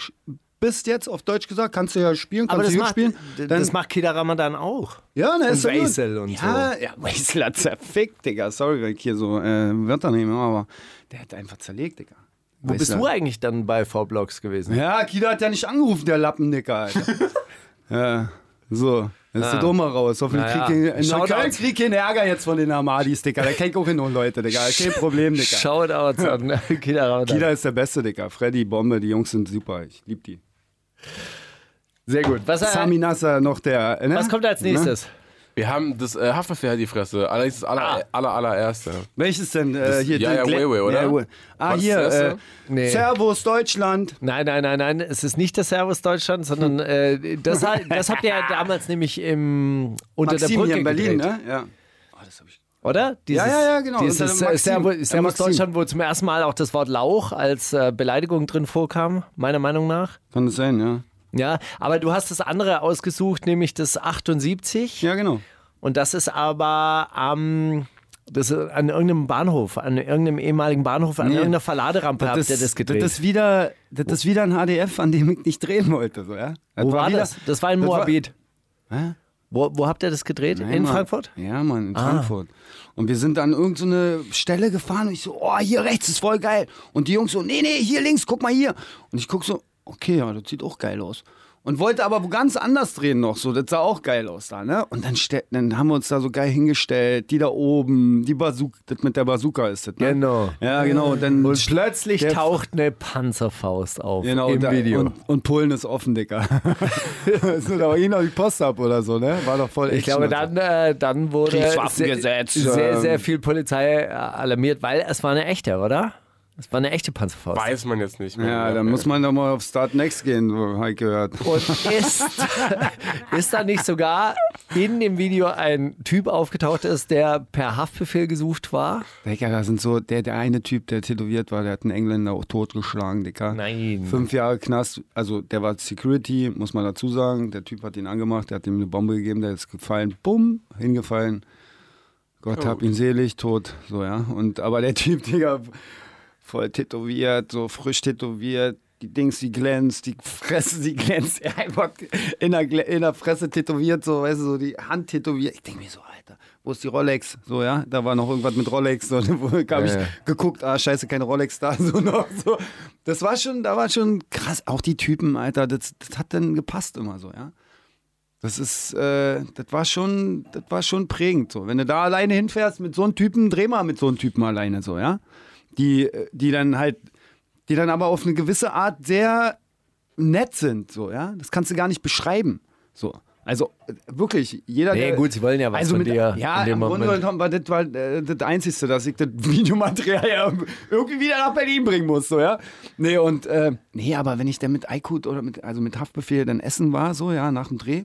bist jetzt, auf Deutsch gesagt, kannst du ja spielen, kannst du gut macht, spielen. Dann, das macht Kida Ramadan auch. ja, ne, und ist doch. Weisel und ja, Ja, Weisel hat zerfickt, Digga. Sorry, wenn ich hier so äh, Wörter nehme, aber der hat einfach zerlegt, Digga. Wo bist Weisel- du eigentlich dann bei V-Blocks gewesen? Ja, Kida hat ja nicht angerufen, der Lappendicker, Alter. ja, so. Jetzt ist Ah. der Dummer raus. Hoffentlich Naja. krieg ich. Neukölln krieg keinen Ärger jetzt von den Amadis, Digga. Der kennt auch in Leute, Digga. Kein Problem, Digga. Shoutouts an Kida Ramadan. Kida ist der Beste, Digga. Freddy, Bombe, die Jungs sind super. Ich lieb die. Sehr gut. Was, äh, Sami Nasser noch der. Ne? was kommt als nächstes? Wir haben das äh, hat die Fresse. Allerdings das aller, Ah. aller, allererste. Welches denn? Äh, Das- hier, Ja, ja, Way Way, oder? Ja, ah, Was hier. das Äh? Nee. Servus Deutschland. Nein, nein, nein, nein. Es ist nicht der Servus Deutschland, sondern äh, das, das habt ihr ja damals nämlich im, unter der Maxim Brücke hier in Berlin, gedreht, ne? Ja. Oh, das hab ich. Oder? Dieses, Ja, ja, ja, genau. Dieses. Servus, Servus. Deutschland, wo zum ersten Mal auch das Wort Lauch als äh, Beleidigung drin vorkam, meiner Meinung nach. Kann das sein, ja? Ja, aber du hast das andere ausgesucht, nämlich das 78. Ja, genau. Und das ist aber am. das ist an irgendeinem Bahnhof, an irgendeinem ehemaligen Bahnhof, an Nee. irgendeiner Verladerampe habt ihr das gedreht. Das ist wieder, das ist wieder ein HDF, an dem ich nicht drehen wollte. So, ja? Das wo war wieder- das? Das war in das war- Moabit. Wo, wo habt ihr das gedreht? Nein, in Mann. Frankfurt? Ja, Mann, in Ah. Frankfurt. Und wir sind an irgendeine Stelle gefahren und ich so, oh, hier rechts ist voll geil. Und die Jungs so, nee, nee, hier links, guck mal hier. Und ich guck so, okay, ja, das sieht auch geil aus. Und wollte aber wo ganz anders drehen noch, so, das sah auch geil aus da, ne? Und dann, dann haben wir uns da so geil hingestellt, die da oben, die Bazooka, das mit der Bazooka ist das, ne? Genau. Ja, genau. Und, dann Und plötzlich taucht eine Panzerfaust auf Genau, im da, Video. Und, und Polen ist offen, Dicker. so, da war eh noch die Post ab oder so, ne? War doch voll ich Action glaube, dann, äh, dann wurde sehr, Kriegswaffengesetz, sehr, ähm. sehr viel Polizei alarmiert, weil es war eine echte, oder? Es war eine echte Panzerfaust. Weiß man jetzt nicht mehr. Ja, dann muss man doch mal auf Start Next gehen, habe ich gehört. Und ist, ist da nicht sogar in dem Video ein Typ aufgetaucht ist, der per Haftbefehl gesucht war? Digga, da sind so, der, der eine Typ, der tätowiert war, der hat einen Engländer auch totgeschlagen, Dicker. Nein. Fünf Jahre Knast, also der war Security, muss man dazu sagen. Der Typ hat ihn angemacht, der hat ihm eine Bombe gegeben, der ist gefallen, bumm, hingefallen. Gott hab ihn selig, tot, so, ja. Und, aber der Typ, Digga, voll tätowiert, so frisch tätowiert, die Dings, die glänzt, die Fresse, die glänzt, er einfach in der, in der Fresse tätowiert, so, weißt du, so die Hand tätowiert. Ich denke mir so, Alter, wo ist die Rolex? So, ja, da war noch irgendwas mit Rolex, so, wo habe ich Ja, ja. geguckt, ah, scheiße, keine Rolex da, so noch, so. Das war schon, da war schon krass, auch die Typen, Alter, das, das hat dann gepasst immer so, ja. Das ist, äh, das war schon, das war schon prägend. So, wenn du da alleine hinfährst mit so einem Typen, dreh mal mit so einem Typen alleine so, ja. Die, die dann halt, die dann aber auf eine gewisse Art sehr nett sind, so, ja. Das kannst du gar nicht beschreiben, so. Also wirklich, jeder. Nee, der, gut, sie wollen ja was also von mit, dir Ja, im Grunde genommen war das war, äh, das Einzige, dass ich das Videomaterial ja irgendwie wieder nach Berlin bringen muss, so, ja. Nee, und, äh, nee, aber wenn ich dann mit Aykut oder mit, also mit Haftbefehl dann essen war, so, ja, nach dem Dreh,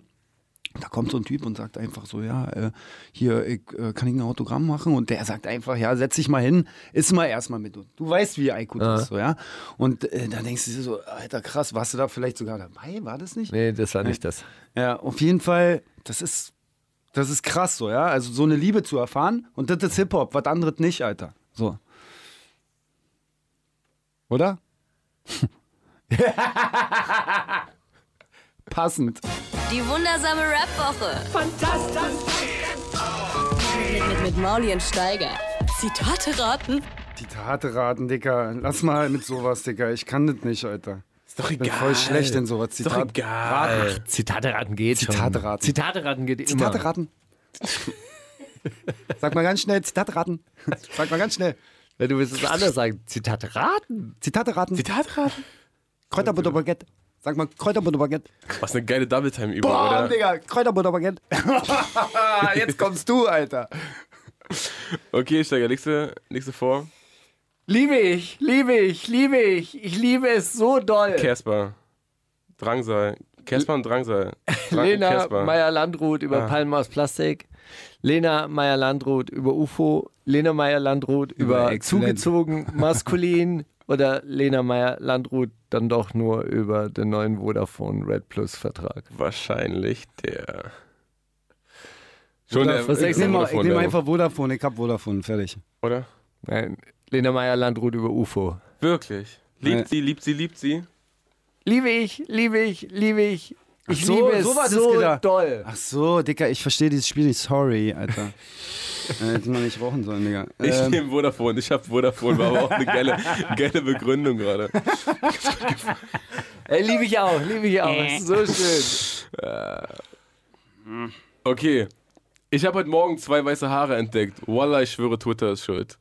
da kommt so ein Typ und sagt einfach so, ja, äh, hier, ich, äh, kann ich ein Autogramm machen? Und der sagt einfach, ja, setz dich mal hin, iss mal erstmal mit. uns. Du weißt, wie Aykut ist, so, ja. Und äh, da denkst du dir so, Alter, krass, warst du da vielleicht sogar dabei? War das nicht? Nee, das war nicht das. Ja, auf jeden Fall, das ist, das ist krass so, ja. Also so eine Liebe zu erfahren und das ist Hip-Hop, was anderes nicht, Alter. So. Oder? Passend. Die wundersame Rap-Woche. Fantastisch. Mit, mit, mit Mauli und Steiger. Zitate raten. Zitate raten, Dicker. Lass mal mit sowas, Dicker. Ich kann das nicht, Alter. Ist doch Ich bin egal. voll schlecht in sowas. Ist doch Zitat egal. Zitate raten geht schon. Zitate raten. Zitate raten geht Zitate immer. raten. Sag mal ganz schnell, Zitate raten. Sag mal ganz schnell. Ja, du willst es anders sagen. Zitate raten. Zitate raten. Zitat raten? Kräuterbutterbaguette. Sag mal Kräuterbutterbaguette. Was eine geile Double-Time-Übung, Boah, oder? Digga, Kräuterbutterbaguette. Jetzt kommst du, Alter. Okay, Steiger, legst du, legst du vor? Liebe ich, liebe ich, liebe ich. Ich liebe es so doll. Casper. Drangsal. Casper und Drangsal. Drang Lena. Meyer-Landrut über Ah. Palmen aus Plastik. Lena Meyer-Landrut über UFO. Lena Meyer-Landrut über, Exzellent. zugezogen maskulin. Oder Lena Meyer-Landrut dann doch nur über den neuen Vodafone Red Plus Vertrag. Wahrscheinlich der. Schon der, Ich ich nehme der- einfach Vodafone. Ich hab Vodafone. Fertig. Oder? Nein, Lena Meyer-Landrut über UFO. Wirklich. Liebt Nee. sie, liebt sie, liebt sie. Liebe ich, liebe ich, liebe ich. Ich so, liebe es so war das so doll. Ach so, Dicker, ich verstehe dieses Spiel nicht. Sorry, Alter. äh, hätte man nicht rauchen sollen, Digga. Ich Ähm, nehme Vodafone. Ich habe Vodafone. War aber auch eine geile, geile Begründung gerade. Ey, liebe ich auch, liebe ich auch. Ist so schön. Okay. Ich habe heute Morgen zwei weiße Haare entdeckt. Wallah, ich schwöre, Twitter ist schuld.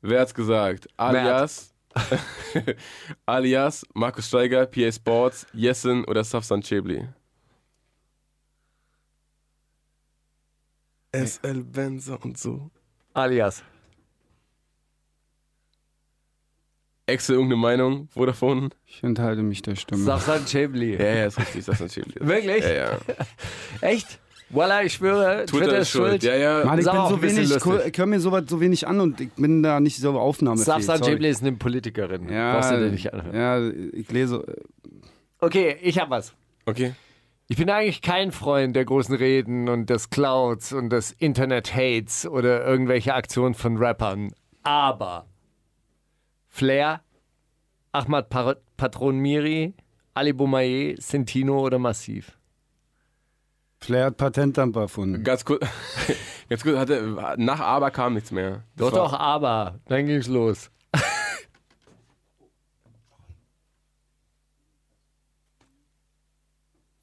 Wer hat's gesagt? Alias. alias Markus Steiger, PA Sports, Jessen oder Safsan Chebli? SL Benzer und so. Alias. Excel, irgendeine Meinung? Vodafone? ich enthalte mich der Stimme. Safsan Chebli. Ja, ja, ist richtig, Safsan Chebli. Wirklich? Ja, ja. Echt? Voila, ich schwöre, Twitter, ist schuld. Ja, ja. Mann, ich bin so wenig, ich höre mir sowas so wenig an und ich bin da nicht so aufnahmefähig. Safsan. Chebli ist eine Politikerin. Ja, Brauchst du dir nicht anhören. ja, ich lese. Okay, ich hab was. Okay. Ich bin eigentlich kein Freund der großen Reden und des Clouds und des Internet-Hates oder irgendwelche Aktionen von Rappern. Aber Flair, Ahmad Patron Miri, Ali Boumaier, Sentino oder Massiv? Flair hat Patentdampfer erfunden. Ganz kurz. Ganz kurz, hatte, nach Aber kam nichts mehr. Das Doch, doch, aber. Dann ging's los.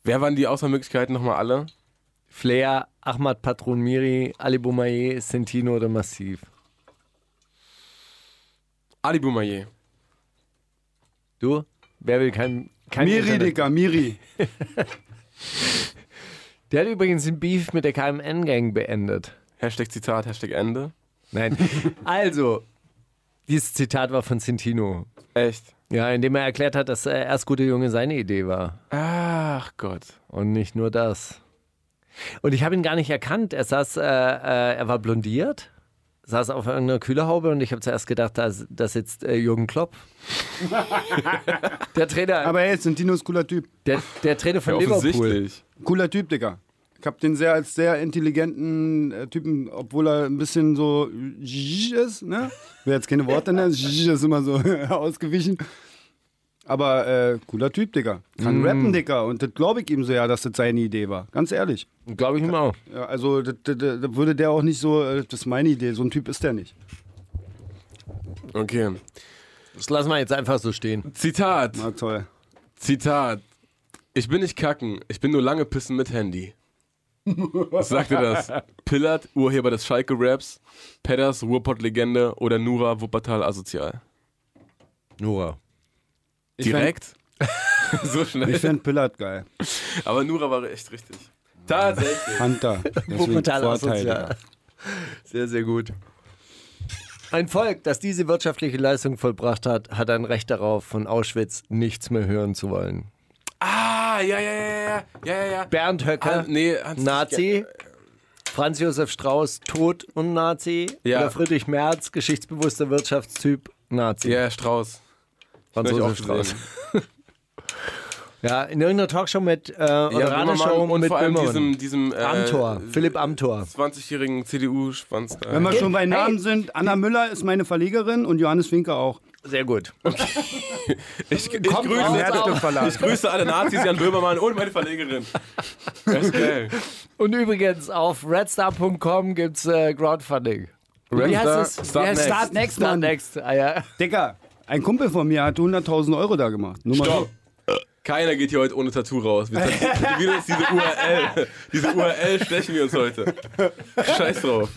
Wer waren die Auswahlmöglichkeiten nochmal alle? Flair, Ahmad Patron Miri, Ali Boumaier, Sentino oder Massiv? Ali Boumaier. Du? Wer will kein, kein Miri, Internet- Digga, Miri. Der hat übrigens den Beef mit der KMN-Gang beendet. Hashtag Zitat, Hashtag Ende. Nein. Also, dieses Zitat war von Sentino. Echt? Ja, indem er erklärt hat, dass äh, erst gute Junge seine Idee war. Ach Gott. Und nicht nur das. Und ich habe ihn gar nicht erkannt. Er saß, äh, äh, er war blondiert, saß auf irgendeiner Kühlerhaube und ich habe zuerst gedacht, da, da sitzt äh, Jürgen Klopp. der Trainer, Aber hey, Sentino ist cooler Typ. der, der Trainer von Ja, Liverpool. Cooler Typ, Digga. Ich hab den sehr als sehr intelligenten äh, Typen, obwohl er ein bisschen so ist, ne? Wer jetzt keine Worte nennt, ist immer so ausgewichen. Aber äh, cooler Typ, Digga. Kann Mm. rappen, Digga. Und das glaube ich ihm so ja, dass das seine Idee war. Ganz ehrlich. Glaube ich ihm auch. Ja, also das, das, das würde der auch nicht so, äh, das ist meine Idee. So ein Typ ist der nicht. Okay. Das lassen wir jetzt einfach so stehen. Zitat. Na toll. Zitat. Ich bin nicht kacken, ich bin nur lange pissen mit Handy. Was sagte das? Pillard, Urheber des Schalke-Raps, Pedders, Ruhrpott-Legende oder Nura, Wuppertal, asozial? Nora. Direkt? so schnell. Ich fände Pillard geil. Aber Nura war echt richtig. Tatsächlich. Hunter. Deswegen Vorteil. Sehr, sehr gut. Ein Volk, das diese wirtschaftliche Leistung vollbracht hat, hat ein Recht darauf, von Auschwitz nichts mehr hören zu wollen. Ah, ja, ja, ja, ja, ja, ja, ja. Bernd Höcke, Ah, nee, Nazi. Franz Josef Strauß, tot und Nazi. Ja. Oder Friedrich Merz, geschichtsbewusster Wirtschaftstyp, Nazi. Ja, Strauß. Franz Hab ich auch Josef Strauß. gesehen. Ja, in irgendeiner Talkshow mit, äh, oder Ja, Radioshow mit vor allem Böhmermann. diesem, diesem äh, Amthor, Philipp Amthor. 20-jährigen CDU-Schwanz da. Wenn wir schon bei Namen sind, Anna Müller ist meine Verlegerin und Johannes Finke auch. Sehr gut. Ich, ich, Kommt grüße, ich grüße alle Nazis, Jan Böhmermann und meine Verlegerin. Und übrigens, auf redstar.com gibt es äh, Crowdfunding. Wie heißt es? Start heißt next. Start next, Start next. Ah, ja. Dicker, ein Kumpel von mir hat 100.000 Euro da gemacht. Nur mal Stopp. Keiner geht hier heute ohne Tattoo raus. Wir wir uns diese URL. Diese URL stechen wir uns heute. Scheiß drauf.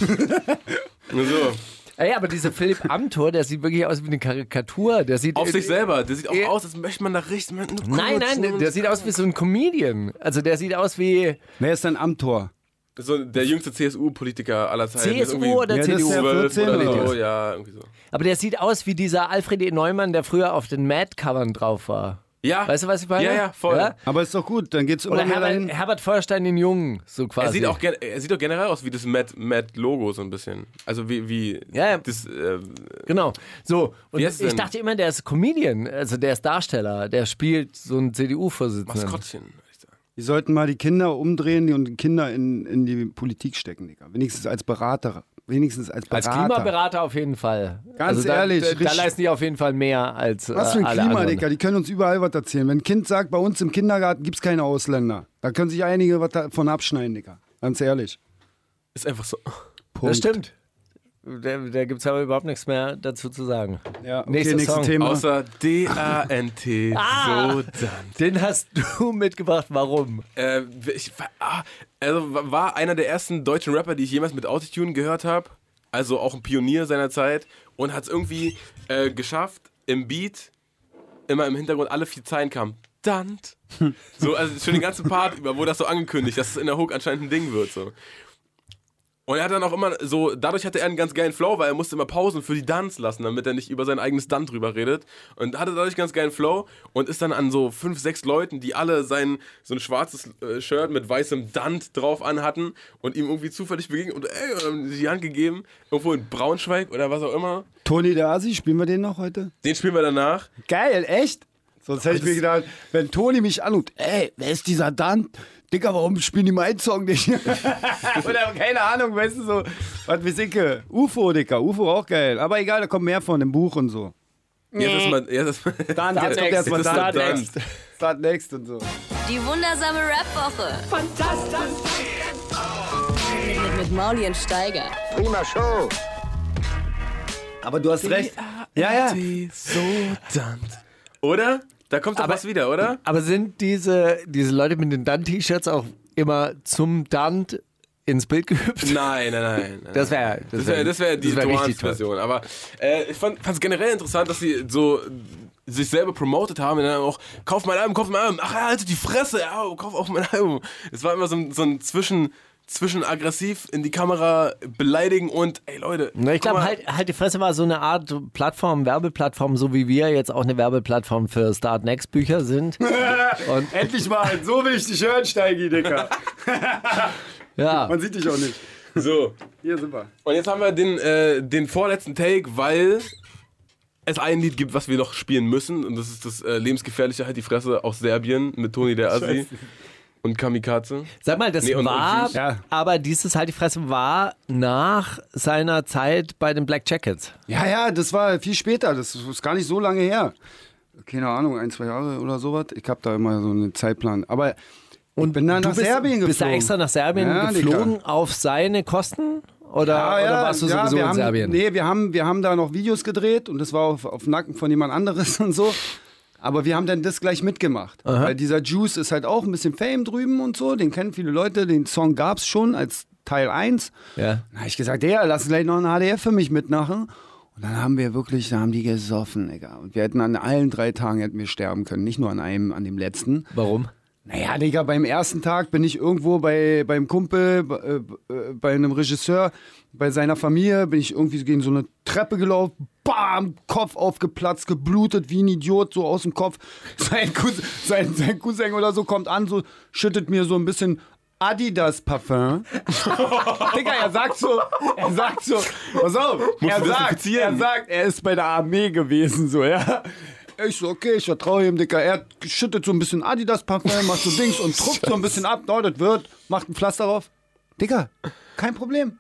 Nur so. Ey, aber dieser Philipp Amthor, der sieht wirklich aus wie eine Karikatur. Der sieht Auf sich selber. Der sieht auch aus, als möchte man da richtig. Nein, Nein, nein, der, der sieht aus wie so ein Comedian. Also der sieht aus wie Wer ist denn Amtor? So der jüngste CSU-Politiker aller Zeiten. CSU oder Ja, CDU. 12 14 oder so. Ja, irgendwie so. Aber der sieht aus wie dieser Alfred E. Neumann, der früher auf den Mad-Covern drauf war. Ja. Weißt du, was ich meine? Ja, ja, voll. Aber ist doch gut, dann geht's immer Oder mehr Herbert, dahin. Herbert Feuerstein den Jungen, so quasi. Er sieht, auch, er sieht auch generell aus wie das Mad-Logo so ein bisschen. Also wie, wie Ja, ja. das, äh, Genau. So, und ich denn? dachte immer, der ist Comedian, also der ist Darsteller, der spielt so einen CDU-Vorsitzenden. Maskottchen. Die sollten mal die Kinder umdrehen und die Kinder in, in die Politik stecken, Digga. Wenigstens als Berater. Wenigstens als Als Berater. Klimaberater auf jeden Fall. Ganz also da, ehrlich, Da, da leisten die auf jeden Fall mehr als Was für äh, ein alle Klima, anderen. Digga. Die können uns überall was erzählen. Wenn ein Kind sagt, bei uns im Kindergarten gibt's keine Ausländer, da können sich einige was davon abschneiden, Digga. Ganz ehrlich. Ist einfach so. Punkt. Das stimmt. Da, da gibt es aber überhaupt nichts mehr dazu zu sagen. Ja, okay, nächstes Song. Thema. Außer D-A-N-T. Ah. So dann. Den hast du mitgebracht, warum? Äh, ich, ah, also war einer der ersten deutschen Rapper, die ich jemals mit Autotune gehört habe. Also auch ein Pionier seiner Zeit. Und hat es irgendwie äh, geschafft, im Beat immer im Hintergrund alle vier Zeilen kamen. Dant. So, also schon den ganzen Part über, wo das so angekündigt, dass es in der Hook anscheinend ein Ding wird. So. Und er hat dann auch immer so, dadurch hatte er einen ganz geilen Flow, weil er musste immer Pausen für die Dance lassen, damit er nicht über sein eigenes Stunt drüber redet. Und hatte dadurch ganz geilen Flow und ist dann an so fünf, sechs Leuten, die alle sein, so ein schwarzes äh, Shirt mit weißem Dant drauf anhatten und ihm irgendwie zufällig begegnet und ey, die Hand gegeben, irgendwo in Braunschweig oder was auch immer. Toni der Asi, spielen wir den noch heute? Den spielen wir danach. Geil, echt? Sonst hätte ich mir gedacht, wenn Toni mich anruft, ey, wer ist dieser Dan? Digga, warum spielen die meinen Song nicht? Oder keine Ahnung, weißt du so, was weiß ich, äh, UFO, Digga, UFO auch geil. Aber egal, da kommt mehr von im Buch und so. Jetzt ist mal, jetzt ist Dann, Start jetzt kommt next. erstmal Start Start Next. Start Next und so. Die wundersame Rap-Woche. Fantastisch. Mit, mit, mit Mauli und Steiger. Prima Show. Aber du hast recht. Ja, ja. so. Oder? Da kommt doch Aber- was wieder, oder? Aber sind diese, diese Leute mit den Dant-T-Shirts auch immer zum Dant ins Bild gehüpft? Nein, nein, nein. nein. Das wäre Das wär die das wär richtig toll. Version. Aber äh, ich fand es generell interessant, dass sie so sich selber promotet haben und dann auch, kauf mein Album, kauf mein Album. Ach, ja, halt die Fresse, ja, kauf auch mein Album. Es war immer so ein, so ein Zwischen, zwischen aggressiv in die Kamera beleidigen und, ey Leute. Na, ich glaube, halt, halt die Fresse war so eine Art Plattform, Werbeplattform, so wie wir jetzt auch eine Werbeplattform für Start Next Bücher sind. Und Endlich mal, so will ich dich hören, Steigi, Digga. ja, Man sieht dich auch nicht. So. Hier sind wir. Und jetzt haben wir den, äh, den vorletzten Take, weil es ein Lied gibt, was wir noch spielen müssen. Und das ist das äh, lebensgefährliche Halt die Fresse aus Serbien mit Toni der Assi und Kamikaze. sag mal, das Nee, und- war, und Ja. aber dieses halt die Fresse war nach seiner Zeit bei den Black Jackets. Ja, ja, das war viel später. Das ist gar nicht so lange her. Keine Ahnung, ein, zwei Jahre oder sowas. Ich habe da immer so einen Zeitplan. Aber und bin dann Du nach bist, Serbien geflogen. bist da extra nach Serbien Ja, geflogen auf seine Kosten? Oder, Ja, ja, oder warst du ja, sowieso wir in haben, Serbien? Nee, wir haben, wir haben da noch Videos gedreht und das war auf, auf Nacken von jemand anderes und so. Aber wir haben dann das gleich mitgemacht. Weil dieser Juice ist halt auch ein bisschen Fame drüben und so. Den kennen viele Leute. Den Song gab es schon als Teil 1. Ja. Da habe ich gesagt, ja, lass gleich noch ein HDF für mich mitmachen. Und dann haben wir wirklich, da haben die gesoffen, Digga. Und wir hätten an allen drei Tagen hätten wir sterben können, nicht nur an einem, an dem letzten. Warum? Naja, Digga, beim ersten Tag bin ich irgendwo bei, beim Kumpel, bei, äh, bei einem Regisseur, bei seiner Familie, bin ich irgendwie gegen so eine Treppe gelaufen, bam, Kopf aufgeplatzt, geblutet wie ein Idiot, so aus dem Kopf. Sein Cousin, sein, sein Cousin oder so kommt an, so schüttet mir so ein bisschen Adidas Parfum. Digga, er sagt so, er sagt so, pass auf, er sagt, er sagt, er ist bei der Armee gewesen, so, ja. Ich so, okay, ich vertraue ihm, Dicker. Er schüttet so ein bisschen Adidas-Parfum, macht so Dings und trupft so ein bisschen ab. Oh, das wird, macht ein Pflaster drauf. Dicker, kein Problem.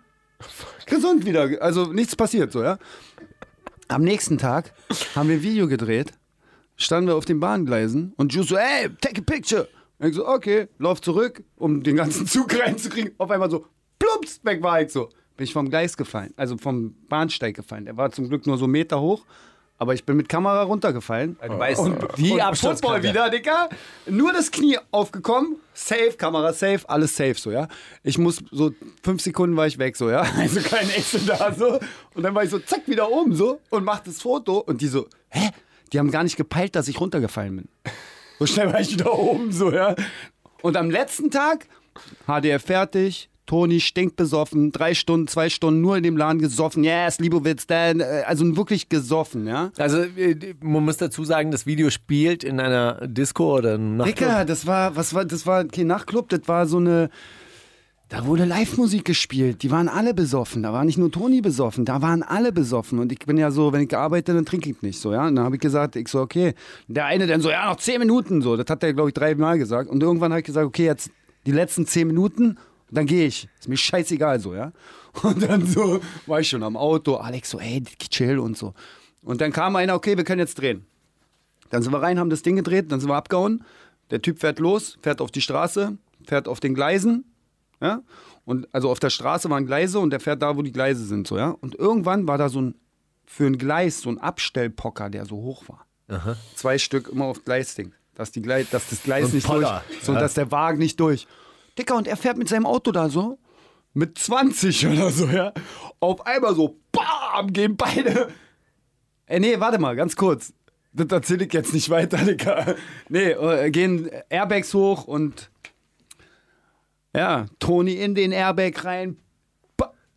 Gesund wieder. Also nichts passiert so, ja. Am nächsten Tag haben wir ein Video gedreht, standen wir auf den Bahngleisen und Juice so, ey, take a picture. Und ich so, okay, lauf zurück, um den ganzen Zug reinzukriegen. Auf einmal so, plups, weg war ich so. Bin ich vom Gleis gefallen, also vom Bahnsteig gefallen. Der war zum Glück nur so Meter hoch. Aber ich bin mit Kamera runtergefallen. Du weißt, Und die und Absturzkante. Football wieder, Dicker. Nur das Knie aufgekommen. Safe, Kamera safe, alles safe, so, ja. Ich muss so fünf Sekunden war ich weg, so, ja. Also kein Exe da, so. Und dann war ich so, zack, wieder oben, so. Und mach das Foto. Und die so, hä? Die haben gar nicht gepeilt, dass ich runtergefallen bin. So schnell war ich wieder oben, so, ja. Und am letzten Tag, HDF fertig. Toni stinkt besoffen, drei Stunden, zwei Stunden nur in dem Laden gesoffen. Yes, Libowitz, Dan, äh, also wirklich gesoffen, ja. Also äh, man muss dazu sagen, das Video spielt in einer Disco oder einem Nachtclub. Dicker, das war, was war, das war kein Nachtclub, das war so eine, da wurde Live-Musik gespielt. Die waren alle besoffen. Da war nicht nur Toni besoffen, da waren alle besoffen. Und ich bin ja so, wenn ich arbeite, dann trinke ich nicht so, ja. Und dann habe ich gesagt, ich so, okay. Der eine dann so, ja, noch zehn Minuten so. Das hat er, glaube ich, dreimal gesagt. Und irgendwann habe ich gesagt, okay, jetzt die letzten zehn Minuten, dann gehe ich. Ist mir scheißegal so, ja. Und dann so war ich schon am Auto. Alex so, ey, chill und so. Und dann kam einer, okay, wir können jetzt drehen. Dann sind wir rein, haben das Ding gedreht, dann sind wir abgehauen. Der Typ fährt los, fährt auf die Straße, fährt auf den Gleisen, ja. Und also auf der Straße waren Gleise und der fährt da, wo die Gleise sind, so, ja. Und irgendwann war da so ein, für ein Gleis, so ein Abstellpocker, der so hoch war. Zwei Stück immer auf Gleisding. Dass, die Gleis, dass das Gleis So nicht Poller, durch, so ja. dass der Wagen nicht durch. Dicker, und er fährt mit seinem Auto da so, mit 20 oder so, ja. Auf einmal so, bam, gehen beide. Ey, nee, warte mal, ganz kurz. Das erzähle ich jetzt nicht weiter, Digga. Nee, äh, gehen Airbags hoch und ja, Toni in den Airbag rein.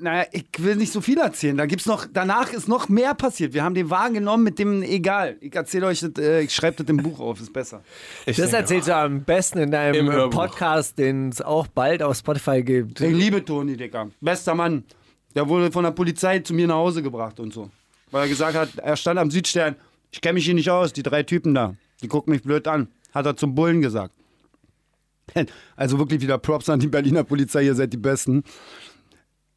Naja, ich will nicht so viel erzählen. Da gibt's noch, danach ist noch mehr passiert. Wir haben den Wagen genommen mit dem, egal. Ich erzähle euch das, äh, ich schreibe das im Buch auf, ist besser. Ich Das erzählst du am besten in deinem. Podcast, den es auch bald auf Spotify gibt. Ich liebe Toni, Digga. Bester Mann. Der wurde von der Polizei zu mir nach Hause gebracht und so. Weil er gesagt hat, er stand am Südstern. Ich kenne mich hier nicht aus, die drei Typen da. Die gucken mich blöd an. Hat er zum Bullen gesagt. Also wirklich wieder Props an die Berliner Polizei, ihr seid die Besten.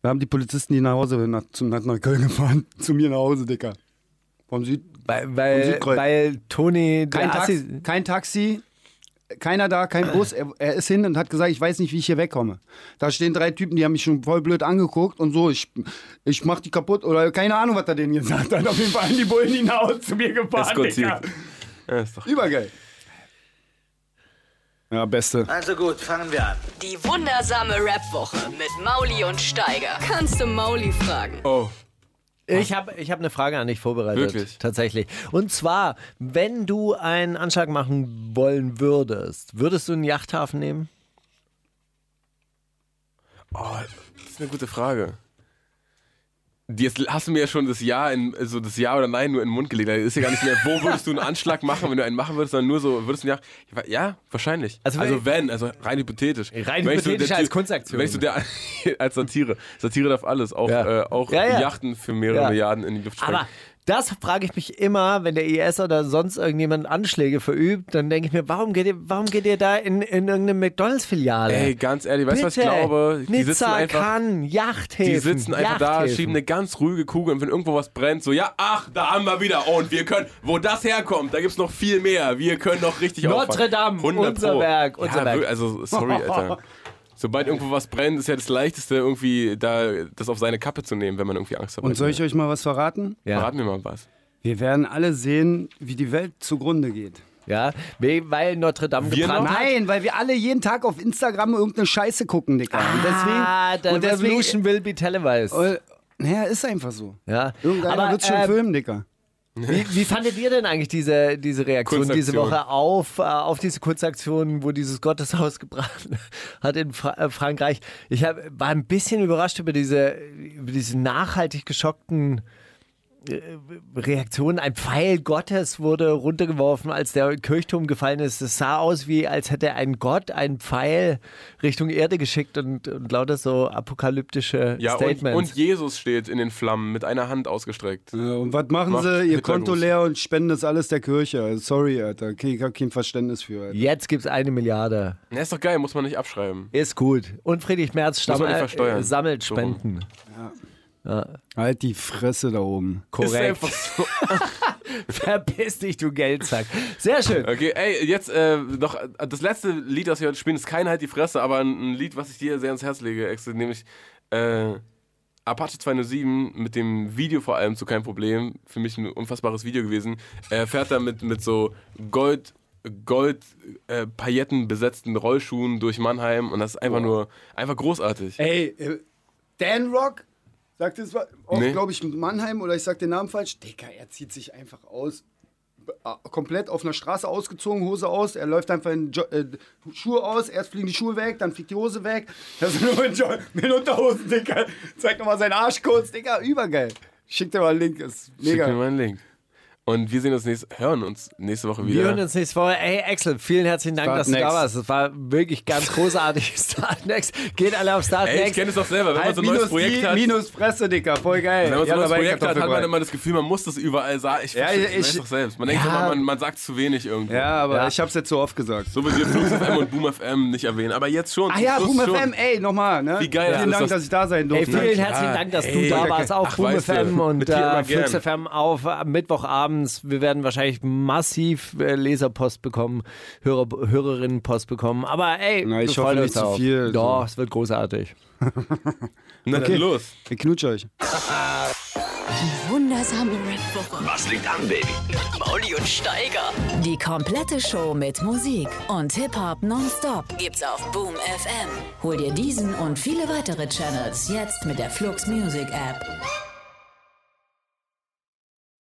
Wir haben die Polizisten, die nach Hause nach, zum, nach Neukölln gefahren, zu mir nach Hause, Dicker. Vom Süd. Weil, Vom weil, Südkreuz. weil Toni Kein, der Tax, Assi- kein Taxi, keiner da, kein Bus. Er, er ist hin und hat gesagt, ich weiß nicht, wie ich hier wegkomme. Da stehen drei Typen, die haben mich schon voll blöd angeguckt und so, ich, ich mach die kaputt oder keine Ahnung, was er denen gesagt hat. Auf jeden Fall an die Bullen hinaus zu mir gefahren, Eskortiert. Digga. Ja, ist doch Übergeil. Ja, beste. Also gut, fangen wir an. Die wundersame Rap-Woche mit Mauli und Steiger. Kannst du Mauli fragen? Oh, Ich habe ich hab eine Frage an dich vorbereitet. Wirklich? Tatsächlich. Und zwar, wenn du einen Anschlag machen wollen würdest, würdest du einen Yachthafen nehmen? oh, das ist eine gute Frage. Jetzt hast du mir ja schon das Ja, in, also das Ja oder Nein nur in den Mund gelegt. Da ist ja gar nicht mehr, wo würdest du einen Anschlag machen, wenn du einen machen würdest, sondern nur so, würdest du Ja, ja wahrscheinlich. Also Also, wenn- also rein hypothetisch. Rein hypothetisch als Kunstaktion. Wenn ich so der, als Satire. Satire darf alles, auch, Ja. äh, auch Ja, ja. Yachten für mehrere. Milliarden in die Luft sprengen. Aber das frage ich mich immer, wenn der IS oder sonst irgendjemand Anschläge verübt, dann denke ich mir, warum geht ihr, warum geht ihr da in, in irgendeine McDonalds-Filiale? Ey, ganz ehrlich, weißt du, was ich glaube? Die Nizza, sitzen einfach, Cannes, Yachthäfen. die sitzen einfach da, schieben eine ganz ruhige Kugel und wenn irgendwo was brennt, so, ja, ach, da haben wir wieder. Und wir können, wo das herkommt, da gibt's noch viel mehr. Wir können noch richtig Notre auffangen. Dame, 100 unser Pro. Werk, unser ja, Werk. Also, sorry, Alter. Sobald irgendwo was brennt, ist ja das Leichteste, irgendwie da das auf seine Kappe zu nehmen, wenn man irgendwie Angst hat. Und soll ich euch mal was verraten? Ja. Verrat mir mal was. Wir werden alle sehen, wie die Welt zugrunde geht. Ja, we- weil Notre Dame Wir gebrannt hat. Nein, weil wir alle jeden Tag auf Instagram irgendeine Scheiße gucken, Dicker. Und deswegen, Ah, the und deswegen revolution will be televised. äh, naja, ist einfach so. ja. Irgendeiner Aber, wird schon äh, filmen, Dicker. Wie, wie fandet ihr denn eigentlich diese, diese Reaktion diese. Woche auf, äh, auf diese Kurzaktion, wo dieses Gotteshaus gebrannt hat in Fra äh, Frankreich? Ich hab, war ein bisschen überrascht über diese, über diese nachhaltig geschockten Reaktion. Ein Pfeil Gottes wurde runtergeworfen, als der Kirchturm gefallen ist. Es sah aus, wie als hätte ein Gott einen Pfeil Richtung Erde geschickt und, und lauter so apokalyptische Ja, und, Statements. und Jesus steht in den Flammen mit einer Hand ausgestreckt. Ja, und was machen Macht sie? Ihr. Konto leer und spenden das alles der Kirche. Sorry, Alter. Ich hab kein Verständnis für. Alter. Jetzt gibt es eine Milliarde. Ja, ist doch geil, muss man nicht abschreiben. Ist gut. Und Friedrich Merz stamm, äh, sammelt So rum. Spenden. Halt die Fresse da oben. Korrekt. so. Verpiss dich, du Geldsack. Sehr schön. Okay, ey, jetzt äh, noch äh, das letzte Lied, das wir heute spielen, ist kein Halt die Fresse, aber ein, ein Lied, was ich dir sehr ans Herz lege, nämlich äh, Apache 207 mit dem Video vor allem zu kein Problem. Für mich ein unfassbares Video gewesen. Er fährt da mit, mit so Gold. Gold äh, Pailletten besetzten Rollschuhen durch Mannheim und das ist einfach nur einfach großartig. Ey, äh, Dan Rock? Sagt es auch, Nee. glaube ich, Mannheim oder ich sag den Namen falsch. Dicker, er zieht sich einfach aus. äh, Komplett auf einer Straße ausgezogen, Hose aus. Er läuft einfach in jo äh, Schuhe aus. Erst fliegen die Schuhe weg, dann fliegt die Hose weg. Das ist nur in, jo mit Unterhosen, Dicker. Zeig nochmal seinen Arsch kurz, Dicker. Übergeil. Schick dir mal einen Link. Ist Schick mir mega. mal einen Link. Und wir sehen uns nächste, hören uns nächste Woche wieder. Wir hören uns nächste Woche. Ey, Axel, vielen herzlichen Dank, Start dass du da next. warst. Das war wirklich ganz großartig. Start Next. Geht alle auf Start Ey, ich Next. kenne es doch selber, wenn man Halt so ein neues minus, Projekt die, hat. minus Fresse, Dicker. Voll geil. Wenn man so Ja, ein neues Projekt hat, hat man immer das Gefühl, man muss das überall sagen. Ich, Ja, ich- weiß doch selbst. Man denkt Ja. immer, man, man sagt zu wenig irgendwo. Ja, aber Ja. ich hab's jetzt so oft gesagt. So wie wir Flux FM und Boom FM nicht erwähnen. Aber jetzt schon. Ah ja, Boom schon. FM, ey, nochmal, ne? Wie geil Vielen Dank, das? dass ich da sein Ey, durfte. vielen herzlichen Dank, dass du ey, da warst auf Ach, Boom FM und äh, Flux. FM auf äh, Mittwochabends. Wir werden wahrscheinlich massiv äh, Leserpost bekommen, Hörer, Hörerinnenpost bekommen. Aber ey, Na, ich wir hoffe nicht uns zu viel, Doch, so. es wird großartig. Na Okay. dann los. Ich knutsche euch. Wundersame Rap-Woche. Was liegt an, Baby? Mauli und Steiger. Die komplette Show mit Musik und Hip-Hop nonstop gibt's auf Boom FM. Hol dir diesen und viele weitere Channels jetzt mit der Flux Music App.